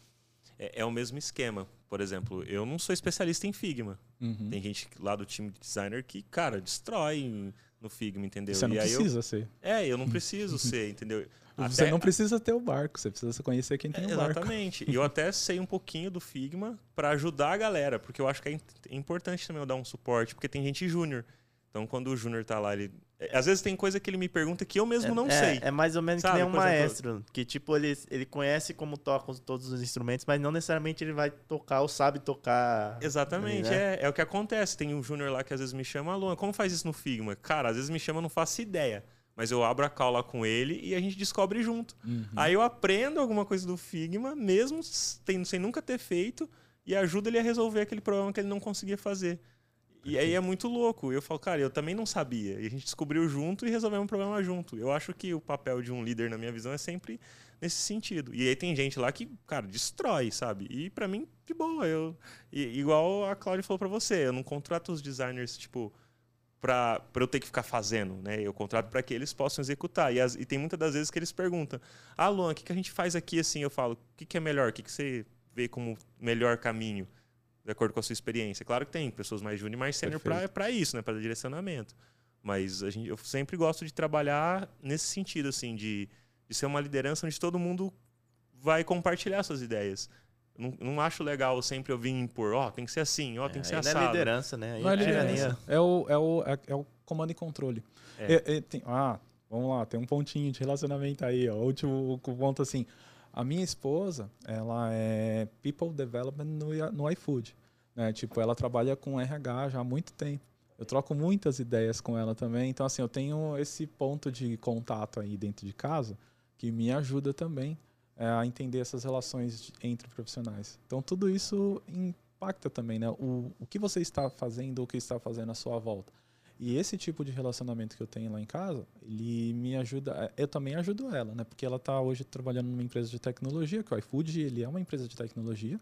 é, é o mesmo esquema. Por exemplo, eu não sou especialista em Figma. Uhum. Tem gente lá do time de designer que, cara, destrói no Figma, entendeu? Você não e precisa ser. eu, é, eu não preciso ser, entendeu? Você Até- não precisa ter o barco, você precisa conhecer quem tem É, o barco. Exatamente. E eu até sei um pouquinho do Figma para ajudar a galera, porque eu acho que é é importante também eu dar um suporte, porque tem gente júnior. Então, quando o júnior tá lá, ele Às vezes tem coisa que ele me pergunta que eu mesmo não é, sei. É mais ou menos Sabe, que nem um exemplo- maestro, que tipo, ele, ele conhece como toca todos os instrumentos, mas não necessariamente ele vai tocar ou sabe tocar. Exatamente, ali, né? é, é o que acontece. Tem um júnior lá que às vezes me chama, Luan, como faz isso no Figma? Cara, às vezes me chama, eu não faço ideia. Mas eu abro a call lá com ele e a gente descobre junto. Uhum. Aí eu aprendo alguma coisa do Figma, mesmo sem, sem nunca ter feito, e ajuda ele a resolver aquele problema que ele não conseguia fazer. E aí é muito louco. Eu falo, cara, eu também não sabia. E a gente descobriu junto e resolvemos o problema junto. Eu acho que o papel de um líder, na minha visão, é sempre nesse sentido. E aí tem gente lá que, cara, destrói, sabe? E pra mim, de boa. Eu, e- igual a Cláudia falou pra você, eu não contrato os designers, tipo, pra, pra eu ter que ficar fazendo, né? Eu contrato pra que eles possam executar. E, as- e tem muitas das vezes que eles perguntam: Ah, Luan, o que, que a gente faz aqui assim? Eu falo: O que, que é melhor? O que, que você vê como melhor caminho, de acordo com a sua experiência? Claro que tem pessoas mais júnior e mais sênior pra isso, né? Pra direcionamento. Mas a gente, eu sempre gosto de trabalhar nesse sentido, assim, de, de ser uma liderança onde todo mundo vai compartilhar suas ideias. Não, não acho legal sempre eu vir impor, ó, tem que ser assim, ó, tem que ser aí não é liderança, né? Aí Não é é liderança. É o, é, o, é, é o comando e controle. É. É- é, tem- ah, vamos lá, tem um pontinho de relacionamento aí, ó. Último ponto assim. A minha esposa, ela é People Development no, no iFood. Né? Tipo, ela trabalha com RH já há muito tempo. Eu troco muitas ideias com ela também. Então, assim, eu tenho esse ponto de contato aí dentro de casa que me ajuda também é, a entender essas relações entre profissionais. Então, tudo isso impacta também, né? O, o que você está fazendo, o que está fazendo à sua volta. E esse tipo de relacionamento que eu tenho lá em casa, ele me ajuda. Eu também ajudo ela, né? Porque ela está hoje trabalhando numa empresa de tecnologia, que é o iFood, ele é uma empresa de tecnologia,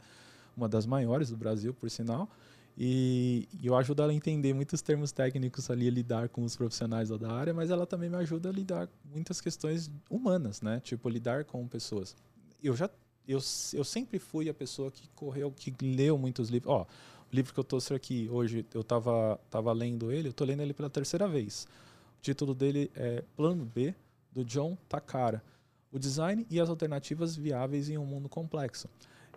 uma das maiores do Brasil, por sinal. E, eu ajudo ela a entender muitos termos técnicos ali, a lidar com os profissionais da área, mas ela também me ajuda a lidar muitas questões humanas, né? Tipo, lidar com pessoas. Eu já. Eu, eu sempre fui a pessoa que correu, que leu muitos livros. Ó, livro que eu trouxe aqui hoje, eu tava, tava lendo ele, eu tô lendo ele pela terceira vez. O título dele é Plano B, do John Takara. O design e as alternativas viáveis em um mundo complexo.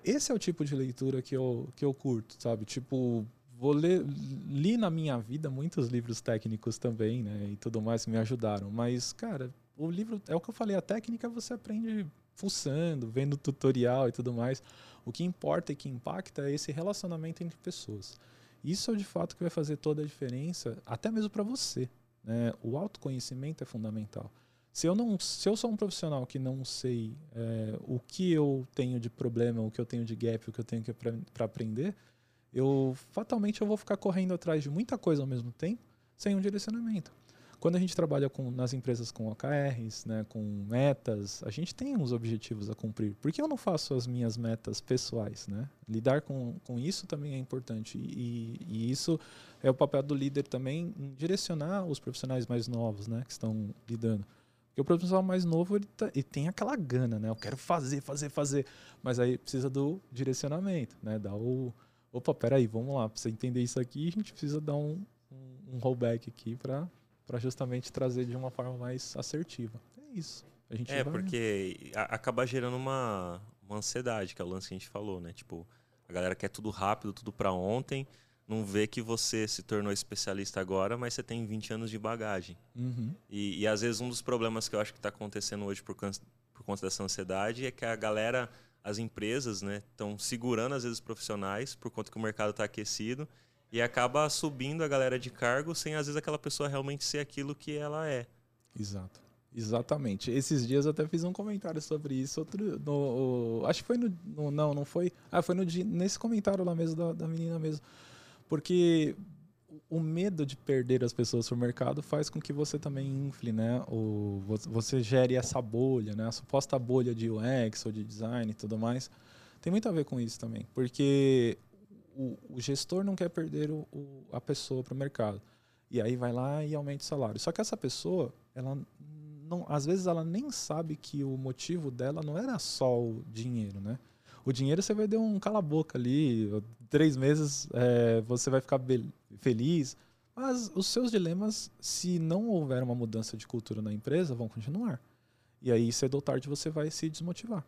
Esse é o tipo de leitura que eu, que eu curto, sabe? Tipo, vou ler, li na minha vida muitos livros técnicos também, né? E tudo mais que me ajudaram. Mas, cara, o livro, é o que eu falei, a técnica você aprende fuçando, vendo tutorial e tudo mais. O que importa e que impacta é esse relacionamento entre pessoas. Isso é de fato que vai fazer toda a diferença, até mesmo para você. Né? O autoconhecimento é fundamental. Se eu, não, se eu sou um profissional que não sei é, o que eu tenho de problema, o que eu tenho de gap, o que eu tenho para aprender, eu fatalmente eu vou ficar correndo atrás de muita coisa ao mesmo tempo, sem um direcionamento. Quando a gente trabalha com, nas empresas com OKRs, né, com metas, a gente tem uns objetivos a cumprir. Por que eu não faço as minhas metas pessoais? Né? Lidar com, com isso também é importante. E, e isso é o papel do líder também em direcionar os profissionais mais novos né, que estão lidando. Porque o profissional mais novo ele, tá, ele tem aquela gana, né? Eu quero fazer, fazer, fazer. Mas aí precisa do direcionamento, né? Dar o. Opa, peraí, vamos lá. Para você entender isso aqui, a gente precisa dar um, um, um rollback aqui para para justamente trazer de uma forma mais assertiva. É isso. A gente É, vai- porque acaba gerando uma, uma ansiedade, que é o lance que a gente falou, né? Tipo, a galera quer tudo rápido, tudo pra ontem, não vê que você se tornou especialista agora, mas você tem 20 anos de bagagem. Uhum. E, e às vezes um dos problemas que eu acho que está acontecendo hoje por, por conta dessa ansiedade é que a galera, as empresas, né, estão segurando às vezes os profissionais por conta que o mercado está aquecido e acaba subindo a galera de cargo sem às vezes aquela pessoa realmente ser aquilo que ela é. Exato. Exatamente. Esses dias eu até fiz um comentário sobre isso. Outro, no, o- acho que foi no, no- Não, não foi. Ah, foi no, nesse comentário lá mesmo da, da menina mesmo. Porque o medo de perder as pessoas pro mercado faz com que você também infle, né? O, vo- você gere essa bolha, né? A suposta bolha de UX ou de design e tudo mais. Tem muito a ver com isso também. Porque o, o gestor não quer perder o, o- a pessoa para o mercado. E aí vai lá e aumenta o salário. Só que essa pessoa, ela não, às vezes ela nem sabe que o motivo dela não era só o dinheiro, né? O dinheiro você vai dar um cala-boca ali, três meses é, você vai ficar feliz. Mas os seus dilemas, se não houver uma mudança de cultura na empresa, vão continuar. E aí, cedo ou tarde, você vai se desmotivar.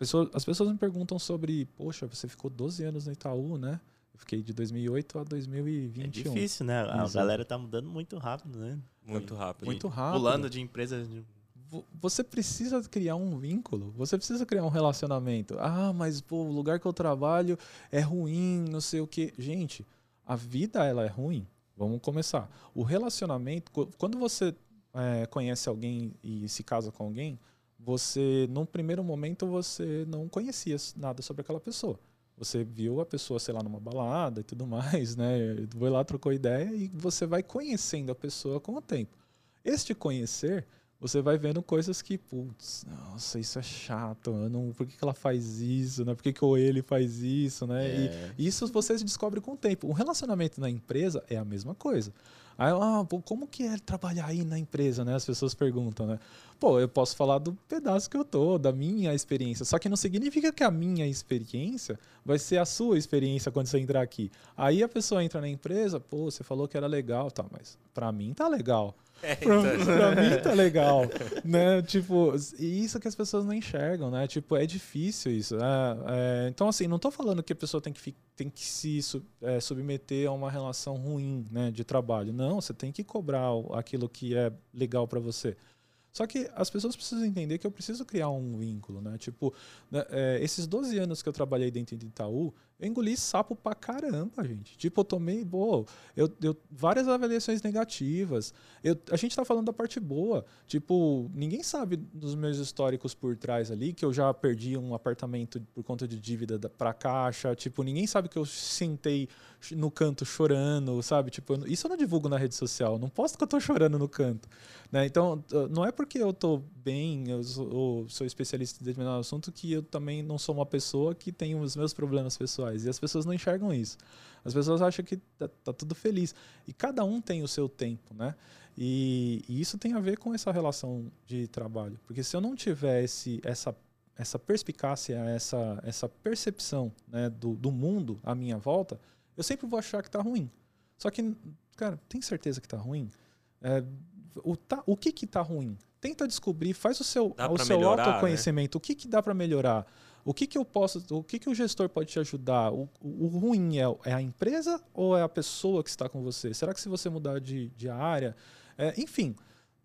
Pessoa- as pessoas me perguntam sobre, poxa, você ficou 12 anos no Itaú, né? Eu fiquei de 2008 a 2021. É difícil, né? A Exato. galera tá mudando muito rápido, né? Muito rápido. Muito rápido. Pulando de empresa. de- Vo- Você precisa criar um vínculo, você precisa criar um relacionamento. Ah, mas pô, o lugar que eu trabalho é ruim, não sei o quê. Gente, a vida ela é ruim. Vamos começar. O relacionamento, quando você é, conhece alguém e se casa com alguém, você, num primeiro momento, você não conhecia nada sobre aquela pessoa. Você viu a pessoa, sei lá, numa balada e tudo mais, né? Foi lá, trocou ideia e você vai conhecendo a pessoa com o tempo. Este conhecer você vai vendo coisas que, putz, nossa, isso é chato, não, por que, que ela faz isso, né? Por que, que ou ele faz isso, né? É. E isso você descobre com o tempo. O relacionamento na empresa é a mesma coisa. Aí, ah, pô, como que é trabalhar aí na empresa, né? As pessoas perguntam, né? Pô, eu posso falar do pedaço que eu tô, da minha experiência. Só que não significa que a minha experiência vai ser a sua experiência quando você entrar aqui. Aí a pessoa entra na empresa, pô, você falou que era legal, tá, mas pra mim tá legal. É, Pra, então, pra mim tá legal, né? Tipo, e isso que as pessoas não enxergam, né? Tipo, é difícil isso. né? É, então, assim, não tô falando que a pessoa tem que, tem que se é, submeter a uma relação ruim, né, de trabalho. Não, você tem que cobrar aquilo que é legal pra você. Só que as pessoas precisam entender que eu preciso criar um vínculo, né? Tipo, né, é, esses 12 anos que eu trabalhei dentro de Itaú, eu engoli sapo pra caramba, gente. Tipo, eu tomei, pô, eu, eu, várias avaliações negativas. Eu, a gente tá falando da parte boa. Tipo, ninguém sabe dos meus históricos por trás ali, que eu já perdi um apartamento por conta de dívida da, pra caixa. Tipo, ninguém sabe que eu sentei no canto chorando, sabe? Tipo, eu isso eu não divulgo na rede social. Não posto que eu tô chorando no canto. Né? Então, não é porque eu tô bem, eu sou, ou sou especialista em determinado assunto, que eu também não sou uma pessoa que tem os meus problemas pessoais. E as pessoas não enxergam isso. As pessoas acham que tá, tá tudo feliz. E cada um tem o seu tempo, né? E, e isso tem a ver com essa relação de trabalho. Porque se eu não tiver esse, essa, essa perspicácia, essa, essa percepção né, do, do mundo à minha volta, eu sempre vou achar que tá ruim. Só que, cara, tem certeza que tá ruim? É, o, tá, o que que tá ruim? Tenta descobrir, faz o seu, Dá o seu melhorar, né? autoconhecimento. O que que dá para melhorar? O que que eu posso, o que que o gestor pode te ajudar? O, o, ruim é, é a empresa ou é a pessoa que está com você? Será que se você mudar de, de área, é, enfim,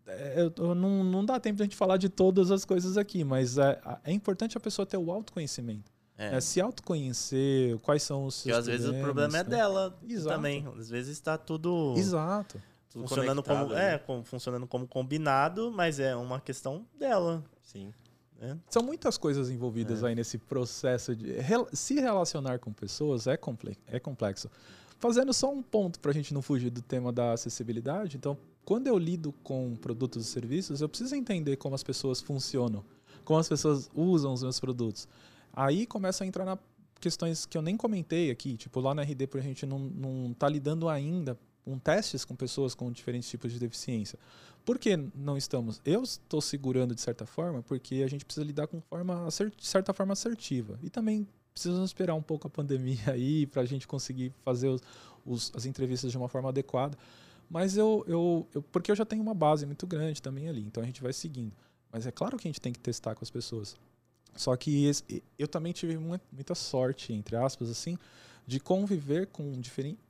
é, eu- eu não, não dá tempo de a gente falar de todas as coisas aqui, mas é, é importante a pessoa ter o autoconhecimento. É. É, se autoconhecer, quais são os Porque seus às vezes o problema é né? dela Exato. também. Às vezes está tudo, Exato. Tudo funcionando como, conectado, é, né? com- funcionando como combinado, mas é uma questão dela. Sim. Né? São muitas coisas envolvidas É. aí nesse processo de se relacionar com pessoas é, é complexo. Fazendo só um ponto para a gente não fugir do tema da acessibilidade, então, quando eu lido com produtos e serviços, eu preciso entender como as pessoas funcionam, como as pessoas usam os meus produtos. Aí começa a entrar na questões que eu nem comentei aqui, tipo lá na RD, por a gente não, não tá lidando ainda com testes com pessoas com diferentes tipos de deficiência. Por que não estamos? Eu estou segurando de certa forma porque a gente precisa lidar com forma de certa forma assertiva. E também precisamos esperar um pouco a pandemia aí para a gente conseguir fazer os- os- as entrevistas de uma forma adequada. Mas eu, eu, eu- porque eu já tenho uma base muito grande também ali, então a gente vai seguindo. Mas é claro que a gente tem que testar com as pessoas. Só que esse- eu também tive mu- muita sorte, entre aspas, assim, de conviver com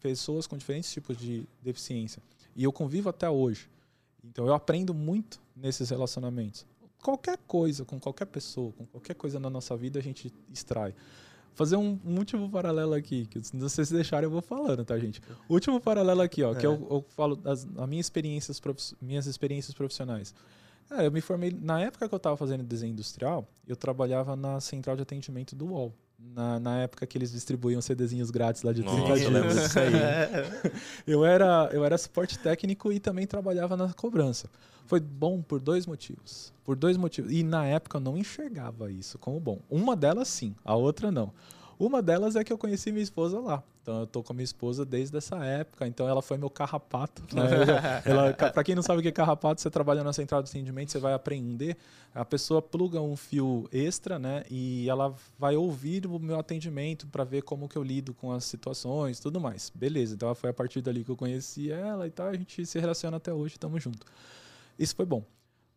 pessoas com diferentes tipos de deficiência. E eu convivo até hoje. Então eu aprendo muito nesses relacionamentos. Qualquer coisa, com qualquer pessoa, com qualquer coisa na nossa vida, a gente extrai. Fazer um, um último paralelo aqui, que se vocês deixarem eu vou falando, tá, gente? O último paralelo aqui, ó, que É. eu, eu falo das as minhas experiências, minhas experiências profissionais. Cara, eu me formei. Na época que eu estava fazendo desenho industrial, eu trabalhava na central de atendimento do UOL. Na, na época que eles distribuíam CDzinhos grátis lá de Nossa, 30 eu lembro dias. disso aí. Eu era, eu era suporte técnico e também trabalhava na cobrança. Foi bom por dois motivos. Por dois motivos. E na época eu não enxergava isso como bom. Uma delas sim, a outra não. Uma delas é que eu conheci minha esposa lá. Então eu tô com a minha esposa desde essa época. Então ela foi meu carrapato. Né? Ela, pra quem não sabe o que é carrapato, você trabalha na central de atendimento, você vai aprender. A pessoa pluga um fio extra, né? E ela vai ouvir o meu atendimento para ver como que eu lido com as situações, tudo mais. Beleza. Então foi a partir dali que eu conheci ela e tal. A gente se relaciona até hoje, tamo junto. Isso foi bom.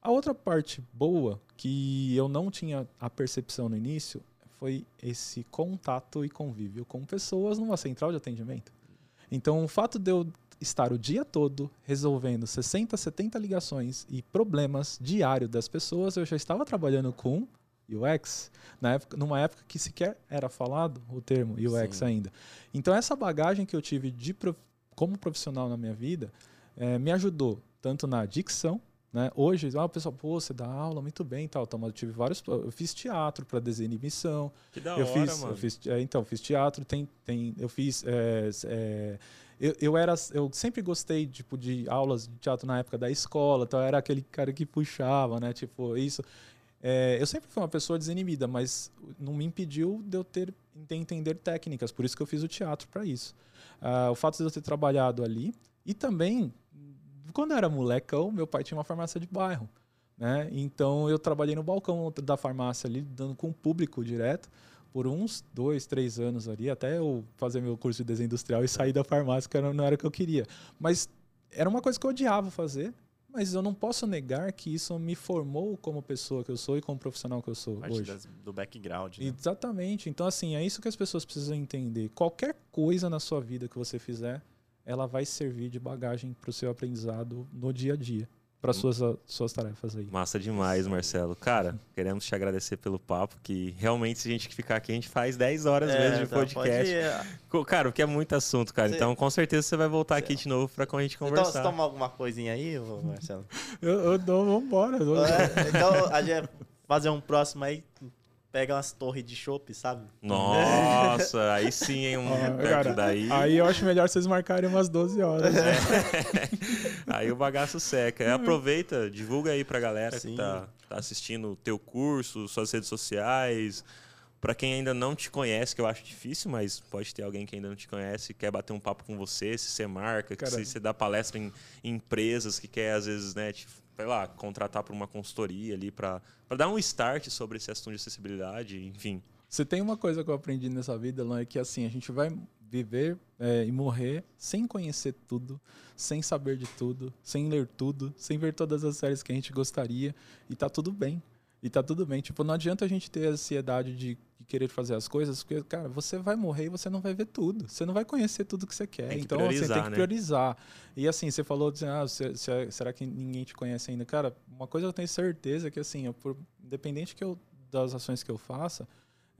A outra parte boa, que eu não tinha a percepção no início, foi esse contato e convívio com pessoas numa central de atendimento. Então, o fato de eu estar o dia todo resolvendo 60, 70 ligações e problemas diários das pessoas, eu já estava trabalhando com UX, na época, numa época que sequer era falado o termo UX Sim. ainda. Então, essa bagagem que eu tive de como profissional na minha vida é, me ajudou tanto na dicção, né? Hoje, ah, o pessoal, pô, você dá aula muito bem e tal. Então, eu tive vários. Eu fiz teatro para desinibição. Que da eu hora, fiz, mano. Eu fiz, é, então, fiz teatro, tem, tem, eu fiz. É, é, eu, eu, era, eu sempre gostei tipo, de aulas de teatro na época da escola, então eu era aquele cara que puxava, né? Tipo, isso. É, eu sempre fui uma pessoa desinibida, mas não me impediu de eu ter de entender técnicas, por isso que eu fiz o teatro para isso. Uh, o fato de eu ter trabalhado ali e também quando eu era molecão, meu pai tinha uma farmácia de bairro. Né? Então eu trabalhei no balcão da farmácia ali, dando com o público direto, por uns dois, três anos ali, até eu fazer meu curso de desenho industrial e sair da farmácia, que não era o que eu queria. Mas era uma coisa que eu odiava fazer, mas eu não posso negar que isso me formou como pessoa que eu sou e como profissional que eu sou Parte hoje. Das, do background. Né? Exatamente. Então, assim, é isso que as pessoas precisam entender. Qualquer coisa na sua vida que você fizer, ela vai servir de bagagem para o seu aprendizado no dia a dia, para suas suas tarefas aí. Massa demais, Marcelo. Cara, queremos te agradecer pelo papo, que realmente se a gente ficar aqui, a gente faz 10 horas é, mesmo de tá, podcast. Cara, porque é muito assunto, cara. Você... Então, com certeza você vai voltar aqui de novo para a gente conversar. Então, você toma alguma coisinha aí, Marcelo? eu, eu dou, vambora. É, então, a gente fazer um próximo aí, pega umas torres de chopp, sabe? Nossa, aí sim, hein? Um ah, cara, daí. Aí eu acho melhor vocês marcarem umas 12 horas. É. aí o bagaço seca. Aproveita, divulga aí pra galera sim. que tá, tá assistindo o teu curso, suas redes sociais. Para quem ainda não te conhece, que eu acho difícil, mas pode ter alguém que ainda não te conhece, quer bater um papo com você, se você marca, Cara, se você dá palestra em, em, empresas que quer, às vezes, né, te, sei lá, contratar para uma consultoria ali, para dar um start sobre esse assunto de acessibilidade, enfim. Você tem uma coisa que eu aprendi nessa vida, Lan, é que assim, a gente vai viver é, e morrer sem conhecer tudo, sem saber de tudo, sem ler tudo, sem ver todas as séries que a gente gostaria, e tá tudo bem. E tá tudo bem. Tipo, não adianta a gente ter a ansiedade de, de, querer fazer as coisas, porque, cara, você vai morrer e você não vai ver tudo. Você não vai conhecer tudo que você quer. Que então, você tem que né? priorizar. E assim, você falou, assim, ah, se, se, será que ninguém te conhece ainda? Cara, uma coisa eu tenho certeza é que, assim, eu, por, independente que eu, das ações que eu faça,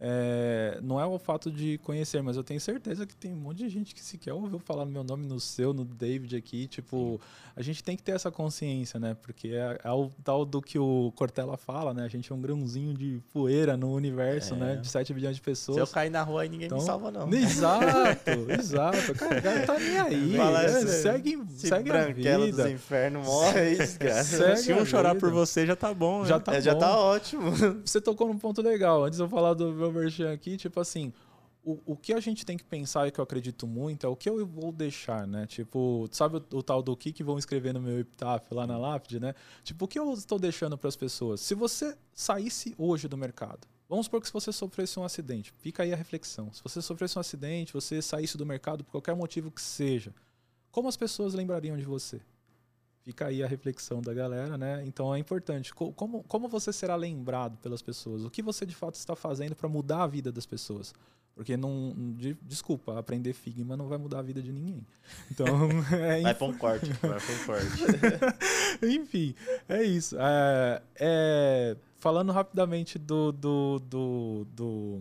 é, não é o fato de conhecer, mas eu tenho certeza que tem um monte de gente que sequer ouviu falar no meu nome, no seu, no David aqui. Tipo, a gente tem que ter essa consciência, né? Porque é, é o tal do que o Cortella fala, né? A gente é um grãozinho de poeira no universo, né? é. né? De 7 bilhões de pessoas. Se eu cair na rua aí, ninguém então, me salva, não. Exato, exato. Cara, o cara tá nem aí. Fala, né? segue, segue a vida. dos infernos morre, é. Se um chorar por você, já tá bom, né? Já tá, é, já tá ótimo. Você tocou num ponto legal. Antes eu falar do meu merchan aqui, tipo assim, o, o que a gente tem que pensar e que eu acredito muito é o que eu vou deixar, né? Tipo, sabe o, o tal do que, que vão escrever no meu epitáfio lá na lápide, né? Tipo, o que eu estou deixando para as pessoas? Se você saísse hoje do mercado, vamos supor que se você sofresse um acidente, fica aí a reflexão. Se você sofresse um acidente, você saísse do mercado por qualquer motivo que seja, como as pessoas lembrariam de você? Fica aí a reflexão da galera, né? Então é importante. Como, como você será lembrado pelas pessoas? O que você de fato está fazendo para mudar a vida das pessoas? Porque não. De, desculpa, aprender Figma não vai mudar a vida de ninguém. Então. É, vai para um corte. Vai para um corte. enfim, é isso. É, é, falando rapidamente do, do, do, do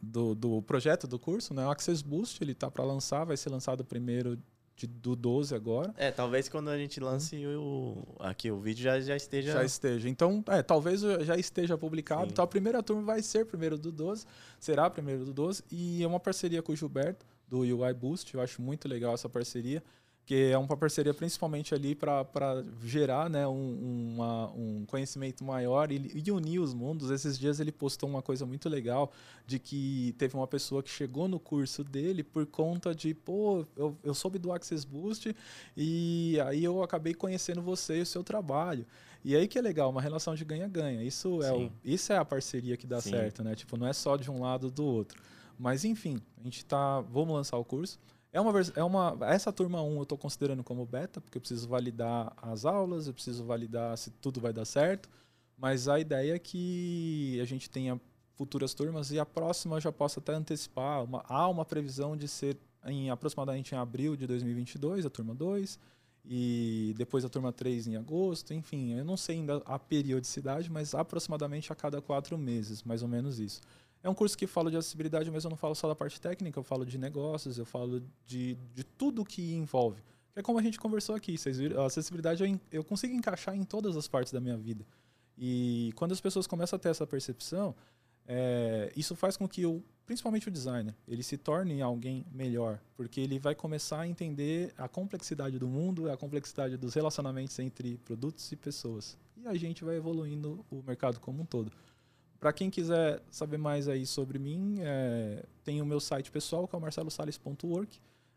do, do, projeto do curso, né? O Access Boost, ele tá para lançar, vai ser lançado primeiro de, do 12 agora. É, talvez quando a gente lance o, aqui o vídeo já, já esteja. Já esteja. Então, é, talvez já esteja publicado. Sim. Então a primeira turma vai ser primeiro do 12, será primeiro do 12. E é uma parceria com o Gilberto, do UI Boost. Eu acho muito legal essa parceria que é uma parceria principalmente ali para gerar né, um, uma, um conhecimento maior e, e, unir os mundos. Esses dias ele postou uma coisa muito legal de que teve uma pessoa que chegou no curso dele por conta de, pô, eu, eu soube do Access Boost e aí eu acabei conhecendo você e o seu trabalho. E aí que é legal, uma relação de ganha-ganha. Isso, é o, isso é a parceria que dá Sim. certo, né? Tipo, não é só de um lado ou do outro. Mas enfim, a gente tá. Vamos lançar o curso. É uma, é uma, essa turma 1 eu estou considerando como beta, porque eu preciso validar as aulas, eu preciso validar se tudo vai dar certo. Mas a ideia é que a gente tenha futuras turmas e a próxima eu já posso até antecipar. Uma, há uma previsão de ser em aproximadamente em abril de 2022, a turma 2, e depois a turma 3 em agosto, enfim, eu não sei ainda a periodicidade, mas aproximadamente a cada quatro meses, mais ou menos isso. É um curso que fala de acessibilidade, mas eu não falo só da parte técnica, eu falo de negócios, eu falo de, de tudo que envolve. É como a gente conversou aqui, vocês viram, a acessibilidade eu, eu consigo encaixar em todas as partes da minha vida. E quando as pessoas começam a ter essa percepção, é, isso faz com que, principalmente o designer, ele se torne alguém melhor, porque ele vai começar a entender a complexidade do mundo, a complexidade dos relacionamentos entre produtos e pessoas. E a gente vai evoluindo o mercado como um todo. Para quem quiser saber mais aí sobre mim, é, tem o meu site pessoal, que é o marcelosales.org.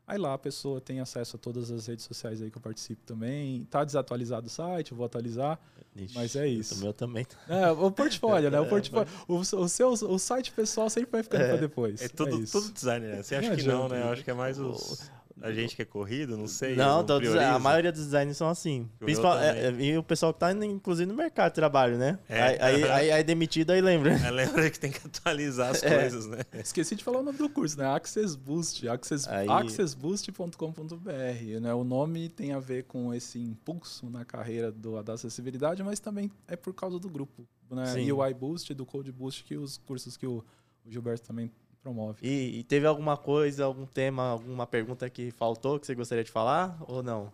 Aí lá a pessoa tem acesso a todas as redes sociais aí que eu participo também. Tá desatualizado o site, eu vou atualizar. Ixi, mas é isso. O meu também. É, o portfólio, né? O portfólio. O, o, seu, o site pessoal sempre vai ficando é, para depois. É tudo, é tudo design, né? Você acha que não, né? Eu acho que é mais os a gente que é corrido, não sei. Não, todos, a maioria dos designers são assim. Principal, é, é, e o pessoal que tá, inclusive, no mercado de trabalho, né? É. Aí, aí, aí, aí, demitido, aí lembra. É, lembra que tem que atualizar as é. coisas, né? Esqueci de falar o nome do curso, né? Access Boost, access, aí... accessboost.com.br. Né? O nome tem a ver com esse impulso na carreira do, da acessibilidade, mas também é por causa do grupo. Né? E o iBoost, do Code Boost, que os cursos que o, o Gilberto também promove. E, e, teve alguma coisa, algum tema, alguma pergunta que faltou que você gostaria de falar ou não?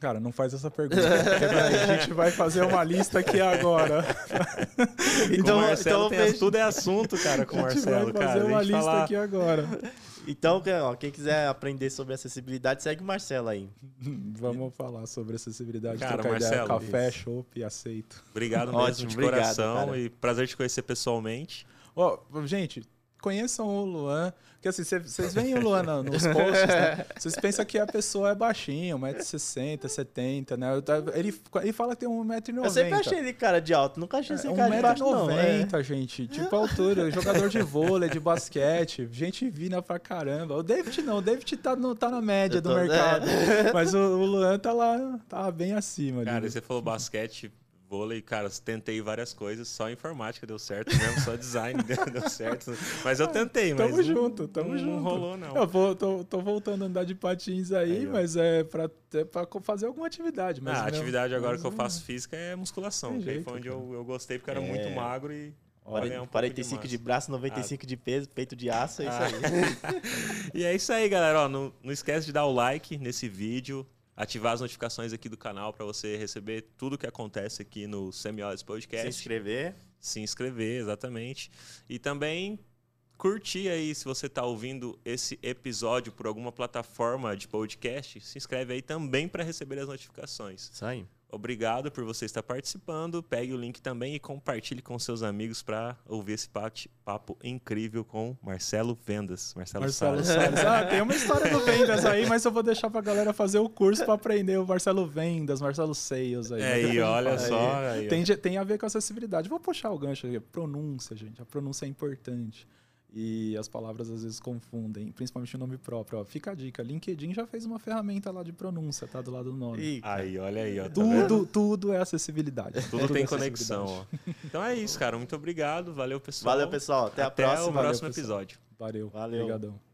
Cara, não faz essa pergunta. a gente vai fazer uma lista aqui agora. então, o Marcelo então, tem, tudo é assunto, cara, com o Marcelo. vai fazer cara, uma lista falar... aqui agora. Então, ó, quem quiser aprender sobre acessibilidade, segue o Marcelo aí. Vamos falar sobre acessibilidade, cara, trocar Marcelo, ideia, café, chopp, aceito. Obrigado mesmo, Ótimo, de obrigado, coração. Cara. E prazer te conhecer pessoalmente. Ó, oh, gente, conheçam o Luan. Porque assim, vocês veem o Luan nos posts, né? Vocês pensam que a pessoa é baixinha, 1,60m, 70 né? Ele, ele fala que tem 1,90m. Eu sempre achei ele cara de alto, nunca achei esse é, cara de baixo, não. 1,90m, é. gente. Tipo a altura, jogador de vôlei, de basquete, gente fina pra caramba. O David não, o David tá, no, tá na média tô, do mercado. É. Mas o, o, Luan tá lá, tá bem acima. Cara, ali. você falou basquete, vôlei, cara, tentei várias coisas, só informática deu certo mesmo, só design deu certo. Mas eu tentei, mas. Tamo junto, tamo não, junto. Não rolou, não. Eu vou, tô, tô, voltando a andar de patins aí, aí mas é pra, é pra fazer alguma atividade. Mas ah, a atividade agora que eu faço física é musculação, que jeito, foi onde eu, eu gostei, porque era é... muito magro e. Hora, um 45 de, de, braço, 95 ah. de peso, peito de aço, é isso ah. aí. e é isso aí, galera. Ó, não, não esquece de dar o like nesse vídeo ativar as notificações aqui do canal para você receber tudo que acontece aqui no Semiólis Podcast. Se inscrever. Se inscrever, exatamente. E também curtir aí, se você está ouvindo esse episódio por alguma plataforma de podcast, se inscreve aí também para receber as notificações. Isso aí. Obrigado por você estar participando. Pegue o link também e compartilhe com seus amigos para ouvir esse papo incrível com Marcelo Vendas. Marcelo, Marcelo Salles. Ah, tem uma história do Vendas aí, mas eu vou deixar para a galera fazer o curso para aprender o Marcelo Vendas, Marcelo Sales aí. É, aí, olha só. Aí, tem, tem a ver com acessibilidade. Vou puxar o gancho aqui. Pronúncia, gente. A pronúncia é importante. E as palavras às vezes confundem, principalmente o nome próprio. Ó, fica a dica: LinkedIn já fez uma ferramenta lá de pronúncia, tá do lado do nome. E, aí, olha aí, ó. Tá tudo, tudo é acessibilidade. Tudo, tudo tem é conexão, ó. Então é isso, cara. Muito obrigado. Valeu, pessoal. Valeu, pessoal. Até, Até a próxima. Até o próximo Valeu, episódio. Valeu. Valeu. Obrigadão.